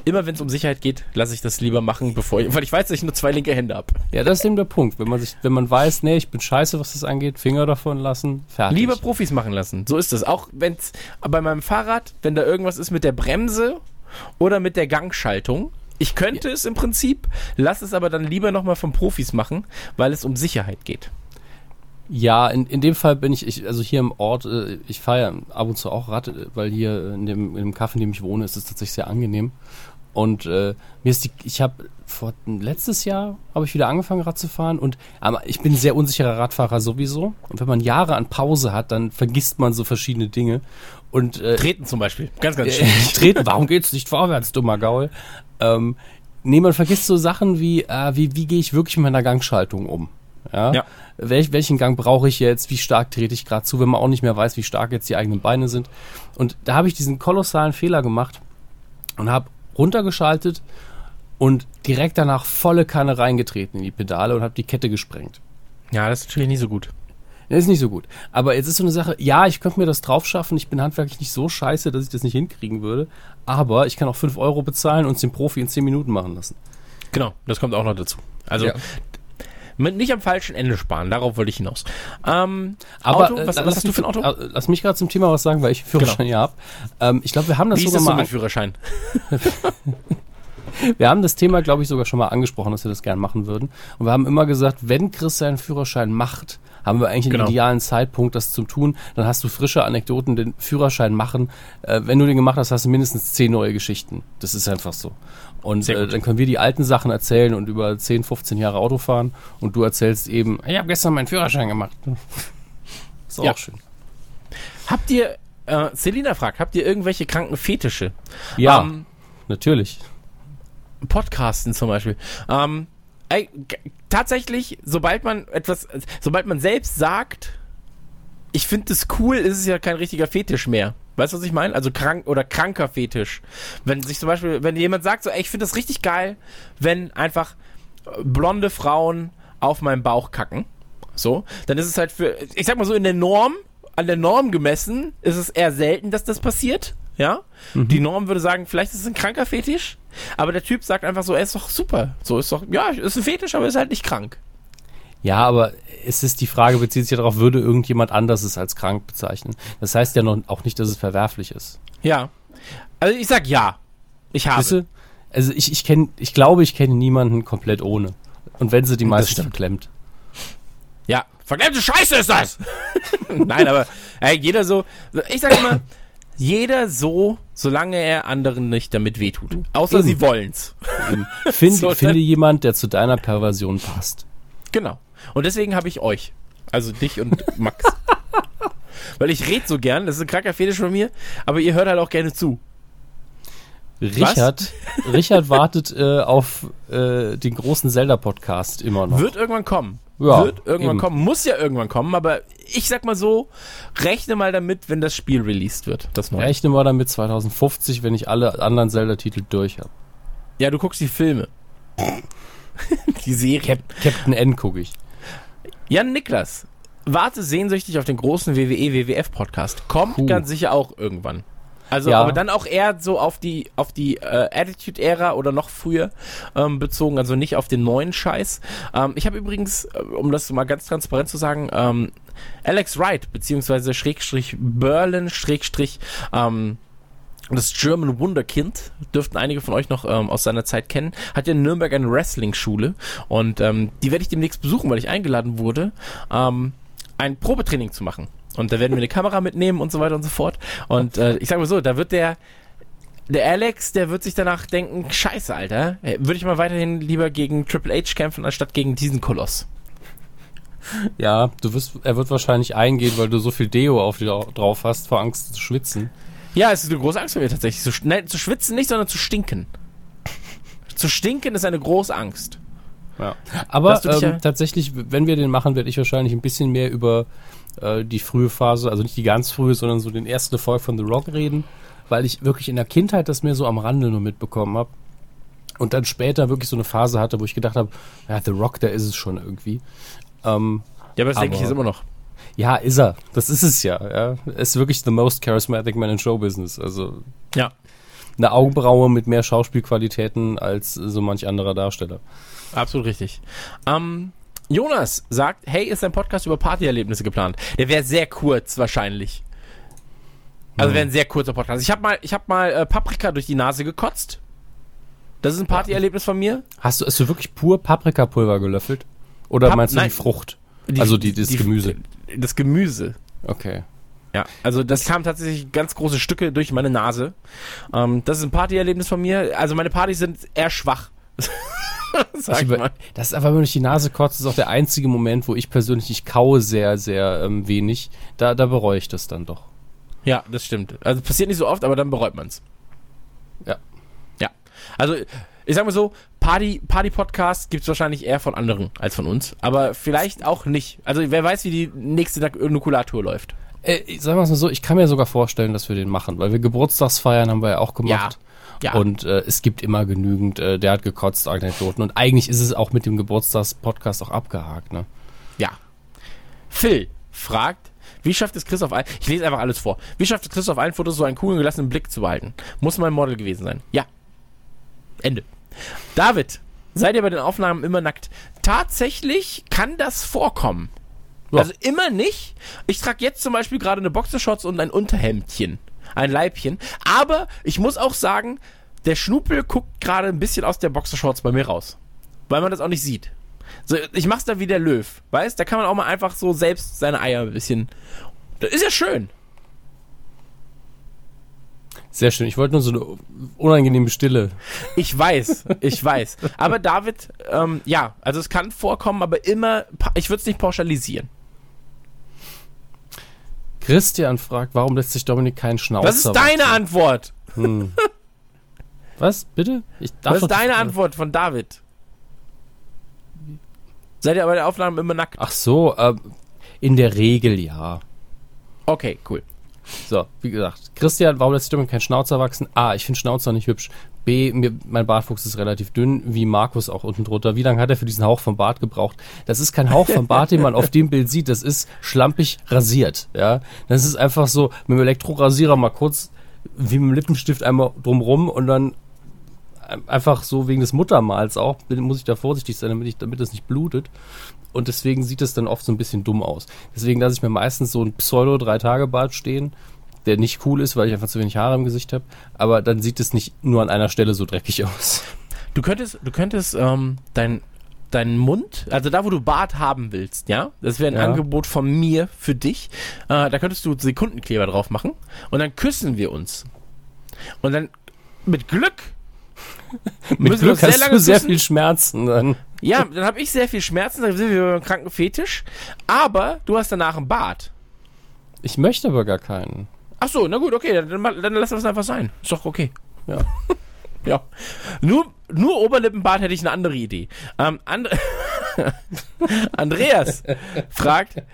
Immer wenn es um Sicherheit geht, lasse ich das lieber machen, bevor ich, *laughs* weil ich weiß, dass ich nur zwei linke Hände habe. Ja, das ist eben der Punkt. Wenn man sich, wenn man weiß, nee, ich bin scheiße, was das angeht, Finger davon lassen, fertig. Lieber Profis machen lassen. So ist es. Auch wenn bei meinem Fahrrad, wenn da irgendwas ist mit der Bremse oder mit der Gangschaltung. Ich könnte es im Prinzip, lass es aber dann lieber nochmal von Profis machen, weil es um Sicherheit geht. Ja, in, in dem Fall bin ich, ich also hier im Ort, äh, ich fahre ja ab und zu auch Rad, äh, weil hier in dem, in dem Kaff, in dem ich wohne, ist es tatsächlich sehr angenehm. Und äh, mir ist die, ich habe vor letztes Jahr habe ich wieder angefangen Rad zu fahren und aber ich bin ein sehr unsicherer Radfahrer sowieso. Und wenn man Jahre an Pause hat, dann vergisst man so verschiedene Dinge. Und äh, Treten zum Beispiel. Ganz, ganz äh, schwierig. *laughs* treten, warum geht's nicht vorwärts, dummer Gaul? Ähm, nee, man vergisst so Sachen wie, äh, wie, wie gehe ich wirklich mit meiner Gangschaltung um? Ja. Ja. Welch, welchen Gang brauche ich jetzt? Wie stark trete ich gerade zu, wenn man auch nicht mehr weiß, wie stark jetzt die eigenen Beine sind? Und da habe ich diesen kolossalen Fehler gemacht und habe runtergeschaltet und direkt danach volle Kanne reingetreten in die Pedale und habe die Kette gesprengt. Ja, das ist natürlich nicht so gut. Das ist nicht so gut. Aber jetzt ist so eine Sache, ja, ich könnte mir das drauf schaffen. Ich bin handwerklich nicht so scheiße, dass ich das nicht hinkriegen würde. Aber ich kann auch 5 Euro bezahlen und es den Profi in 10 Minuten machen lassen. Genau, das kommt auch noch dazu. Also Ja. Mit, nicht am falschen Ende sparen, darauf wollte ich hinaus. Ähm, Aber Auto, äh, was, lass was hast du für ein Auto? äh, Lass mich gerade zum Thema was sagen, weil ich Führerschein ja habe. Ähm, ich glaube, wir haben das Wie ist sogar das so mal. mit Führerschein? *laughs* Wir haben das Thema, glaube ich, sogar schon mal angesprochen, dass wir das gern machen würden. Und wir haben immer gesagt, wenn Chris seinen Führerschein macht, haben wir eigentlich Genau. einen idealen Zeitpunkt, das zu tun. Dann hast du frische Anekdoten, den Führerschein machen. Äh, wenn du den gemacht hast, hast du mindestens zehn neue Geschichten. Das ist einfach so. Und äh, dann können wir die alten Sachen erzählen und über 10, 15 Jahre Auto fahren. Und du erzählst eben, ich habe gestern meinen Führerschein gemacht. *laughs* Ist auch Ja. schön. Habt ihr, äh, Selina fragt, habt ihr irgendwelche kranken Fetische? Ja, Ähm, natürlich. Podcasten zum Beispiel. Ähm, ey, tatsächlich, sobald man etwas, sobald man selbst sagt, ich finde das cool, ist es ja kein richtiger Fetisch mehr. Weißt du, was ich meine? Also krank oder kranker Fetisch. Wenn sich zum Beispiel, wenn jemand sagt, so, ey, ich finde das richtig geil, wenn einfach blonde Frauen auf meinem Bauch kacken. So, dann ist es halt für, ich sag mal so, in der Norm, an der Norm gemessen, ist es eher selten, dass das passiert. Ja? Die Norm würde sagen, vielleicht ist es ein kranker Fetisch, aber der Typ sagt einfach so, er ist doch super. So ist doch, ja, ist ein Fetisch, aber ist halt nicht krank. Ja, aber es ist die Frage, bezieht sich ja darauf, würde irgendjemand anders es als krank bezeichnen? Das heißt ja noch, auch nicht, dass es verwerflich ist. Ja. Also ich sag ja. Ich habe. Du? Also ich, ich kenne, ich glaube, ich kenne niemanden komplett ohne. Und wenn sie die meisten verklemmt. Ja, verklemmte Scheiße ist das! *laughs* Nein, aber ey, jeder so, ich sag immer, jeder so, solange er anderen nicht damit wehtut. Außer Eben. sie wollen's. *laughs* Find, So, finde jemand, der zu deiner Perversion passt. Genau. Und deswegen habe ich euch. Also dich und Max. *laughs* Weil ich rede so gern, das ist ein kranker Fetisch von mir, aber ihr hört halt auch gerne zu. Richard, Richard wartet äh, auf äh, den großen Zelda-Podcast immer noch. Wird irgendwann kommen. Ja, Wird irgendwann eben. kommen. Muss ja irgendwann kommen, aber ich sag mal so, rechne mal damit, wenn das Spiel released wird. Das neue. Rechne mal damit 2050, wenn ich alle anderen Zelda-Titel durch habe. Ja, du guckst die Filme. *laughs* die Serie. Captain N gucke ich. Jan Niklas, warte sehnsüchtig auf den großen WWE WWF Podcast. Kommt Puh. ganz sicher auch irgendwann. Also, Ja. aber dann auch eher so auf die auf die äh, Attitude-Ära oder noch früher ähm, bezogen, also nicht auf den neuen Scheiß. Ähm, ich habe übrigens, äh, um das mal ganz transparent zu sagen, ähm, Alex Wright beziehungsweise Schrägstrich Berlin Schrägstrich ähm, das German Wunderkind, dürften einige von euch noch ähm, aus seiner Zeit kennen, hat ja in Nürnberg eine Wrestling-Schule und ähm, die werde ich demnächst besuchen, weil ich eingeladen wurde, ähm, ein Probetraining zu machen. Und da werden wir eine Kamera mitnehmen und so weiter und so fort. Und äh, ich sage mal so, da wird der der Alex, der wird sich danach denken, scheiße, Alter, äh, würde ich mal weiterhin lieber gegen Triple H kämpfen, anstatt gegen diesen Koloss. Ja, du wirst, er wird wahrscheinlich eingehen, weil du so viel Deo auf dir drauf hast, vor Angst zu schwitzen. Ja, es ist eine große Angst bei mir tatsächlich. Zu, nein, zu schwitzen nicht, sondern zu stinken. Zu stinken ist eine große Angst. Ja. Aber ähm, ja- tatsächlich, wenn wir den machen, werde ich wahrscheinlich ein bisschen mehr über äh, die frühe Phase, also nicht die ganz frühe, sondern so den ersten Erfolg von The Rock reden, weil ich wirklich in der Kindheit das mehr so am Rande nur mitbekommen habe. Und dann später wirklich so eine Phase hatte, wo ich gedacht habe, ja, The Rock, der ist es schon irgendwie. Ähm, Ja, aber das denke ich jetzt immer noch. ja, ist er. Das ist es ja. ja. Er ist wirklich the most charismatic man in Showbusiness. Also Ja. eine Augenbraue mit mehr Schauspielqualitäten als so manch anderer Darsteller. Absolut richtig. Ähm, Jonas sagt, hey, ist ein Podcast über Partyerlebnisse geplant? Der wäre sehr kurz wahrscheinlich. Also wäre ein sehr kurzer Podcast. Ich habe mal, ich habe mal äh, Paprika durch die Nase gekotzt. Das ist ein Partyerlebnis von mir. Hast du, hast du wirklich pur Paprikapulver gelöffelt? Oder Pap- meinst du nein. die Frucht? also die, das Gemüse. Das Gemüse. Okay. Ja, also das kam tatsächlich ganz große Stücke durch meine Nase. Ähm, das ist ein Partyerlebnis von mir. Also meine Partys sind eher schwach. *laughs* *laughs* Sag Ich ich mal. das ist einfach, wenn du durch die Nase kotzt, ist auch der einzige Moment, wo ich persönlich, ich kaue sehr, sehr ähm, wenig. Da, da bereue ich das dann doch. Ja, das stimmt. Also passiert nicht so oft, aber dann bereut man's. Ja. Ja. Also, ich sag mal so, Party, Party-Podcast gibt's wahrscheinlich eher von anderen als von uns. Aber vielleicht auch nicht. Also wer weiß, wie die nächste Nukulatur läuft. Äh, sagen wir es mal so, ich kann mir sogar vorstellen, dass wir den machen, weil wir Geburtstagsfeiern haben wir ja auch gemacht. Ja. Und äh, es gibt immer genügend, äh, der hat gekotzt, Anekdoten. Und eigentlich ist es auch mit dem Geburtstagspodcast auch abgehakt, ne? Ja. Phil fragt, wie schafft es Chris auf ein, ich lese einfach alles vor. Wie schafft es Chris auf ein Foto so einen coolen gelassenen Blick zu behalten? Muss mal ein Model gewesen sein. Ja. Ende. David, seid ihr bei den Aufnahmen immer nackt? Tatsächlich kann das vorkommen. Ja. Also immer nicht. Ich trage jetzt zum Beispiel gerade eine Boxershorts und ein Unterhemdchen. Ein Leibchen. Aber ich muss auch sagen, der Schnupel guckt gerade ein bisschen aus der Boxershorts bei mir raus. Weil man das auch nicht sieht. So, ich mach's da wie der Löw, weißt? Da kann man auch mal einfach so selbst seine Eier ein bisschen. Das ist ja schön. Sehr schön. Ich wollte nur so eine unangenehme Stille. Ich weiß, ich weiß. Aber David, ähm, ja, also es kann vorkommen, aber immer, ich würde es nicht pauschalisieren. Christian fragt, warum lässt sich Dominik keinen Schnauzer Was ist deine wachsen? Antwort? Was? Bitte? Was ist deine Antwort von David? Seid ihr bei der Aufnahme immer nackt? Ach so, ähm, in der Regel ja. Okay, cool. So, wie gesagt, Christian, warum lässt sich Dominik keinen Schnauzer wachsen? A, ich finde Schnauzer nicht hübsch. B, mir, mein Bartwuchs ist relativ dünn, wie Markus auch unten drunter. Wie lange hat er für diesen Hauch vom Bart gebraucht? Das ist kein Hauch vom Bart, den man auf dem Bild sieht. Das ist schlampig rasiert, ja. Das ist einfach so mit dem Elektrorasierer mal kurz wie mit dem Lippenstift einmal drumrum und dann einfach so wegen des Muttermals auch, muss ich da vorsichtig sein, damit, ich, damit es nicht blutet. Und deswegen sieht es dann oft so ein bisschen dumm aus. Deswegen lasse ich mir meistens so ein Pseudo-Drei-Tage-Bart stehen, der nicht cool ist, weil ich einfach zu wenig Haare im Gesicht habe. Aber dann sieht es nicht nur an einer Stelle so dreckig aus. Du könntest, du könntest ähm, dein, deinen Mund, also da, wo du Bart haben willst, ja, das wäre ein Ja. Angebot von mir für dich. Äh, da könntest du Sekundenkleber drauf machen und dann küssen wir uns. Und dann mit Glück *laughs* Mit Glück sehr hast du sehr küssen. viel Schmerzen dann. Ja, dann habe ich sehr viel Schmerzen, dann sind wir beim kranken Fetisch. Aber du hast danach einen Bart. Ich möchte aber gar keinen. Ach so, na gut, okay, dann, dann, dann lass das einfach sein. Ist doch okay. Ja. *laughs* Ja. Nur, nur Oberlippenbart hätte ich eine andere Idee. Ähm, And *laughs* Andreas fragt,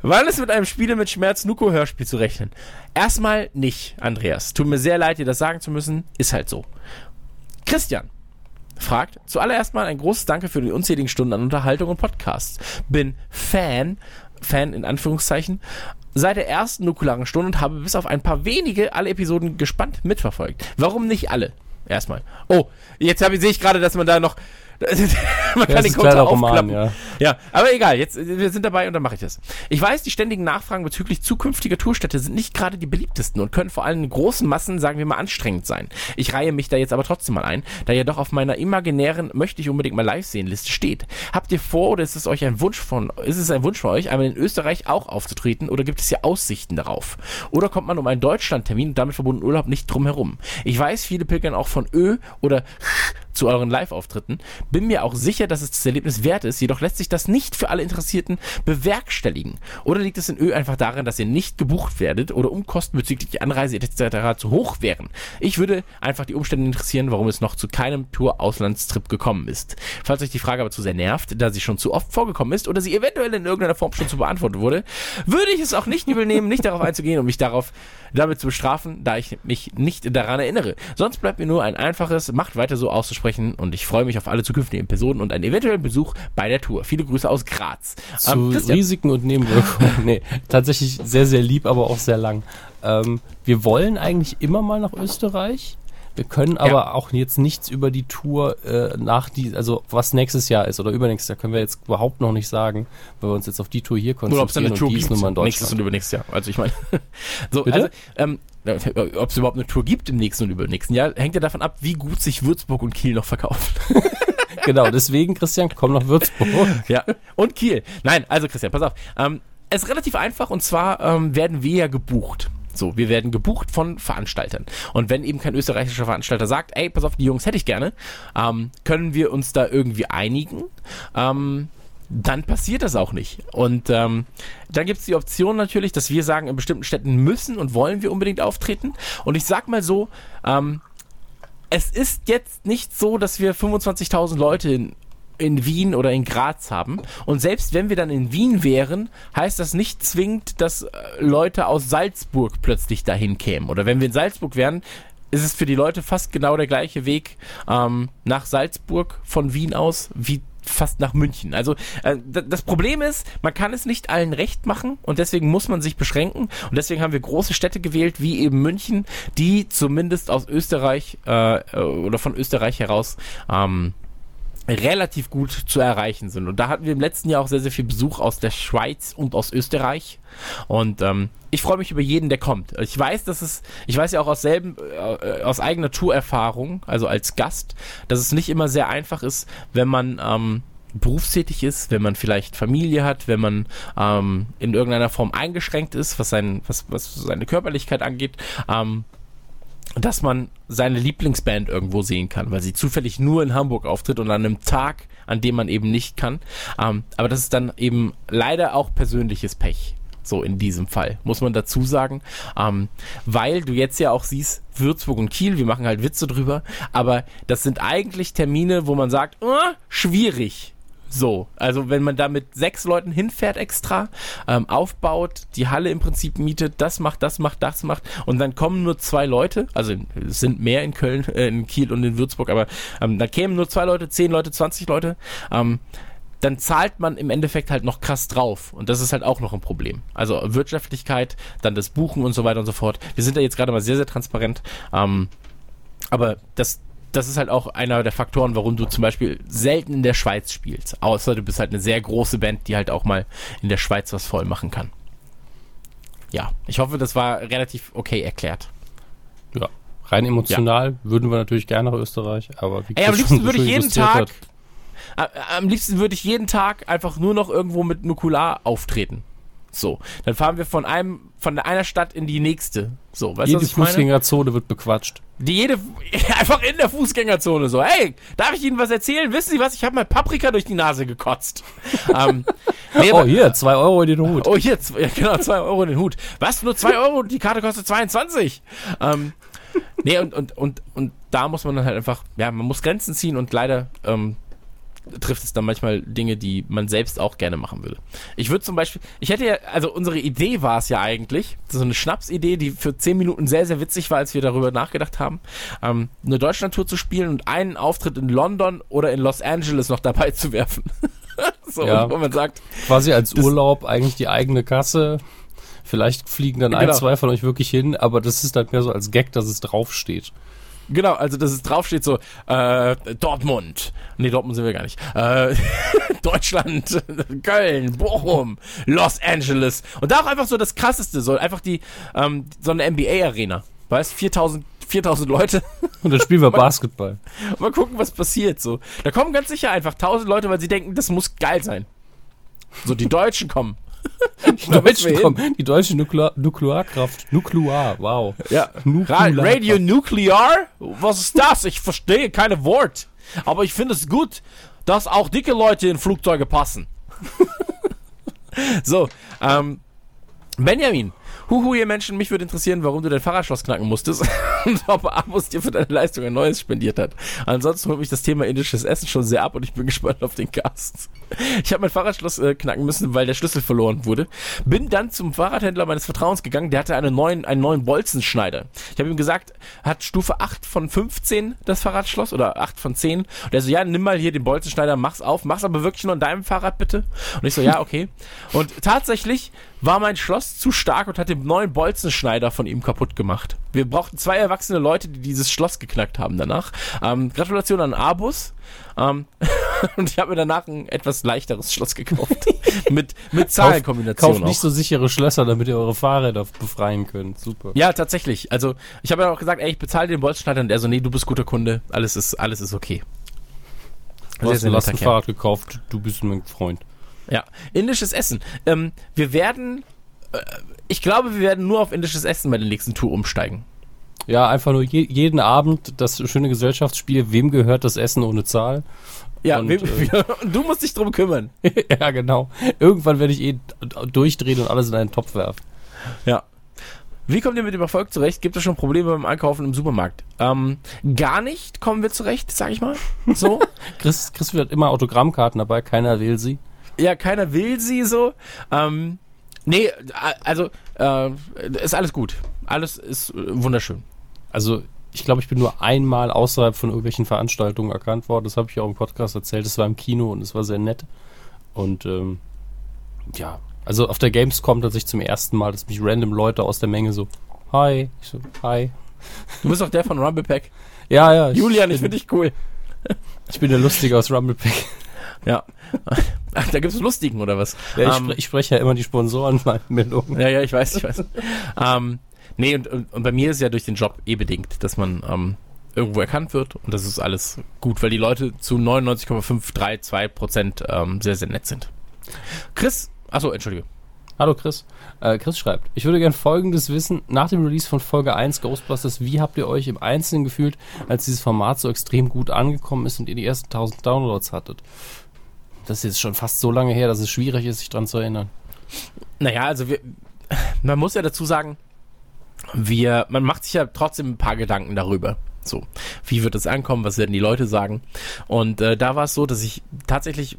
wann ist mit einem Spiele mit Schmerz Nuko Hörspiel zu rechnen? Erstmal nicht, Andreas. Tut mir sehr leid, dir das sagen zu müssen. Ist halt so. Christian fragt, zuallererst mal ein großes Danke für die unzähligen Stunden an Unterhaltung und Podcasts. Bin Fan, Fan in Anführungszeichen, seit der ersten nukularen Stunde und habe bis auf ein paar wenige alle Episoden gespannt mitverfolgt. Warum nicht alle? Erstmal. Oh, jetzt sehe ich gerade, dass man da noch. *laughs* man kann Das den Counter kleiner Roman, aufklappen. ja. Ja, aber egal, jetzt wir sind dabei und dann mache ich das. Ich weiß, die ständigen Nachfragen bezüglich zukünftiger Tourstädte sind nicht gerade die beliebtesten und können vor allem in großen Massen, sagen wir mal, anstrengend sein. Ich reihe mich da jetzt aber trotzdem mal ein, da ihr doch auf meiner imaginären möchte ich unbedingt mal live sehen Liste steht. Habt ihr vor oder ist es euch ein Wunsch von ist es ein Wunsch von euch, einmal in Österreich auch aufzutreten oder gibt es hier Aussichten darauf? Oder kommt man um einen Deutschlandtermin und damit verbundenen Urlaub nicht drum herum? Ich weiß, viele pilgern auch von Ö oder zu euren Live-Auftritten. Bin mir auch sicher, dass es das Erlebnis wert ist, jedoch lässt sich das nicht für alle Interessierten bewerkstelligen. Oder liegt es in Ö einfach daran, dass ihr nicht gebucht werdet oder Umkosten bezüglich Anreise etc. zu hoch wären? Ich würde einfach die Umstände interessieren, warum es noch zu keinem Tour-Auslandstrip gekommen ist. Falls euch die Frage aber zu sehr nervt, da sie schon zu oft vorgekommen ist oder sie eventuell in irgendeiner Form schon zu beantwortet wurde, würde ich es auch nicht übel nehmen, nicht darauf einzugehen und mich darauf damit zu bestrafen, da ich mich nicht daran erinnere. Sonst bleibt mir nur ein einfaches, macht weiter so auszusprechen und ich freue mich auf alle zukünftigen Episoden und einen eventuellen Besuch bei der Tour. Viele Grüße aus Graz. Zu Ähm, Risiken und Nebenwirkungen. *laughs* nee, tatsächlich sehr, sehr lieb, aber auch sehr lang. Ähm, wir wollen eigentlich immer mal nach Österreich. Wir können aber Ja. auch jetzt nichts über die Tour äh, nach die, also was nächstes Jahr ist oder übernächstes Jahr, können wir jetzt überhaupt noch nicht sagen, weil wir uns jetzt auf die Tour hier oder ob es konzentrieren eine Tour gibt, in nächstes und übernächstes Jahr. Also ich meine, *laughs* so, Bitte? also, ähm, *laughs* ob es überhaupt eine Tour gibt im nächsten und übernächsten Jahr, hängt ja davon ab, wie gut sich Würzburg und Kiel noch verkaufen. *laughs* genau, deswegen, Christian, komm nach Würzburg. Ja, und Kiel. Nein, also Christian, pass auf. Ähm, es ist relativ einfach und zwar ähm, werden wir ja gebucht. So, wir werden gebucht von Veranstaltern. Und wenn eben kein österreichischer Veranstalter sagt, ey, pass auf, die Jungs hätte ich gerne, ähm, können wir uns da irgendwie einigen, ähm, dann passiert das auch nicht. Und ähm, dann gibt es die Option natürlich, dass wir sagen, in bestimmten Städten müssen und wollen wir unbedingt auftreten. Und ich sag mal so, ähm, es ist jetzt nicht so, dass wir 25.000 Leute in, in Wien oder in Graz haben. Und selbst wenn wir dann in Wien wären, heißt das nicht zwingend, dass äh, Leute aus Salzburg plötzlich dahin kämen. Oder wenn wir in Salzburg wären, ist es für die Leute fast genau der gleiche Weg ähm, nach Salzburg von Wien aus wie fast nach München. Also äh, das Problem ist, man kann es nicht allen recht machen und deswegen muss man sich beschränken und deswegen haben wir große Städte gewählt, wie eben München, die zumindest aus Österreich äh, oder von Österreich heraus ähm, relativ gut zu erreichen sind. Und da hatten wir im letzten Jahr auch sehr, sehr viel Besuch aus der Schweiz und aus Österreich. Und ähm, ich freue mich über jeden, der kommt. Ich weiß, dass es, ich weiß ja auch aus selben, äh, aus eigener Tourerfahrung, also als Gast, dass es nicht immer sehr einfach ist, wenn man ähm, berufstätig ist, wenn man vielleicht Familie hat, wenn man ähm, in irgendeiner Form eingeschränkt ist, was, sein, was, was seine Körperlichkeit angeht. Ähm, dass man seine Lieblingsband irgendwo sehen kann, weil sie zufällig nur in Hamburg auftritt und an einem Tag, an dem man eben nicht kann. Ähm, aber das ist dann eben leider auch persönliches Pech. So in diesem Fall, muss man dazu sagen. Ähm, weil du jetzt ja auch siehst, Würzburg und Kiel, wir machen halt Witze drüber, aber das sind eigentlich Termine, wo man sagt, oh, schwierig so, also wenn man da mit sechs Leuten hinfährt extra, ähm, aufbaut, die Halle im Prinzip mietet, das macht, das macht, das macht und dann kommen nur zwei Leute, also es sind mehr in Köln, äh, in Kiel und in Würzburg, aber ähm, da kämen nur zwei Leute, zehn Leute, zwanzig Leute, ähm, dann zahlt man im Endeffekt halt noch krass drauf. Und das ist halt auch noch ein Problem. Also Wirtschaftlichkeit, dann das Buchen und so weiter und so fort. Wir sind da jetzt gerade mal sehr, sehr transparent. Ähm, aber das, das ist halt auch einer der Faktoren, warum du zum Beispiel selten in der Schweiz spielst. Außer du bist halt eine sehr große Band, die halt auch mal in der Schweiz was voll machen kann. Ja, ich hoffe, das war relativ okay erklärt. Ja, rein emotional ja. würden wir natürlich gerne nach Österreich, aber wie Ey, am liebsten würde ich jeden Tag, hat. am liebsten würde ich jeden Tag einfach nur noch irgendwo mit Nukular auftreten. So, dann fahren wir von einem, von einer Stadt in die nächste. So, weißt du, was ich Fußgängerzone wird bequatscht. Die jede, *laughs* einfach in der Fußgängerzone so. Hey, darf ich Ihnen was erzählen? Wissen Sie was? Ich habe mal Paprika durch die Nase gekotzt. *laughs* ähm, nee, oh, hier, zwei Euro in den *laughs* Hut. Oh, hier, ja, genau, zwei Euro in den Hut. Was? Nur zwei Euro? Die Karte kostet 22. Ähm, nee, und, und, und, und da muss man dann halt einfach, ja, man muss Grenzen ziehen und leider ähm, trifft es dann manchmal Dinge, die man selbst auch gerne machen würde. Ich würde zum Beispiel, ich hätte ja, also unsere Idee war es ja eigentlich, so eine Schnapsidee, die für zehn Minuten sehr, sehr witzig war, als wir darüber nachgedacht haben, ähm, eine Deutschlandtour zu spielen und einen Auftritt in London oder in Los Angeles noch dabei zu werfen. *laughs* so, ja, wo man sagt. Quasi als Urlaub eigentlich die eigene Kasse. Vielleicht fliegen dann genau. ein, zwei von euch wirklich hin, aber das ist dann mehr so als Gag, dass es draufsteht. Genau, also dass es draufsteht so, äh, Dortmund. Nee, Dortmund sind wir gar nicht. Äh, *laughs* Deutschland, *laughs* Köln, Bochum, Los Angeles. Und da auch einfach so das krasseste, so einfach die, ähm, so eine NBA-Arena. Weißt, 4000 4000 Leute. *laughs* Und dann spielen wir Basketball. Mal gucken, was passiert. So, da kommen ganz sicher einfach 1000 Leute, weil sie denken, das muss geil sein. So, die Deutschen kommen. Die Deutschen kommen. Die deutsche Nuklear Nuklearkraft. Nuklear, wow. Ja. Nuklearkraft. Radio Nuclear? Was ist das? Ich verstehe keine Wort. Aber ich finde es gut, dass auch dicke Leute in Flugzeuge passen. *laughs* so, ähm, Benjamin, Huhu, ihr Menschen, mich würde interessieren, warum du dein Fahrradschloss knacken musstest *laughs* und ob Amos dir für deine Leistung ein neues spendiert hat. Ansonsten holt mich das Thema indisches Essen schon sehr ab und ich bin *laughs* gespannt auf den Cast. Ich habe mein Fahrradschloss äh, knacken müssen, weil der Schlüssel verloren wurde. Bin dann zum Fahrradhändler meines Vertrauens gegangen, der hatte einen neuen, einen neuen Bolzenschneider. Ich habe ihm gesagt, hat Stufe 8 von 15 das Fahrradschloss oder 8 von 10. Und er so, ja, nimm mal hier den Bolzenschneider, mach's auf, mach's aber wirklich nur an deinem Fahrrad bitte. Und ich so, ja, okay. Und tatsächlich war mein Schloss zu stark und hat den neuen Bolzenschneider von ihm kaputt gemacht. Wir brauchten zwei erwachsene Leute, die dieses Schloss geknackt haben danach. Ähm, Gratulation an Abus. Ähm, *laughs* und ich habe mir danach ein etwas leichteres Schloss gekauft. *laughs* mit mit Zahlenkombination. Kauft nicht so sichere Schlösser, damit ihr eure Fahrräder befreien könnt. Super. Ja, tatsächlich. Also ich habe ja auch gesagt, ey, ich bezahle den Bolzenschneider und er so, nee, du bist guter Kunde. Alles ist, alles ist okay. Du hast ein Lastenfahrrad gekauft, du bist mein Freund. Ja, indisches Essen. Ähm, wir werden, äh, ich glaube, wir werden nur auf indisches Essen bei der nächsten Tour umsteigen. Ja, einfach nur je, jeden Abend das schöne Gesellschaftsspiel, wem gehört das Essen ohne Zahl? Ja, und, wem, äh, *laughs* du musst dich drum kümmern. *laughs* ja, genau. Irgendwann werde ich eh durchdrehen und alles in einen Topf werfen. Ja. Wie kommt ihr mit dem Erfolg zurecht? Gibt es schon Probleme beim Einkaufen im Supermarkt? Ähm, gar nicht kommen wir zurecht, sag ich mal. So. *laughs* Chris, Chris hat immer Autogrammkarten dabei, keiner will sie. Ja, keiner will sie so. Ähm, nee, also äh, ist alles gut. Alles ist äh, wunderschön. Also ich glaube, ich bin nur einmal außerhalb von irgendwelchen Veranstaltungen erkannt worden. Das habe ich auch im Podcast erzählt. Es war im Kino und es war sehr nett. Und ähm, ja, also auf der Gamescom tatsächlich zum ersten Mal, dass mich random Leute aus der Menge so, hi, ich so, hi. Du bist auch der von Rumblepack. Ja, ja. Julian, ich finde dich cool. ich bin der Lustige aus Rumblepack. Ja. *laughs* Ach, da gibt's Lustigen oder was? Ja, ich, Ähm, spre ich spreche ja immer die Sponsorenmeldungen. *laughs* Ja, ja, ich weiß, ich weiß. ähm, nee, und, und, und bei mir ist ja durch den Job eh bedingt, dass man ähm, irgendwo erkannt wird und das ist alles gut, weil die Leute zu 99,532 Prozent ähm, sehr, sehr nett sind. Chris, achso, entschuldige. Hallo Chris. Äh, Chris schreibt, ich würde gern folgendes wissen. Nach dem Release von Folge 1 Ghostbusters, wie habt ihr euch im Einzelnen gefühlt, als dieses Format so extrem gut angekommen ist und ihr die ersten 1000 Downloads hattet? Das ist jetzt schon fast so lange her, dass es schwierig ist, sich dran zu erinnern. Naja, also wir, man muss ja dazu sagen, wir, man macht sich ja trotzdem ein paar Gedanken darüber. So, wie wird es ankommen, was werden die Leute sagen? Und äh, da war es so, dass ich tatsächlich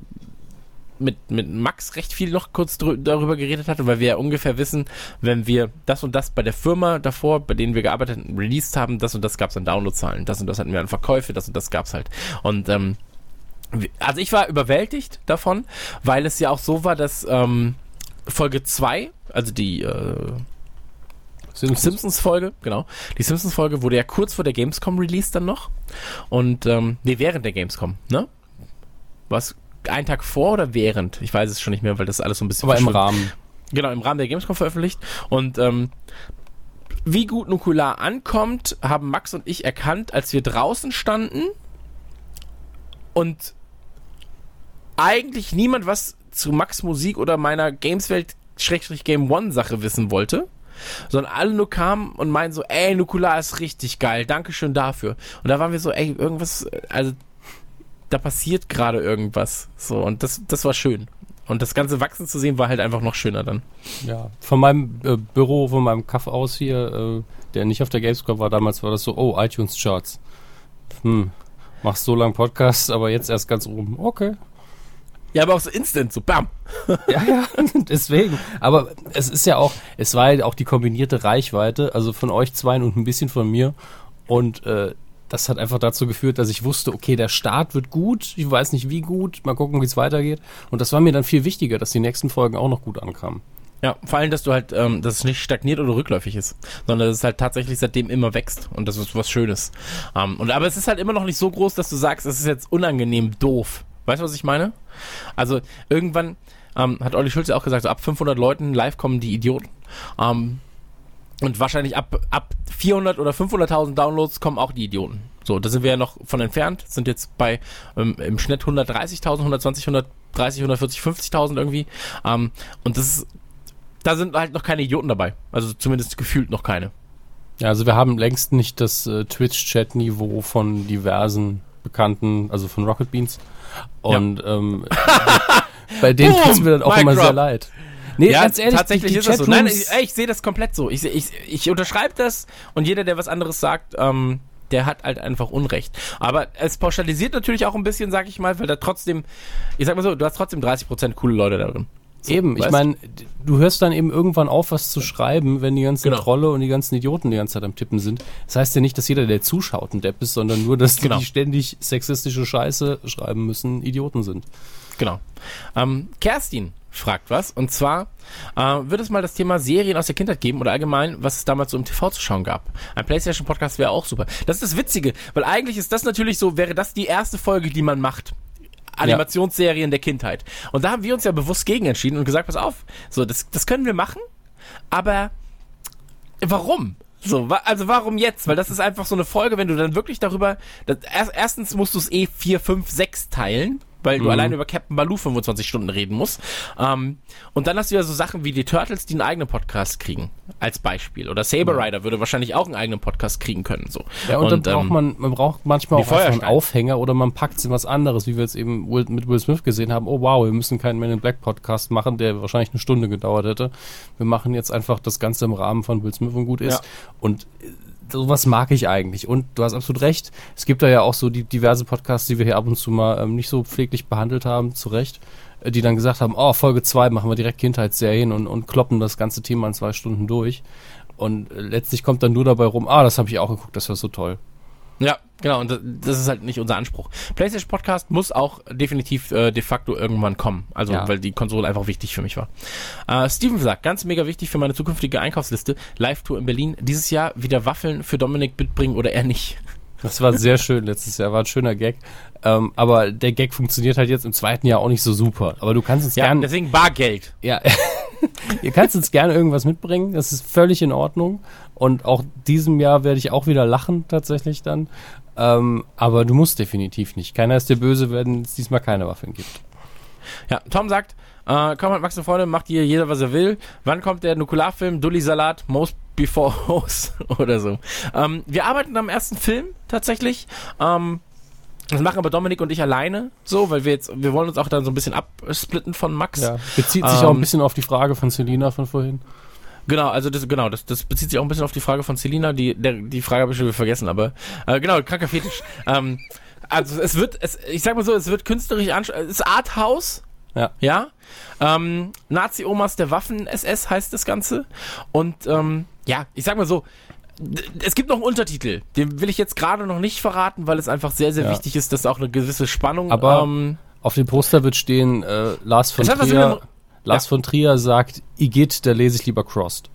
mit, mit Max recht viel noch kurz darüber geredet hatte, weil wir ja ungefähr wissen, wenn wir das und das bei der Firma davor, bei denen wir gearbeitet und released haben, das und das gab es an Downloadzahlen, das und das hatten wir an Verkäufe, das und das gab's halt. Und ähm, also ich war überwältigt davon, weil es ja auch so war, dass ähm, Folge 2, also die äh, Simpsons-Folge, genau. Die Simpsons-Folge wurde ja kurz vor der Gamescom released dann noch. Und, ähm, nee, während der Gamescom, ne? Was, ein Tag vor oder während? Ich weiß es schon nicht mehr, weil das alles so ein bisschen Aber im. Rahmen. Genau, im Rahmen der Gamescom veröffentlicht. Und ähm, wie gut Nukular ankommt, haben Max und ich erkannt, als wir draußen standen und eigentlich niemand was zu Max Musik oder meiner Gameswelt Schrägstrich Game One Sache wissen wollte, sondern alle nur kamen und meinten so, ey, Nukular ist richtig geil, Dankeschön dafür. Und da waren wir so, ey, irgendwas, also da passiert gerade irgendwas. So, und das, das war schön. Und das ganze Wachsen zu sehen war halt einfach noch schöner dann. Ja, von meinem äh, Büro, von meinem Kaff aus hier, äh, der nicht auf der Gamescom war, damals war das so, oh, iTunes Charts. Hm, machst so lang Podcast, aber jetzt erst ganz oben. Okay. Ja, aber auch so instant, so bam. *laughs* Ja, ja, *laughs* deswegen. Aber es ist ja auch, es war ja auch die kombinierte Reichweite, also von euch zwei und ein bisschen von mir. Und äh, das hat einfach dazu geführt, dass ich wusste, okay, der Start wird gut, ich weiß nicht wie gut, mal gucken, wie es weitergeht. Und das war mir dann viel wichtiger, dass die nächsten Folgen auch noch gut ankamen. Ja, vor allem, dass du halt, ähm, dass es nicht stagniert oder rückläufig ist, sondern dass es halt tatsächlich seitdem immer wächst und das ist was Schönes. Ähm, und aber es ist halt immer noch nicht so groß, dass du sagst, es ist jetzt unangenehm doof. Weißt du, was ich meine? Also irgendwann ähm, hat Olli Schulze auch gesagt, so ab 500 Leuten live kommen die Idioten. Ähm, und wahrscheinlich ab, ab 400 oder 500.000 Downloads kommen auch die Idioten. So, da sind wir ja noch von entfernt, sind jetzt bei ähm, im Schnitt 130.000, 120, 130, 140, 50.000 irgendwie. Ähm, und das ist, da sind halt noch keine Idioten dabei. Also zumindest gefühlt noch keine. Ja, also wir haben längst nicht das äh, Twitch-Chat-Niveau von diversen Bekannten, also von Rocket Beans. Und ähm, *laughs* bei denen Boom! tut's mir dann auch immer drop. sehr leid. Nee, ganz ehrlich, tatsächlich die, die ist das so. Nein, ich, ich sehe das komplett so. Ich, ich, ich unterschreibe das und jeder, der was anderes sagt, ähm, der hat halt einfach Unrecht. Aber es pauschalisiert natürlich auch ein bisschen, sag ich mal, weil da trotzdem, ich sag mal so, du hast trotzdem 30% coole Leute da drin. So, Eben, ich weißt? meine, du hörst dann eben irgendwann auf, was zu schreiben, wenn die ganzen Genau. Trolle und die ganzen Idioten die ganze Zeit am Tippen sind. Das heißt ja nicht, dass jeder, der zuschaut, ein Depp ist, sondern nur, dass Genau. die, die ständig sexistische Scheiße schreiben müssen, Idioten sind. Genau. Ähm, Kerstin fragt was. Und zwar äh, wird es mal das Thema Serien aus der Kindheit geben oder allgemein, was es damals so im TV zu schauen gab. Ein PlayStation-Podcast wäre auch super. Das ist das Witzige, weil eigentlich ist das natürlich so, wäre das die erste Folge, die man macht. Animationsserien der Kindheit. Und da haben wir uns ja bewusst gegen entschieden und gesagt, pass auf, so, das, das können wir machen, aber warum? So, wa also warum jetzt? Weil das ist einfach so eine Folge, wenn du dann wirklich darüber, das, erst, erstens musst du es eh vier, fünf, sechs teilen, weil du alleine über Captain Baloo 25 Stunden reden musst. Ähm, und dann hast du ja so Sachen wie die Turtles, die einen eigenen Podcast kriegen, als Beispiel. Oder Saber Rider würde wahrscheinlich auch einen eigenen Podcast kriegen können. So. Ja, und, Und, dann braucht ähm, man, man braucht manchmal auch einen. Aufhänger oder man packt es in was anderes, wie wir jetzt eben mit Will Smith gesehen haben. Oh wow, wir müssen keinen Men in Black Podcast machen, der wahrscheinlich eine Stunde gedauert hätte. Wir machen jetzt einfach das Ganze im Rahmen von Will Smith und gut ist. Ja. Und sowas mag ich eigentlich. Und du hast absolut recht. Es gibt da ja auch so die diverse Podcasts, die wir hier ab und zu mal ähm, nicht so pfleglich behandelt haben, zu Recht, äh, die dann gesagt haben, oh, Folge 2 machen wir direkt Kindheitsserien und, und kloppen das ganze Thema in zwei Stunden durch. Und äh, letztlich kommt dann nur dabei rum, ah, das habe ich auch geguckt, das war so toll. Ja, genau, und das- ist halt nicht unser Anspruch. PlayStation Podcast muss auch definitiv äh, de facto irgendwann kommen. Also, Ja. weil die Konsole einfach wichtig für mich war. Äh, Steven sagt, ganz mega wichtig für meine zukünftige Einkaufsliste, Live-Tour in Berlin, dieses Jahr wieder Waffeln für Dominik mitbringen oder eher nicht. Das war sehr schön letztes Jahr, war ein schöner Gag. Ähm, aber der Gag funktioniert halt jetzt im zweiten Jahr auch nicht so super. Aber du kannst uns Ja, gerne, deswegen Bargeld. ja, *laughs* ihr kannst uns gerne irgendwas mitbringen. Das ist völlig in Ordnung. Und auch diesem Jahr werde ich auch wieder lachen tatsächlich dann. Ähm, aber du musst definitiv nicht. Keiner ist dir böse, wenn es diesmal keine Waffeln gibt. Ja, Tom sagt, äh, komm halt Max und Freunde, macht hier jeder, was er will. Wann kommt der Nukularfilm, Dulli Salat, Most Before *laughs* Hose oder so? Ähm, wir arbeiten am ersten Film tatsächlich. Ähm, das machen aber Dominik und ich alleine so, weil wir jetzt, wir wollen uns auch dann so ein bisschen absplitten von Max. Ja. Bezieht sich auch ein Ähm, bisschen auf die Frage von Selina von vorhin. Genau, also das, genau, das, das bezieht sich auch ein bisschen auf die Frage von Selina, die, der, die Frage habe ich schon wieder vergessen, aber äh, genau, kranker Fetisch. *laughs* ähm, also es wird, es, ich sag mal so, es wird künstlerisch es ist Arthouse, Ja. ja. Ähm, Nazi-Omas der Waffen-SS heißt das Ganze. Und ähm, ja, ich sag mal so, es gibt noch einen Untertitel, den will ich jetzt gerade noch nicht verraten, weil es einfach sehr, sehr Ja. wichtig ist, dass auch eine gewisse Spannung. Aber- ähm, Auf dem Poster wird stehen, äh, Lars von Trier. Lars von Trier sagt, Igitt, da lese ich lieber Crossed.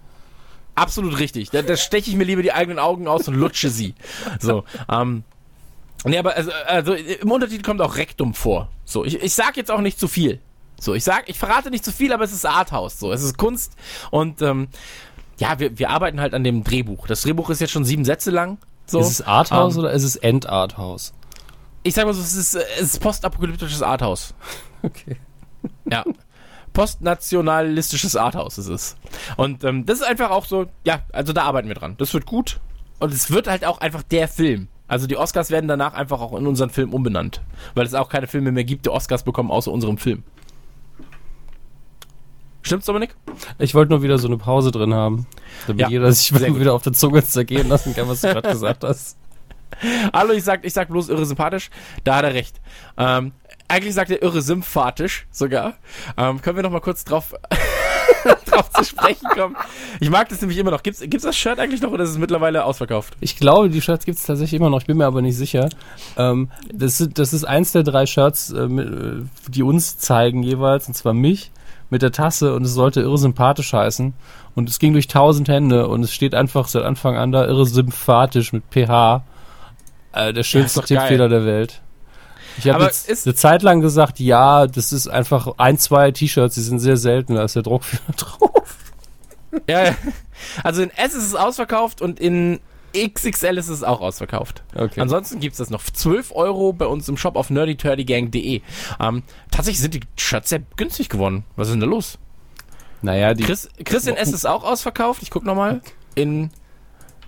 Absolut richtig. Da, da steche ich mir lieber die eigenen Augen aus und lutsche sie. So, ähm. Nee, aber also, also im Untertitel kommt auch Rektum vor. So, ich, ich sag jetzt auch nicht zu viel. So, ich sag, ich verrate nicht zu viel, aber es ist Arthouse. So, es ist Kunst und ähm, ja, wir, wir arbeiten halt an dem Drehbuch. Das Drehbuch ist jetzt schon sieben Sätze lang. So, Ist es Arthouse ähm, oder ist es Endarthouse? Ich sag mal so, es ist, es ist postapokalyptisches Arthouse. *laughs* Okay. Ja. Postnationalistisches Arthouse ist es. Und ähm, das ist einfach auch so, ja, also da arbeiten wir dran. Das wird gut. Und es wird halt auch einfach der Film. Also die Oscars werden danach einfach auch in unseren Film umbenannt. Weil es auch keine Filme mehr gibt, die Oscars bekommen, außer unserem Film. Stimmt's, Dominik? Ich wollte nur wieder so eine Pause drin haben, damit Ja, jeder sich wieder auf der Zunge zergehen lassen kann, was du gerade gesagt hast. *laughs* Hallo, ich sag, ich sag bloß irre sympathisch. Da hat er recht. Ähm, eigentlich sagt er irre sympathisch sogar. Ähm, können wir noch mal kurz drauf, *laughs* drauf zu sprechen kommen? Ich mag das nämlich immer noch. Gibt's, gibt's das Shirt eigentlich noch oder ist es mittlerweile ausverkauft? Ich glaube, die Shirts gibt es tatsächlich immer noch, ich bin mir aber nicht sicher. Ähm, das, ist, das ist eins der drei Shirts, äh, äh, die uns zeigen jeweils, und zwar mich, mit der Tasse und es sollte irre sympathisch heißen. Und es ging durch tausend Hände und es steht einfach seit Anfang an da irre sympathisch mit PH. Äh, der schönste. Tippfehler der Welt. Ich habe jetzt eine Zeit lang gesagt, ja, das ist einfach ein, zwei T-Shirts, die sind sehr selten, da ist der Druckfehler *laughs* drauf. Ja. Also in S ist es ausverkauft und in XXL ist es auch ausverkauft. Okay. Ansonsten gibt's das noch. 12 Euro bei uns im Shop auf nerdyturdygang.de. Ähm, tatsächlich sind die Shirts sehr günstig geworden. Was ist denn da los? Naja, die, Chris, Chris in S ist auch ausverkauft. Ich guck nochmal. In.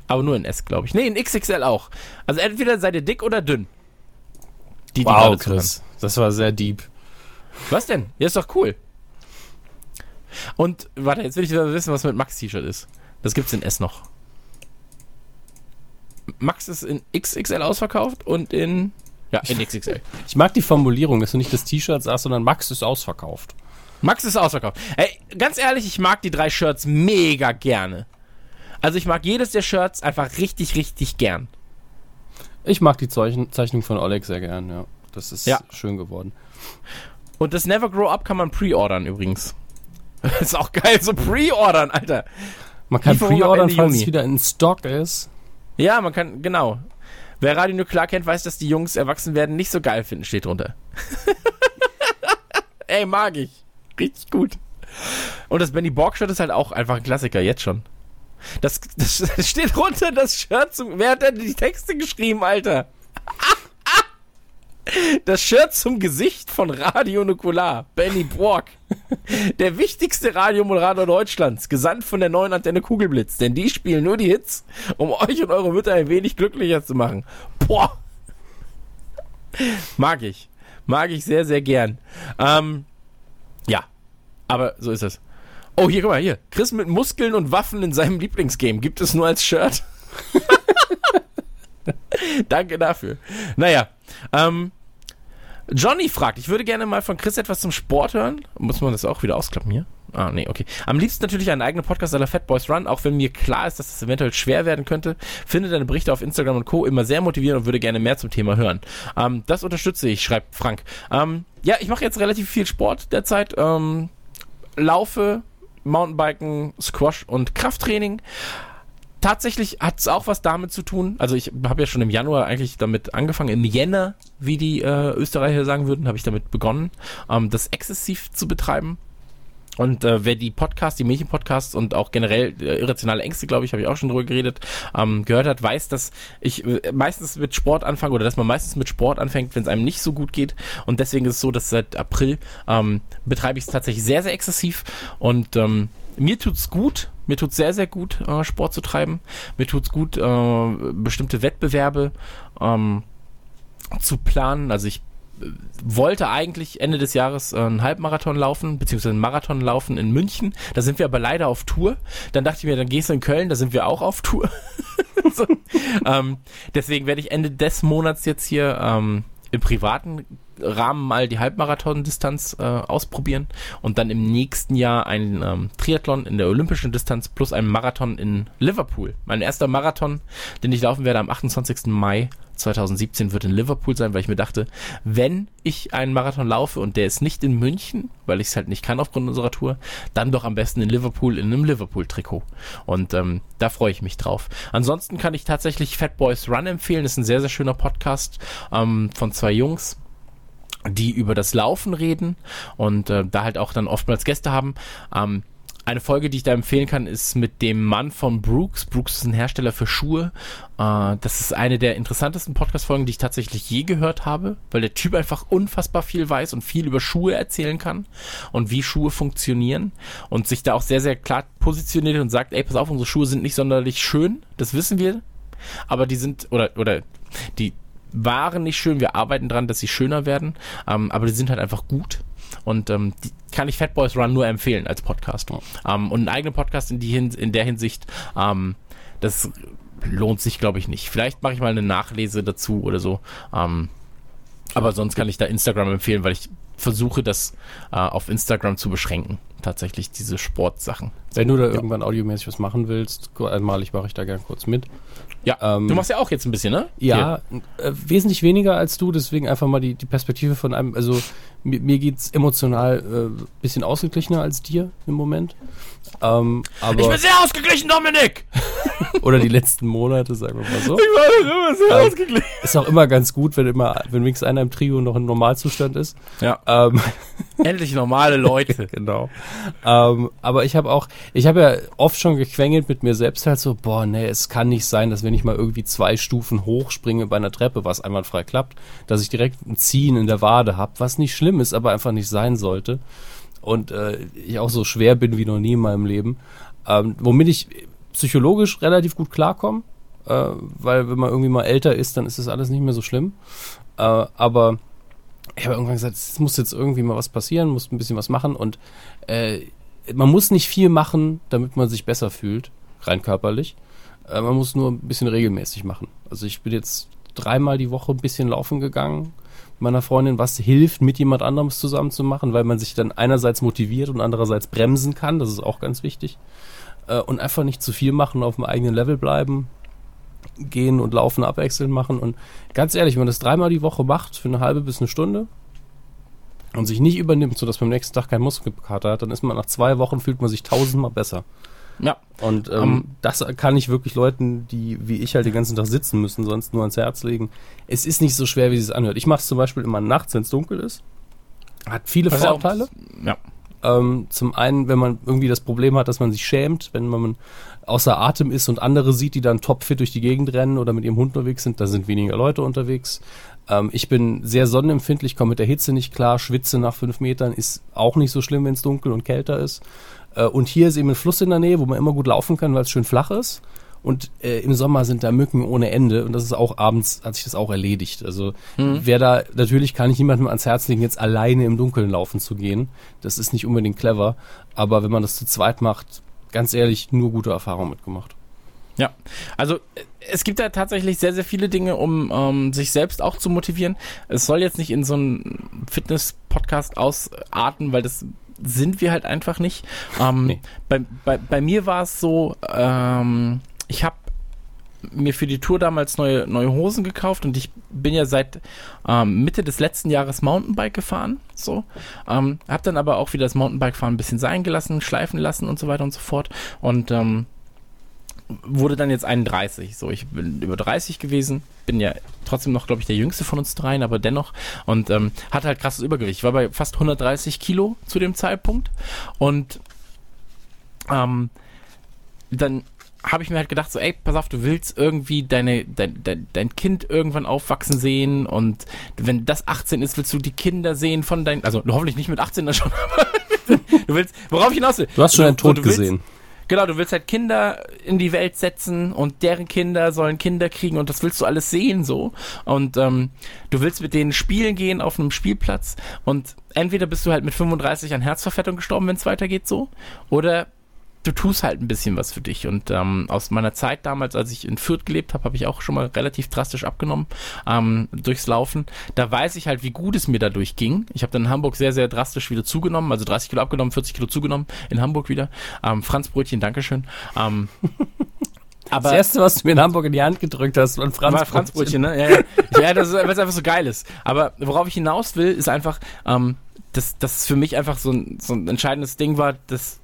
Aber nur in S, glaube ich. Nee, in XXL auch. Also entweder seid ihr dick oder dünn. Die, die wow, gerade zuhören. Chris, das war sehr deep. Was denn? Ja, ist doch cool. Und, warte, jetzt will ich wieder wissen, was mit Max T-Shirt ist. Das gibt's in S noch. Max ist in XXL ausverkauft und in. Ja, in XXL. Ich mag die Formulierung, dass du nicht das T-Shirt sagst, sondern Max ist ausverkauft. Max ist ausverkauft. Ey, ganz ehrlich, ich mag die drei Shirts mega gerne. Also ich mag jedes der Shirts einfach richtig, richtig gern. Ich mag die Zeichen Zeichnung von Oleg sehr gern, ja. Das ist Ja. schön geworden. Und das Never Grow Up kann man pre-ordern übrigens. *laughs* Das ist auch geil, so pre-ordern, Alter. Man kann pre-ordern, falls es wieder in Stock ist. Ja, man kann, genau. Wer Radio Nuklear kennt, weiß, dass die Jungs erwachsen werden nicht so geil finden, steht drunter. *laughs* Ey, mag ich. Richtig gut. Und das Benny Borg-Shirt ist halt auch einfach ein Klassiker, jetzt schon. Das, das, *laughs* steht drunter, das Shirt zum. Wer hat denn die Texte geschrieben, Alter? *laughs* Das Shirt zum Gesicht von Radio Nukular, Benny Brock. Der wichtigste Radiomoderator Deutschlands, gesandt von der neuen Antenne Kugelblitz. Denn die spielen nur die Hits, um euch und eure Mütter ein wenig glücklicher zu machen. Boah. Mag ich. Mag ich sehr, sehr gern. Ähm, ja. Aber so ist es. Oh, hier, guck mal, hier. Chris mit Muskeln und Waffen in seinem Lieblingsgame. Gibt es nur als Shirt? *laughs* Danke dafür. Naja, ähm, Johnny fragt, ich würde gerne mal von Chris etwas zum Sport hören. Muss man das auch wieder ausklappen hier? Ah, nee, okay. Am liebsten natürlich einen eigenen Podcast aller Fat Boys Run, auch wenn mir klar ist, dass das eventuell schwer werden könnte. Finde deine Berichte auf Instagram und Co. immer sehr motivierend und würde gerne mehr zum Thema hören. Ähm, das unterstütze ich, schreibt Frank. Ähm, ja, ich mache jetzt relativ viel Sport derzeit. Ähm, laufe, Mountainbiken, Squash und Krafttraining tatsächlich hat es auch was damit zu tun. Also ich habe ja schon im Januar eigentlich damit angefangen, im Jänner, wie die äh, Österreicher sagen würden, habe ich damit begonnen, ähm, das exzessiv zu betreiben. Und äh, wer die Podcasts, die Mädchenpodcasts und auch generell äh, irrationale Ängste, glaube ich, habe ich auch schon drüber geredet, ähm, gehört hat, weiß, dass ich äh, meistens mit Sport anfange oder dass man meistens mit Sport anfängt, wenn es einem nicht so gut geht. Und deswegen ist es so, dass seit April ähm, betreibe ich es tatsächlich sehr, sehr exzessiv und ähm, mir tut's gut, mir tut's sehr, sehr gut, äh, Sport zu treiben. Mir tut's gut, äh, bestimmte Wettbewerbe ähm, zu planen. Also ich äh, wollte eigentlich Ende des Jahres äh, einen Halbmarathon laufen, beziehungsweise einen Marathon laufen in München. Da sind wir aber leider auf Tour. Dann dachte ich mir, dann gehst du in Köln, da sind wir auch auf Tour. *laughs* so. ähm, deswegen werde ich Ende des Monats jetzt hier ähm, im privaten Rahmen mal die Halbmarathon-Distanz äh, ausprobieren und dann im nächsten Jahr ein ähm, Triathlon in der olympischen Distanz plus einen Marathon in Liverpool. Mein erster Marathon, den ich laufen werde am 28. Mai 2017 wird in Liverpool sein, weil ich mir dachte, wenn ich einen Marathon laufe und der ist nicht in München, weil ich es halt nicht kann aufgrund unserer Tour, dann doch am besten in Liverpool in einem Liverpool-Trikot. Und ähm, da freue ich mich drauf. Ansonsten kann ich tatsächlich Fat Boys Run empfehlen. Das ist ein sehr, sehr schöner Podcast ähm, von zwei Jungs die über das Laufen reden und äh, da halt auch dann oftmals Gäste haben. Ähm, eine Folge, die ich da empfehlen kann, ist mit dem Mann von Brooks. Brooks ist ein Hersteller für Schuhe. Äh, das ist eine der interessantesten Podcast-Folgen, die ich tatsächlich je gehört habe, weil der Typ einfach unfassbar viel weiß und viel über Schuhe erzählen kann und wie Schuhe funktionieren und sich da auch sehr, sehr klar positioniert und sagt, ey, pass auf, unsere Schuhe sind nicht sonderlich schön, das wissen wir, aber die sind, oder, oder, die, waren nicht schön. Wir arbeiten dran, dass sie schöner werden. Ähm, aber die sind halt einfach gut. Und ähm, die kann ich Fat Boys Run nur empfehlen als Podcast. Ähm, und einen eigenen Podcast in, die Hin in der Hinsicht, ähm, das lohnt sich, glaube ich, nicht. Vielleicht mache ich mal eine Nachlese dazu oder so. Ähm, aber sonst kann ich da Instagram empfehlen, weil ich versuche, das äh, auf Instagram zu beschränken. Tatsächlich diese Sportsachen. Wenn du da ja. irgendwann audiomäßig was machen willst, einmalig mache ich da gern kurz mit. Ja, ähm, du machst ja auch jetzt ein bisschen, ne? Ja, äh, wesentlich weniger als du, deswegen einfach mal die, die Perspektive von einem, also mir, mir geht's emotional äh, bisschen ausgeglichener als dir im Moment. Ähm, aber ich bin sehr ausgeglichen, Dominik! *laughs* oder die letzten Monate, sagen wir mal so. Ich war immer sehr ähm, ausgeglichen. Ist auch immer ganz gut, wenn immer, wenn wenigstens einer im Trio noch im Normalzustand ist. Ja. Ähm, *laughs* Endlich normale Leute. *laughs* genau. Ähm, aber ich habe auch, ich habe ja oft schon gequengelt mit mir selbst halt so, boah, nee, es kann nicht sein, dass wenn ich mal irgendwie zwei Stufen hochspringe bei einer Treppe, was einwandfrei klappt, dass ich direkt ein Ziehen in der Wade habe, was nicht schlimm ist, aber einfach nicht sein sollte. Und äh, ich auch so schwer bin wie noch nie in meinem Leben. Ähm, womit ich psychologisch relativ gut klarkomme, äh, weil wenn man irgendwie mal älter ist, dann ist das alles nicht mehr so schlimm. Äh, aber ich habe irgendwann gesagt, es muss jetzt irgendwie mal was passieren, muss ein bisschen was machen und äh, man muss nicht viel machen, damit man sich besser fühlt, rein körperlich. Äh, man muss nur ein bisschen regelmäßig machen. Also ich bin jetzt dreimal die Woche ein bisschen laufen gegangen meiner Freundin, was hilft, mit jemand anderem zusammen zu machen, weil man sich dann einerseits motiviert und andererseits bremsen kann. Das ist auch ganz wichtig. Äh, und einfach nicht zu viel machen, auf dem eigenen Level bleiben, gehen und laufen abwechselnd machen. Und ganz ehrlich, wenn man das dreimal die Woche macht, für eine halbe bis eine Stunde, und sich nicht übernimmt, sodass man am nächsten Tag keinen Muskelkater hat, dann ist man nach zwei Wochen, fühlt man sich tausendmal besser. Ja. Und ähm, um, das kann ich wirklich Leuten, die wie ich halt den ganzen Tag sitzen müssen, sonst nur ans Herz legen. Es ist nicht so schwer, wie es anhört. Ich mache es zum Beispiel immer nachts, wenn es dunkel ist. Hat viele Vorteile. ja. Ähm, zum einen, wenn man irgendwie das Problem hat, dass man sich schämt, wenn man außer Atem ist und andere sieht, die dann topfit durch die Gegend rennen oder mit ihrem Hund unterwegs sind, da sind weniger Leute unterwegs. Ähm, ich bin sehr sonnenempfindlich, komme mit der Hitze nicht klar, schwitze nach fünf Metern, ist auch nicht so schlimm, wenn es dunkel und kälter ist. Äh, und hier ist eben ein Fluss in der Nähe, wo man immer gut laufen kann, weil es schön flach ist. Und äh, im Sommer sind da Mücken ohne Ende und das ist auch abends, hat sich das auch erledigt. Also mhm. wer da, natürlich kann ich niemandem ans Herz legen, jetzt alleine im Dunkeln laufen zu gehen. Das ist nicht unbedingt clever, aber wenn man das zu zweit macht, ganz ehrlich, nur gute Erfahrungen mitgemacht. Ja, also es gibt da tatsächlich sehr, sehr viele Dinge, um ähm, sich selbst auch zu motivieren. Es soll jetzt nicht in so einen Fitness-Podcast ausarten, weil das sind wir halt einfach nicht. Ähm, nee. bei, bei, bei mir war es so, ähm, ich habe mir für die Tour damals neue, neue Hosen gekauft und ich bin ja seit ähm, Mitte des letzten Jahres Mountainbike gefahren. So. Ähm, hab dann aber auch wieder das Mountainbike-Fahren ein bisschen sein gelassen, schleifen lassen und so weiter und so fort. Und ähm, wurde dann jetzt 31. So, ich bin über 30 gewesen, bin ja trotzdem noch, glaube ich, der jüngste von uns dreien, aber dennoch. Und ähm, hatte halt krasses Übergewicht. Ich war bei fast 130 Kilo zu dem Zeitpunkt. Und ähm, dann habe ich mir halt gedacht, so, ey, pass auf, du willst irgendwie deine, dein, dein, dein Kind irgendwann aufwachsen sehen und wenn das 18 ist, willst du die Kinder sehen von deinen, also hoffentlich nicht mit 18 dann schon, *laughs* aber du willst, worauf ich hinaus will. Du hast schon einen Tod gesehen. Genau, du willst halt Kinder in die Welt setzen und deren Kinder sollen Kinder kriegen und das willst du alles sehen so. Und ähm, du willst mit denen spielen gehen auf einem Spielplatz und entweder bist du halt mit 35 an Herzverfettung gestorben, wenn es weitergeht so, oder du tust halt ein bisschen was für dich. Und ähm, aus meiner Zeit damals, als ich in Fürth gelebt habe, habe ich auch schon mal relativ drastisch abgenommen ähm, durchs Laufen. Da weiß ich halt, wie gut es mir dadurch ging. Ich habe dann in Hamburg sehr, sehr drastisch wieder zugenommen, also 30 Kilo abgenommen, 40 Kilo zugenommen in Hamburg wieder. Ähm, Franz Brötchen, Dankeschön. Ähm, *laughs* aber das erste, was du mir in Hamburg in die Hand gedrückt hast, war ein Franz war Franzbrötchen, ne? Ja, ja. ja das ist, weil es einfach so geil ist. Aber worauf ich hinaus will, ist einfach, ähm, dass das für mich einfach so ein, so ein entscheidendes Ding war, dass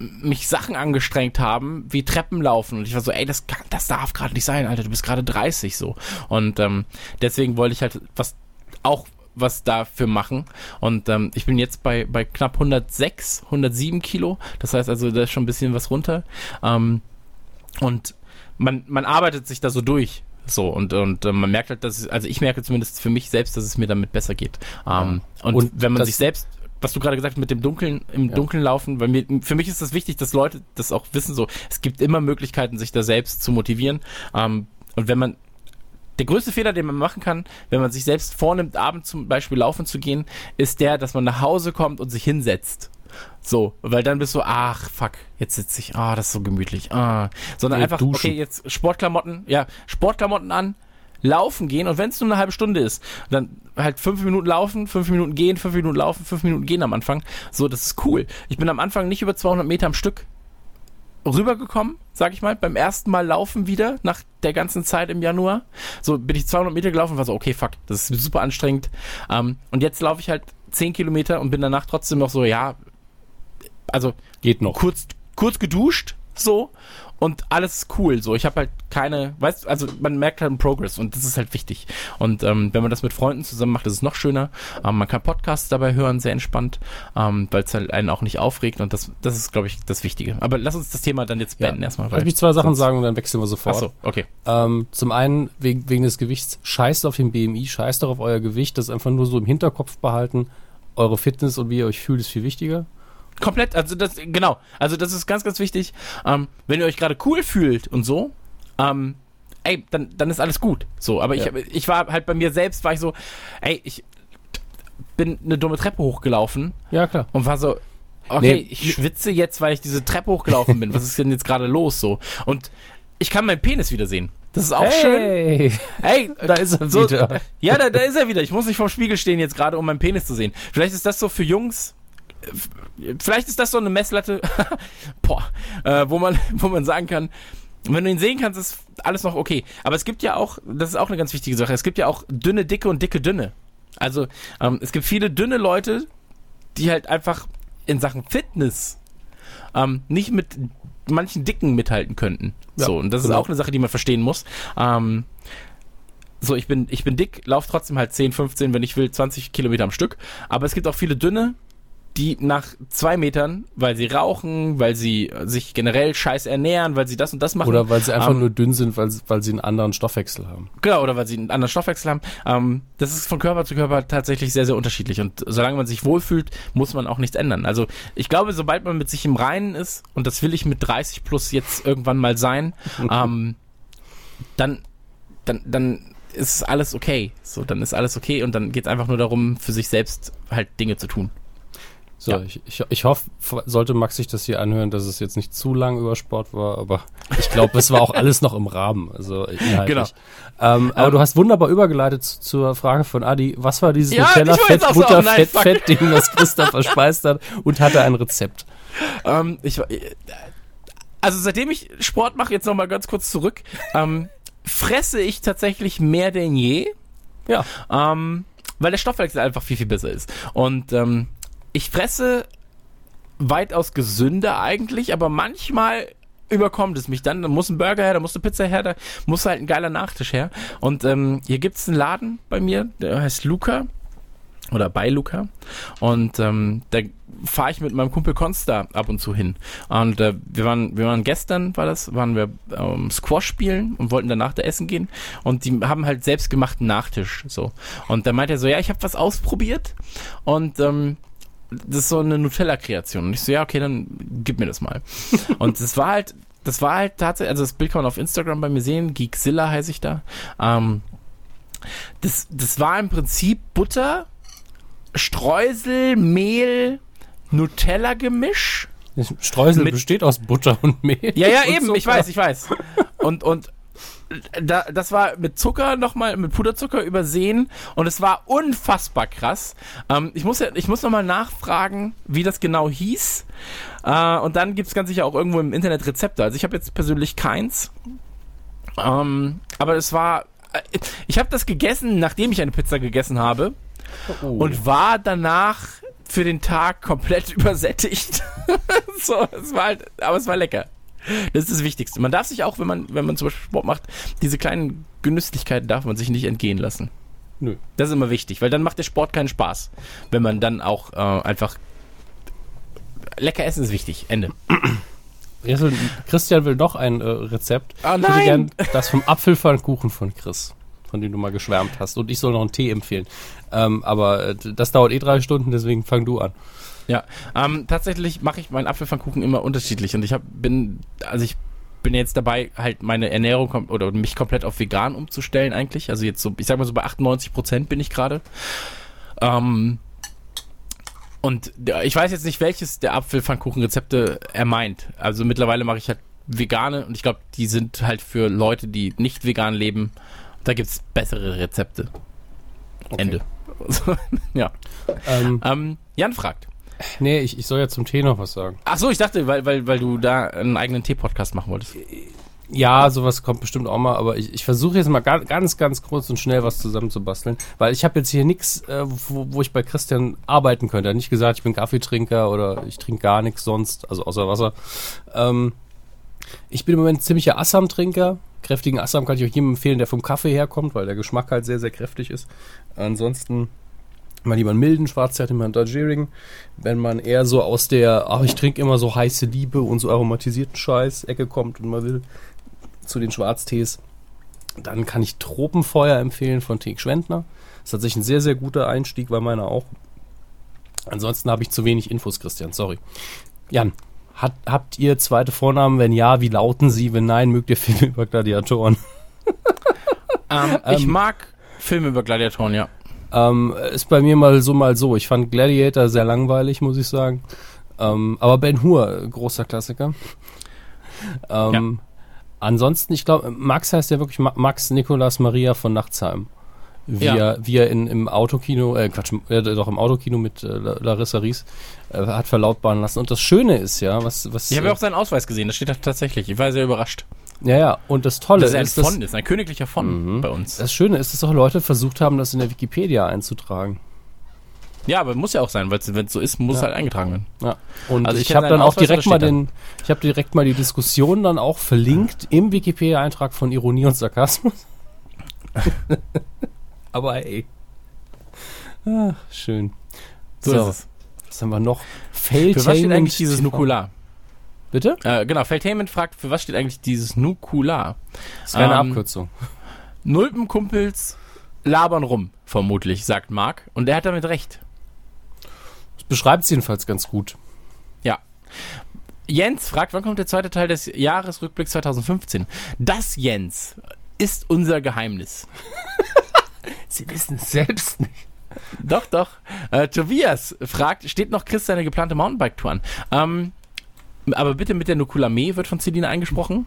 mich Sachen angestrengt haben, wie Treppen laufen. Und ich war so, ey, das, das darf gerade nicht sein, Alter, du bist gerade 30 so. Und ähm, deswegen wollte ich halt was auch was dafür machen. Und ähm, ich bin jetzt bei, bei knapp 106, 107 Kilo. Das heißt also, da ist schon ein bisschen was runter. Ähm, und man, man arbeitet sich da so durch. So, und, und äh, man merkt halt, dass es, also ich merke zumindest für mich selbst, dass es mir damit besser geht. Ähm, und, und, wenn man sich selbst was du gerade gesagt hast mit dem Dunkeln, im ja. Dunkeln laufen, weil mir, für mich ist das wichtig, dass Leute das auch wissen, so, es gibt immer Möglichkeiten, sich da selbst zu motivieren. Ähm, und wenn man, der größte Fehler, den man machen kann, wenn man sich selbst vornimmt, abends zum Beispiel laufen zu gehen, ist der, dass man nach Hause kommt und sich hinsetzt. So, weil dann bist du, ach, fuck, jetzt sitze ich, ah, das ist so gemütlich, ah. Sondern ja, einfach, duschen. okay, jetzt Sportklamotten, ja, Sportklamotten an, laufen gehen und wenn es nur eine halbe Stunde ist, dann halt fünf Minuten laufen, fünf Minuten gehen, fünf Minuten laufen, fünf Minuten gehen am Anfang. So, das ist cool. Ich bin am Anfang nicht über 200 Meter am Stück rübergekommen, sag ich mal, beim ersten Mal laufen wieder, nach der ganzen Zeit im Januar. So bin ich 200 Meter gelaufen und war so, okay, fuck, das ist super anstrengend. Ähm, und jetzt laufe ich halt 10 Kilometer und bin danach trotzdem noch so, ja, also geht noch. Kurz, kurz geduscht, so und alles ist cool. So, ich habe halt keine, weißt also man merkt halt einen Progress und das ist halt wichtig. Und ähm, wenn man das mit Freunden zusammen macht, ist es noch schöner. Ähm, man kann Podcasts dabei hören, sehr entspannt, ähm, weil es halt einen auch nicht aufregt und das, das ist, glaube ich, das Wichtige. Aber lass uns das Thema dann jetzt beenden ja. erstmal. Lass mich zwei Sachen sagen und dann wechseln wir sofort. Ach so, okay. Ähm, zum einen wegen, wegen des Gewichts, scheißt auf den BMI, scheißt doch auf euer Gewicht, das einfach nur so im Hinterkopf behalten. Eure Fitness und wie ihr euch fühlt, ist viel wichtiger. Komplett, also das, genau. Also das ist ganz, ganz wichtig. Ähm, wenn ihr euch gerade cool fühlt und so, ähm, ey, dann, dann ist alles gut. So, aber ja. ich, ich war halt bei mir selbst, war ich so, ey, ich bin eine dumme Treppe hochgelaufen. Ja, klar. Und war so, okay, nee. ich schwitze jetzt, weil ich diese Treppe hochgelaufen bin. Was ist denn jetzt gerade los so? Und ich kann meinen Penis wiedersehen. Das ist auch hey. schön. Hey, da ist er so, wieder. Ja, da, da ist er wieder. Ich muss nicht vorm Spiegel stehen jetzt gerade, um meinen Penis zu sehen. Vielleicht ist das so für Jungs vielleicht ist das so eine Messlatte, *laughs* boah, äh, wo man, wo man sagen kann, wenn du ihn sehen kannst, ist alles noch okay. Aber es gibt ja auch, das ist auch eine ganz wichtige Sache, es gibt ja auch dünne, dicke und dicke, dünne. Also ähm, es gibt viele dünne Leute, die halt einfach in Sachen Fitness ähm, nicht mit manchen Dicken mithalten könnten. Ja, so, und das genau. ist auch eine Sache, die man verstehen muss. Ähm, so, ich bin, ich bin dick, laufe trotzdem halt 10, 15, wenn ich will, 20 Kilometer am Stück. Aber es gibt auch viele dünne, die nach zwei Metern, weil sie rauchen, weil sie sich generell scheiß ernähren, weil sie das und das machen. Oder weil sie einfach ähm, nur dünn sind, weil, sie- weil sie einen anderen Stoffwechsel haben. Genau, oder weil sie einen anderen Stoffwechsel haben. Ähm, das ist von Körper zu Körper tatsächlich sehr, sehr unterschiedlich. Und solange man sich wohlfühlt, muss man auch nichts ändern. Also ich glaube, sobald man mit sich im Reinen ist, und das will ich mit 30 plus jetzt irgendwann mal sein, *laughs* ähm, dann, dann, dann ist alles okay. So, dann ist alles okay und dann geht es einfach nur darum, für sich selbst halt Dinge zu tun. So, Ja. ich, ich, ich hoffe, sollte Max sich das hier anhören, dass es jetzt nicht zu lang über Sport war, aber ich glaube, es war auch alles noch im Rahmen. Also inhaltlich. Genau. Ähm, aber Ähm, du hast wunderbar übergeleitet zu, zur Frage von Adi. Was war dieses Ja, Nutella, Fett, auch so, Butter, oh nein, Fett, fuck. Fett, Ding, das Christa *laughs* verspeist hat und hatte ein Rezept? Ähm, ich, äh, also seitdem ich Sport mache, jetzt nochmal ganz kurz zurück, ähm, fresse ich tatsächlich mehr denn je. Ja. Ähm, weil der Stoffwechsel einfach viel, viel besser ist. Und ähm, ich fresse weitaus gesünder eigentlich, aber manchmal überkommt es mich dann. Da muss ein Burger her, da muss eine Pizza her, da muss halt ein geiler Nachtisch her. Und ähm, hier gibt's einen Laden bei mir, der heißt Luca. Oder bei Luca. Und ähm, da fahre ich mit meinem Kumpel Consta ab und zu hin. Und äh, wir waren, wir waren gestern, war das, waren wir ähm, Squash spielen und wollten danach da essen gehen. Und die haben halt selbstgemachten Nachtisch. so. Und da meint er so, ja, ich habe was ausprobiert. Und ähm, das ist so eine Nutella-Kreation. Und ich so, ja, okay, dann gib mir das mal. *laughs* und das war halt, das war halt tatsächlich, also das Bild kann man auf Instagram bei mir sehen, Geekzilla heiße ich da. Ähm, das, das war im Prinzip Butter, Streusel, Mehl, Nutella-Gemisch. Streusel Mit- besteht aus Butter und Mehl. Ja, ja, und eben, ich Zucker. weiß, ich weiß. Und, und da, das war mit Zucker nochmal, mit Puderzucker übersehen und es war unfassbar krass. Ähm, ich muss ja, ich muss nochmal nachfragen, wie das genau hieß. Äh, und dann gibt's ganz sicher auch irgendwo im Internet Rezepte. Also ich habe jetzt persönlich keins. Ähm, aber es war, äh, ich habe das gegessen, nachdem ich eine Pizza gegessen habe Oh. und war danach für den Tag komplett *laughs* übersättigt. so, es war halt, aber es war lecker. Das ist das Wichtigste. Man darf sich auch, wenn man, wenn man zum Beispiel Sport macht, diese kleinen Genüsslichkeiten darf man sich nicht entgehen lassen. Nö. Das ist immer wichtig, weil dann macht der Sport keinen Spaß. Wenn man dann auch äh, einfach lecker essen ist wichtig. Ende. Christian will noch ein äh, Rezept. Ah, Ich würde nein! gern das vom Apfelpfannkuchen von Chris, von dem du mal geschwärmt hast. Und ich soll noch einen Tee empfehlen. Ähm, aber äh, das dauert eh drei Stunden, deswegen fang du an. Ja, ähm, tatsächlich mache ich meinen Apfelpfannkuchen immer unterschiedlich und ich hab, bin, also ich bin jetzt dabei, halt meine Ernährung oder mich komplett auf vegan umzustellen eigentlich. Also jetzt so, ich sag mal so bei 98 Prozent bin ich gerade. Ähm, und ich weiß jetzt nicht, welches der Apfelpfannkuchenrezepte er meint. Also mittlerweile mache ich halt vegane und ich glaube, die sind halt für Leute, die nicht vegan leben. Da gibt's bessere Rezepte. Ende. *laughs* ja. Ähm, Ähm, Jan fragt. Nee, ich, ich soll ja zum Tee noch was sagen. Ach so, ich dachte, weil, weil, weil du da einen eigenen Tee-Podcast machen wolltest. Ja, sowas kommt bestimmt auch mal, aber ich, ich versuche jetzt mal ga- ganz, ganz kurz und schnell was zusammenzubasteln, weil ich habe jetzt hier nichts, äh, wo, wo ich bei Christian arbeiten könnte. Er hat nicht gesagt, ich bin Kaffeetrinker oder ich trinke gar nichts sonst, also außer Wasser. Ähm, ich bin im Moment ziemlicher Assam-Trinker. Kräftigen Assam kann ich euch jedem empfehlen, der vom Kaffee herkommt, weil der Geschmack halt sehr, sehr kräftig ist. Ansonsten mal lieber einen milden Schwarztee, immer einen Darjeeling. Wenn man eher so aus der, ach, ich trinke immer so heiße Liebe und so aromatisierten Scheiß Ecke kommt und man will zu den Schwarztees, dann kann ich Tropenfeuer empfehlen von Teek Schwendner. Das ist tatsächlich ein sehr, sehr guter Einstieg, weil meiner auch. Ansonsten habe ich zu wenig Infos, Christian, sorry. Jan, hat, habt ihr zweite Vornamen? Wenn ja, wie lauten sie? Wenn nein, mögt ihr Filme über Gladiatoren? Ähm, *laughs* ich mag Filme über Gladiatoren, ja. Ähm, ist bei mir mal so, mal so. Ich fand Gladiator sehr langweilig, muss ich sagen. Ähm, aber Ben Hur, großer Klassiker. Ähm, Ansonsten, ich glaube, Max heißt ja wirklich Ma Max Nikolas Maria von Nachtsheim. Wie, Ja. er, wie er in, im Autokino, äh, Quatsch, äh, doch im Autokino mit äh, La- Larissa Ries äh, hat verlautbaren lassen. Und das Schöne ist ja, was, was Ich habe ja auch seinen Ausweis gesehen, das steht da tatsächlich. Ich war sehr überrascht. Ja, ja, und das Tolle ein ist, dass, Fond ist, ein königlicher Fond Mhm. bei uns. das Schöne ist, dass auch Leute versucht haben, das in der Wikipedia einzutragen. Ja, aber muss ja auch sein, weil wenn es so ist, muss Ja. halt eingetragen werden. Ja, und Also ich ich, habe dann auch direkt mal den, ich habe direkt mal die Diskussion dann auch verlinkt im Wikipedia-Eintrag von Ironie und Sarkasmus. *laughs* Aber ey. Ach, schön. So, So. Was haben wir noch? Für was steht eigentlich dieses Nukular? Bitte? Äh, genau, Feldtainment fragt, für was steht eigentlich dieses Nukular? Das ist keine Ähm, Abkürzung. Nulpenkumpels labern rum, vermutlich, sagt Marc. Und er hat damit recht. Das beschreibt es jedenfalls ganz gut. Ja. Jens fragt, wann kommt der zweite Teil des Jahresrückblicks 2015? Das, Jens, ist unser Geheimnis. *laughs* Sie wissen es selbst nicht. Doch, doch. Äh, Tobias fragt, steht noch Chris seine geplante Mountainbike-Tour an? Ähm, aber bitte mit der Nukulame wird von Celine eingesprochen.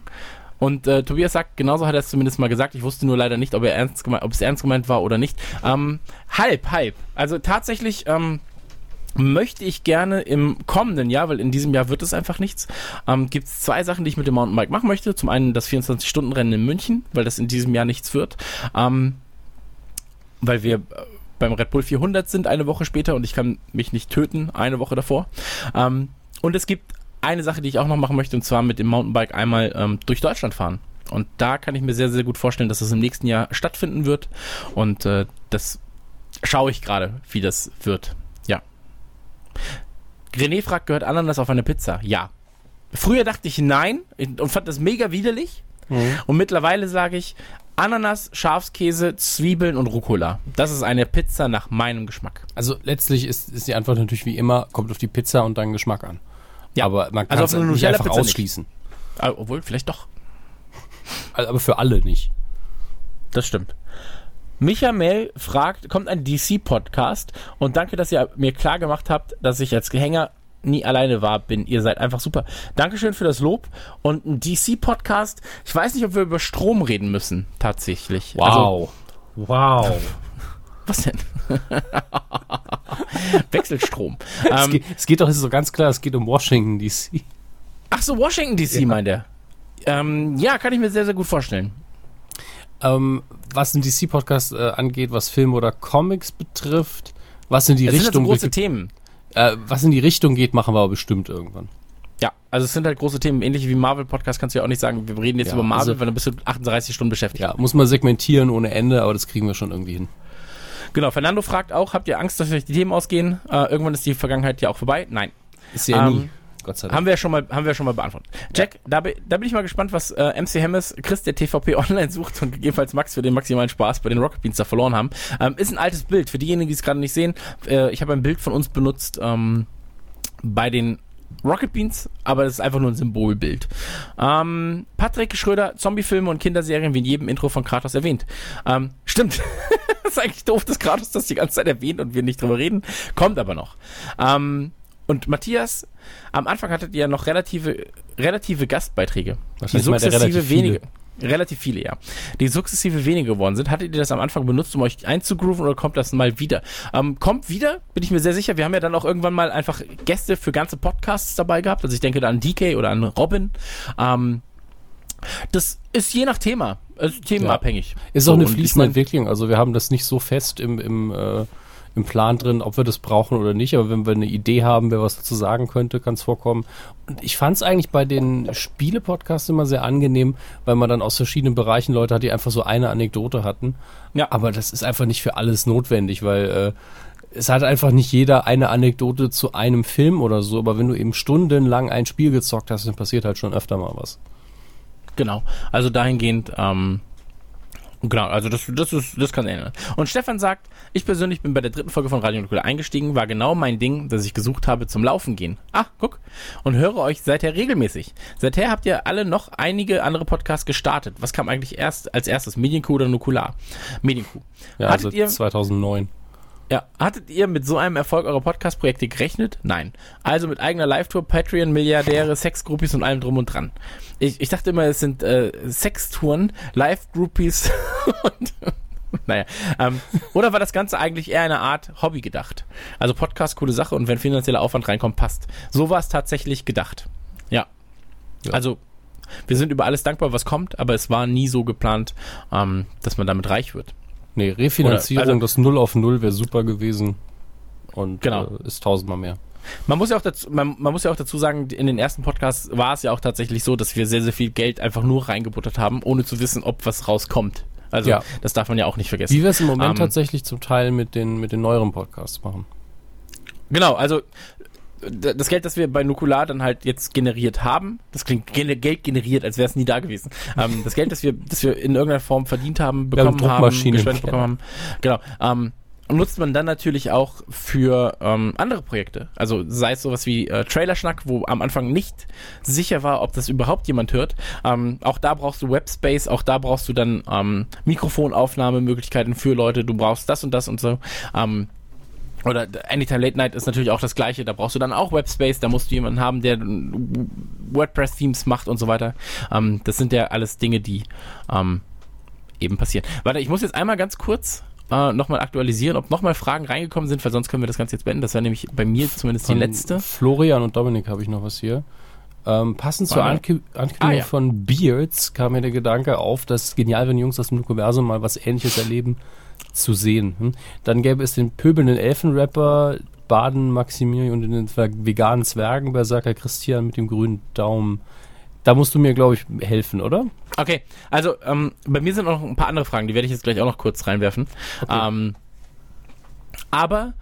Und äh, Tobias sagt, genauso hat er es zumindest mal gesagt. Ich wusste nur leider nicht, ob, er ernst gemeint, ob es ernst gemeint war oder nicht. Ähm, halb, halb. Also tatsächlich ähm, möchte ich gerne im kommenden Jahr, weil in diesem Jahr wird es einfach nichts, ähm, gibt es zwei Sachen, die ich mit dem Mountainbike machen möchte. Zum einen das 24-Stunden-Rennen in München, weil das in diesem Jahr nichts wird. Ähm, weil wir äh, beim Red Bull 400 sind eine Woche später und ich kann mich nicht töten eine Woche davor. Ähm, und es gibt eine Sache, die ich auch noch machen möchte, und zwar mit dem Mountainbike einmal ähm, durch Deutschland fahren. Und da kann ich mir sehr, sehr gut vorstellen, dass das im nächsten Jahr stattfinden wird. Und äh, das schaue ich gerade, wie das wird. Ja. René fragt, gehört Ananas auf eine Pizza? Ja. Früher dachte ich nein und fand das mega widerlich. Und mittlerweile sage ich Ananas, Schafskäse, Zwiebeln und Rucola. Das ist eine Pizza nach meinem Geschmack. Also letztlich ist, ist die Antwort natürlich wie immer, kommt auf die Pizza und deinen Geschmack an. Ja. Aber man kann Also es nicht einfach Pizza nicht. ausschließen. Ah, Obwohl, vielleicht doch. Also, aber für alle nicht. Das stimmt. Micha Mel fragt, kommt ein DC-Podcast und danke, dass ihr mir klar gemacht habt, dass ich als Hänger nie alleine war, bin. Ihr seid einfach super. Dankeschön für das Lob und ein DC-Podcast. Ich weiß nicht, ob wir über Strom reden müssen, tatsächlich. Also, wow. Was denn? *laughs* Wechselstrom. es, ähm, geht, es geht doch, es ist so ganz klar, es geht um Washington DC. ach so, Washington DC Ja. meint er. Ähm, ja, kann ich mir sehr, sehr gut vorstellen. Ähm, was den DC-Podcast äh, angeht, was Filme oder Comics betrifft, was in die Es sind halt so Richtung große Themen. äh, was in die Richtung geht, machen wir aber bestimmt irgendwann. Ja, also es sind halt große Themen. Ähnlich wie Marvel-Podcast kannst du ja auch nicht sagen, wir reden jetzt Ja, über Marvel, also- weil dann bist du 38 Stunden beschäftigt. Ja, muss man segmentieren ohne Ende, aber das kriegen wir schon irgendwie hin. Genau, Fernando fragt auch, habt ihr Angst, dass euch die Themen ausgehen? Äh, irgendwann ist die Vergangenheit ja auch vorbei. Nein. Ist ja Ähm, nie. Gott sei Dank. Haben wir ja schon mal, haben wir ja schon mal beantwortet. Jack, da, bi- da bin ich mal gespannt, was äh, MC Hemmes, Chris der TVP *laughs* Online sucht und gegebenenfalls Max für den maximalen Spaß bei den Rocket Beans da verloren haben. Ähm, ist ein altes Bild. Für diejenigen, die es gerade nicht sehen, äh, ich habe ein Bild von uns benutzt ähm, bei den Rocket Beans, aber das ist einfach nur ein Symbolbild. Ähm, Patrick Schröder, Zombiefilme und Kinderserien wie in jedem Intro von Kratos erwähnt. Ähm, stimmt. *laughs* das ist eigentlich doof, dass Kratos das die ganze Zeit erwähnt und wir nicht drüber reden. Kommt aber noch. Ähm, und Matthias, am Anfang hattet ihr ja noch relative, relative Gastbeiträge. Die Wahrscheinlich er sukzessive relativ viele. Relativ viele, ja. Die sukzessive wenige geworden sind. Hattet ihr das am Anfang benutzt, um euch einzugrooven oder kommt das mal wieder? Ähm, kommt wieder, bin ich mir sehr sicher. Wir haben ja dann auch irgendwann mal einfach Gäste für ganze Podcasts dabei gehabt. Also ich denke da an DK oder an Robin. Ähm, das ist je nach Thema, also themenabhängig. Ist auch So, eine ich fließende mein- Entwicklung. Also wir haben das nicht so fest im, im, äh, im Plan drin, ob wir das brauchen oder nicht. Aber wenn wir eine Idee haben, wer was dazu sagen könnte, kann es vorkommen. Und ich fand es eigentlich bei den Spiele-Podcasts immer sehr angenehm, weil man dann aus verschiedenen Bereichen Leute hat, die einfach so eine Anekdote hatten. Ja. Aber das ist einfach nicht für alles notwendig, weil äh, es hat einfach nicht jeder eine Anekdote zu einem Film oder so. Aber wenn du eben stundenlang ein Spiel gezockt hast, dann passiert halt schon öfter mal was. Genau. Also dahingehend, ähm, genau, also das, das ist, das kann ändern. Und Stefan sagt, ich persönlich bin bei der dritten Folge von Radio Nukular eingestiegen, war genau mein Ding, das ich gesucht habe zum Laufen gehen. Ah, guck. Und höre euch seither regelmäßig. Seither habt ihr alle noch einige andere Podcasts gestartet. Was kam eigentlich erst als erstes? Medienkuh oder Nukular? Medienkuh. Ja, Hattet also ihr 2009. ja, hattet ihr mit so einem Erfolg eurer Podcast-Projekte gerechnet? Nein. Also mit eigener Live-Tour, Patreon, Milliardäre, Sexgroupies und allem drum und dran. Ich, ich dachte immer, es sind äh, Sextouren, Live-Groupies *laughs* und naja. Ähm, oder war das Ganze eigentlich eher eine Art Hobby gedacht? Also Podcast, coole Sache und wenn finanzieller Aufwand reinkommt, passt. So war es tatsächlich gedacht. Ja. Ja. Also wir sind über alles dankbar, was kommt, aber es war nie so geplant, ähm, dass man damit reich wird. Nee, Refinanzierung, also- das 0 auf 0 wäre super gewesen. Und Genau. äh, ist tausendmal mehr. Man muss ja auch dazu, man, man muss ja auch dazu sagen, in den ersten Podcasts war es ja auch tatsächlich so, dass wir sehr, sehr viel Geld einfach nur reingebuttert haben, ohne zu wissen, ob was rauskommt. Also Ja. das darf man ja auch nicht vergessen. Wie wir es im Moment Ähm, tatsächlich zum Teil mit den, mit den neueren Podcasts machen. Genau, also das Geld, das wir bei Nukular dann halt jetzt generiert haben, das klingt Geld generiert, als wäre es nie da gewesen. Ähm, das Geld, das wir, das wir in irgendeiner Form verdient haben, bekommen ja, haben, gespendet bekommen haben, genau, ähm, nutzt man dann natürlich auch für ähm, andere Projekte. Also sei es sowas wie äh, Trailerschnack, wo am Anfang nicht sicher war, ob das überhaupt jemand hört. Ähm, auch da brauchst du Webspace, auch da brauchst du dann ähm, Mikrofonaufnahmemöglichkeiten für Leute, du brauchst das und das und so. Ähm, oder Anytime Late Night ist natürlich auch das gleiche, da brauchst du dann auch Webspace, da musst du jemanden haben, der WordPress-Themes macht und so weiter. Ähm, das sind ja alles Dinge, die ähm, eben passieren. Warte, ich muss jetzt einmal ganz kurz äh, nochmal aktualisieren, ob nochmal Fragen reingekommen sind, weil sonst können wir das Ganze jetzt beenden. Das wäre nämlich bei mir zumindest von die letzte. Florian und Dominik habe ich noch was hier. Ähm, passend zur Ank Ankündigung ah, ja. von Beards kam mir der Gedanke auf, dass genial, wenn Jungs aus dem Nukuversum mal was ähnliches erleben, zu sehen. Hm? Dann gäbe es den pöbelnden Elfenrapper, Baden Maximilian und den veganen Zwergen Berserker Christian mit dem grünen Daumen. Da musst du mir, glaube ich, helfen, oder? Okay, also ähm, bei mir sind noch ein paar andere Fragen, die werde ich jetzt gleich auch noch kurz reinwerfen. Okay. Ähm, aber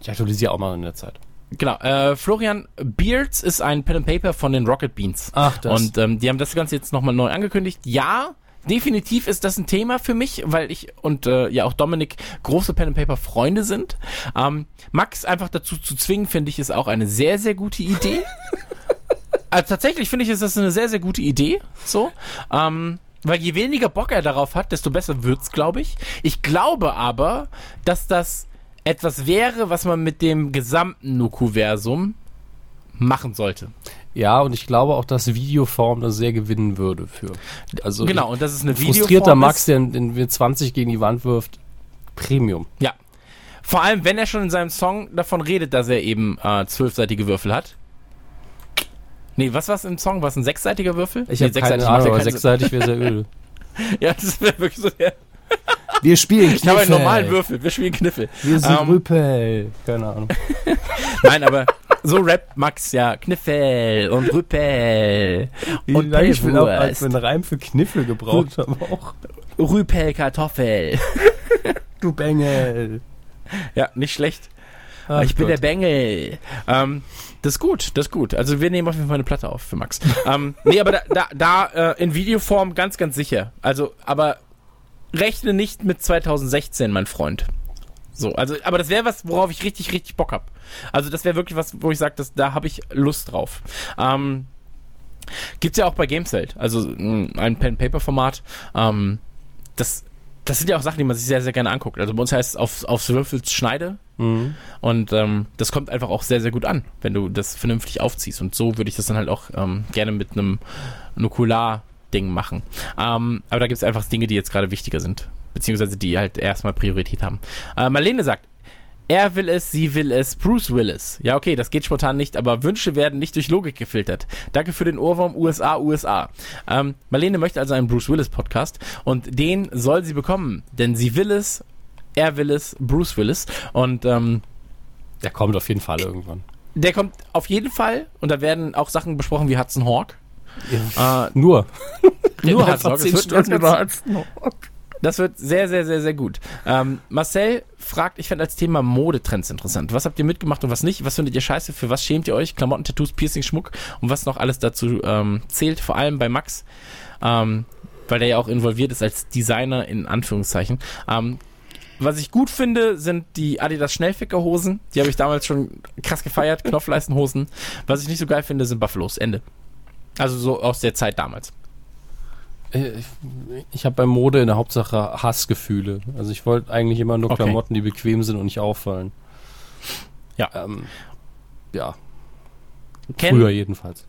ich aktualisiere auch mal in der Zeit. Genau, äh, Florian Beards ist ein Pen and Paper von den Rocket Beans. Ach, das. Und ähm, die haben das Ganze jetzt nochmal neu angekündigt. Ja, definitiv ist das ein Thema für mich, weil ich und äh, ja auch Dominik große Pen and Paper Freunde sind. Ähm, Max einfach dazu zu zwingen, finde ich, ist auch eine sehr, sehr gute Idee. *laughs* Also tatsächlich finde ich, ist das eine sehr, sehr gute Idee. So. Ähm, weil je weniger Bock er darauf hat, desto besser wird's, glaube ich. Ich glaube aber, dass das etwas wäre, was man mit dem gesamten Nuku-Versum machen sollte. Ja, und ich glaube auch, dass Videoform da sehr gewinnen würde für. Also genau, und das ist eine Videoform. Frustrierter Max, der den 20 gegen die Wand wirft, Premium. Ja. Vor allem, wenn er schon in seinem Song davon redet, dass er eben äh, zwölfseitige Würfel hat. Nee, was war es im Song? War es ein sechsseitiger Würfel? Ich nee, habe keine Ahnung, aber sechsseitig wäre sehr öde. *laughs* ja, das wäre wirklich so. Ja. Wir spielen Kniffel. Ich habe einen normalen Würfel, wir spielen Kniffel. Wir sind um, ähm, Rüpel. Keine Ahnung. *laughs* Nein, aber so rappt Max ja Kniffel und Rüpel. Wie und lange ich will auch als einen Reim für Kniffel gebraucht habe auch. Rüpel Kartoffel. *laughs* du Bengel. Ja, nicht schlecht. Ach ich bin der Bengel. Ähm, das ist gut, das ist gut. Also wir nehmen auf jeden Fall eine Platte auf für Max. *laughs* ähm, nee, aber da, da, da äh, in Videoform ganz, ganz sicher. Also, aber rechne nicht mit 2016, mein Freund. So, also, aber das wäre was, worauf ich richtig, richtig Bock hab. Also das wäre wirklich was, wo ich sage, da habe ich Lust drauf. Ähm, gibt's ja auch bei Gameswelt, also ein Pen-Paper-Format. Ähm, das, das sind ja auch Sachen, die man sich sehr, sehr gerne anguckt. Also bei uns heißt es auf, aufs Würfels Schneide. Mhm. Und ähm, das kommt einfach auch sehr, sehr gut an, wenn du das vernünftig aufziehst. Und so würde ich das dann halt auch ähm, gerne mit einem Nukular Ding machen. Ähm, aber da gibt es einfach Dinge, die jetzt gerade wichtiger sind. Beziehungsweise die halt erstmal Priorität haben. Äh, Marlene sagt, er will es, sie will es, Bruce will es. Ja, okay, das geht spontan nicht, aber Wünsche werden nicht durch Logik gefiltert. Danke für den Ohrwurm USA, USA. Ähm, Marlene möchte also einen Bruce Willis Podcast und den soll sie bekommen, denn sie will es, er will es, Bruce will es und ähm, der kommt auf jeden Fall irgendwann. Der kommt auf jeden Fall und da werden auch Sachen besprochen wie Hudson Hawk. Ja, äh, nur. *laughs* nur Hudson Hawk. Das wird, das wird sehr, sehr, sehr, sehr gut. Ähm, Marcel fragt, ich fände als Thema Modetrends interessant. Was habt ihr mitgemacht und was nicht? Was findet ihr scheiße? Für was schämt ihr euch? Klamotten, Tattoos, Piercing, Schmuck und was noch alles dazu ähm, zählt. Vor allem bei Max, ähm, weil der ja auch involviert ist als Designer in Anführungszeichen. Ähm, was ich gut finde, sind die Adidas Schnellfickerhosen. Die habe ich damals schon krass gefeiert. *laughs* Knopfleistenhosen. Was ich nicht so geil finde, sind Buffalos. Ende. Also so aus der Zeit damals. Äh, ich habe bei Mode in der Hauptsache Hassgefühle. Also ich wollte eigentlich immer nur okay. Klamotten, die bequem sind und nicht auffallen. Ja. Ähm, ja. Ken, Früher jedenfalls.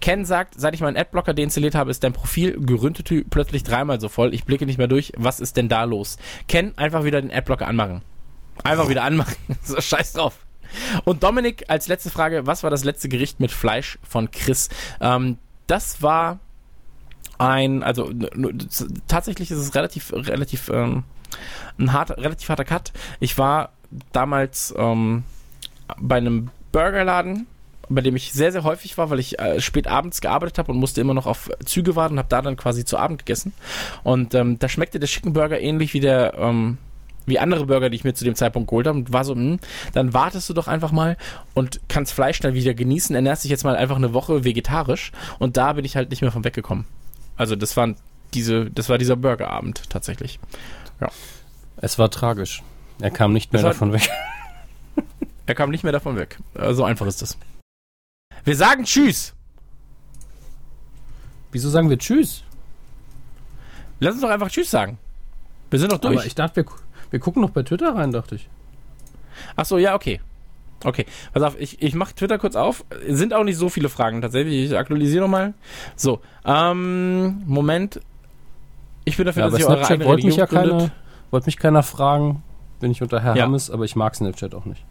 Ken sagt, seit ich meinen Adblocker deinstalliert habe, ist dein Profil geründete plötzlich dreimal so voll. Ich blicke nicht mehr durch. Was ist denn da los? Ken, einfach wieder den Adblocker anmachen. Einfach wieder anmachen. *laughs* so, scheiß drauf. Und Dominik, als letzte Frage, was war das letzte Gericht mit Fleisch von Chris? Ähm, das war ein, also tatsächlich ist es relativ, relativ, ähm, ein hart, relativ harter Cut. Ich war damals ähm, bei einem Burgerladen, bei dem ich sehr, sehr häufig war, weil ich äh, spät abends gearbeitet habe und musste immer noch auf Züge warten und habe da dann quasi zu Abend gegessen. Und ähm, da schmeckte der Chicken Burger ähnlich wie der ähm, wie andere Burger, die ich mir zu dem Zeitpunkt geholt habe und war so, hm, dann wartest du doch einfach mal und kannst Fleisch schnell wieder genießen, ernährst dich jetzt mal einfach eine Woche vegetarisch und da bin ich halt nicht mehr von weggekommen. Also das waren diese, das war dieser Burgerabend tatsächlich. Ja. Es war tragisch. Er kam nicht mehr davon weg. er kam nicht mehr davon weg. So einfach ist das. Wir sagen Tschüss. Wieso sagen wir Tschüss? Lass uns doch einfach Tschüss sagen. Wir sind doch durch. Aber ich dachte, wir, wir gucken noch bei Twitter rein, dachte ich. Ach so, ja, okay. Okay, pass auf, ich, ich mache Twitter kurz auf. Sind auch nicht so viele Fragen tatsächlich. Ich aktualisiere nochmal. So, ähm, Moment. Ich bin dafür, ja, dass ihr eure eigene wollte mich ja keiner, wollte mich keiner fragen. Bin ich unter Herr ja. Hammes, aber ich mag Snapchat auch nicht.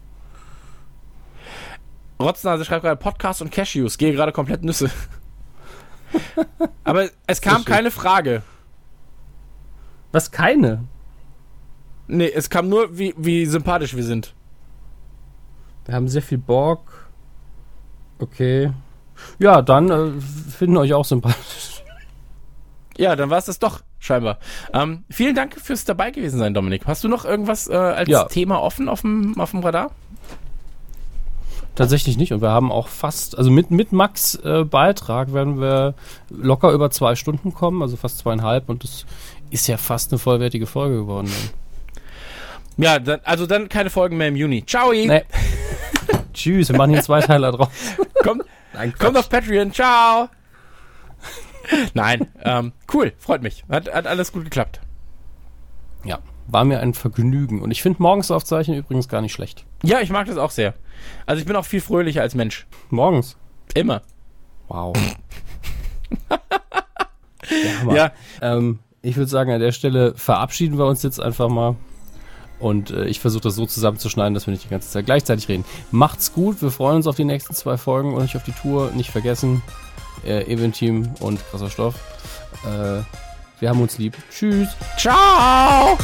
Rotznase schreibt gerade Podcast und Cashews. Gehe gerade komplett Nüsse. aber es kam keine Frage. Was keine? Nee, es kam nur, wie, wie sympathisch wir sind. Wir haben sehr viel Bock. Okay. Ja, dann äh, finden euch auch sympathisch. *laughs* Ja, dann war es das doch, scheinbar. Ähm, vielen Dank fürs dabei gewesen sein, Dominik. Hast du noch irgendwas äh, als ja. Thema offen auf dem, auf dem Radar? Tatsächlich nicht. Und wir haben auch fast, also mit, mit Max äh, Beitrag werden wir locker über zwei Stunden kommen, also fast zweieinhalb. Und das ist ja fast eine vollwertige Folge geworden. Dann. Ja, dann, also dann keine Folgen mehr im Juni. Ciao! Nee. *laughs* Tschüss, wir machen hier zwei Teile drauf. *laughs* kommt, Nein, kommt auf Patreon. Ciao! Nein, ähm, cool, freut mich. Hat, hat alles gut geklappt. Ja, war mir ein Vergnügen. Und ich finde morgens aufzeichnen übrigens gar nicht schlecht. Ja, ich mag das auch sehr. Also ich bin auch viel fröhlicher als Mensch. Morgens? Immer. Wow. *laughs* ja, ja. Ähm, ich würde sagen, an der Stelle verabschieden wir uns jetzt einfach mal. Und äh, ich versuche das so zusammenzuschneiden, dass wir nicht die ganze Zeit gleichzeitig reden. Macht's gut, wir freuen uns auf die nächsten zwei Folgen und nicht auf die Tour. Nicht vergessen, äh, Event-Team und krasser Stoff. Äh, wir haben uns lieb. Tschüss. Ciao.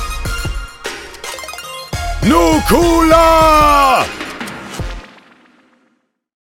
Nukula!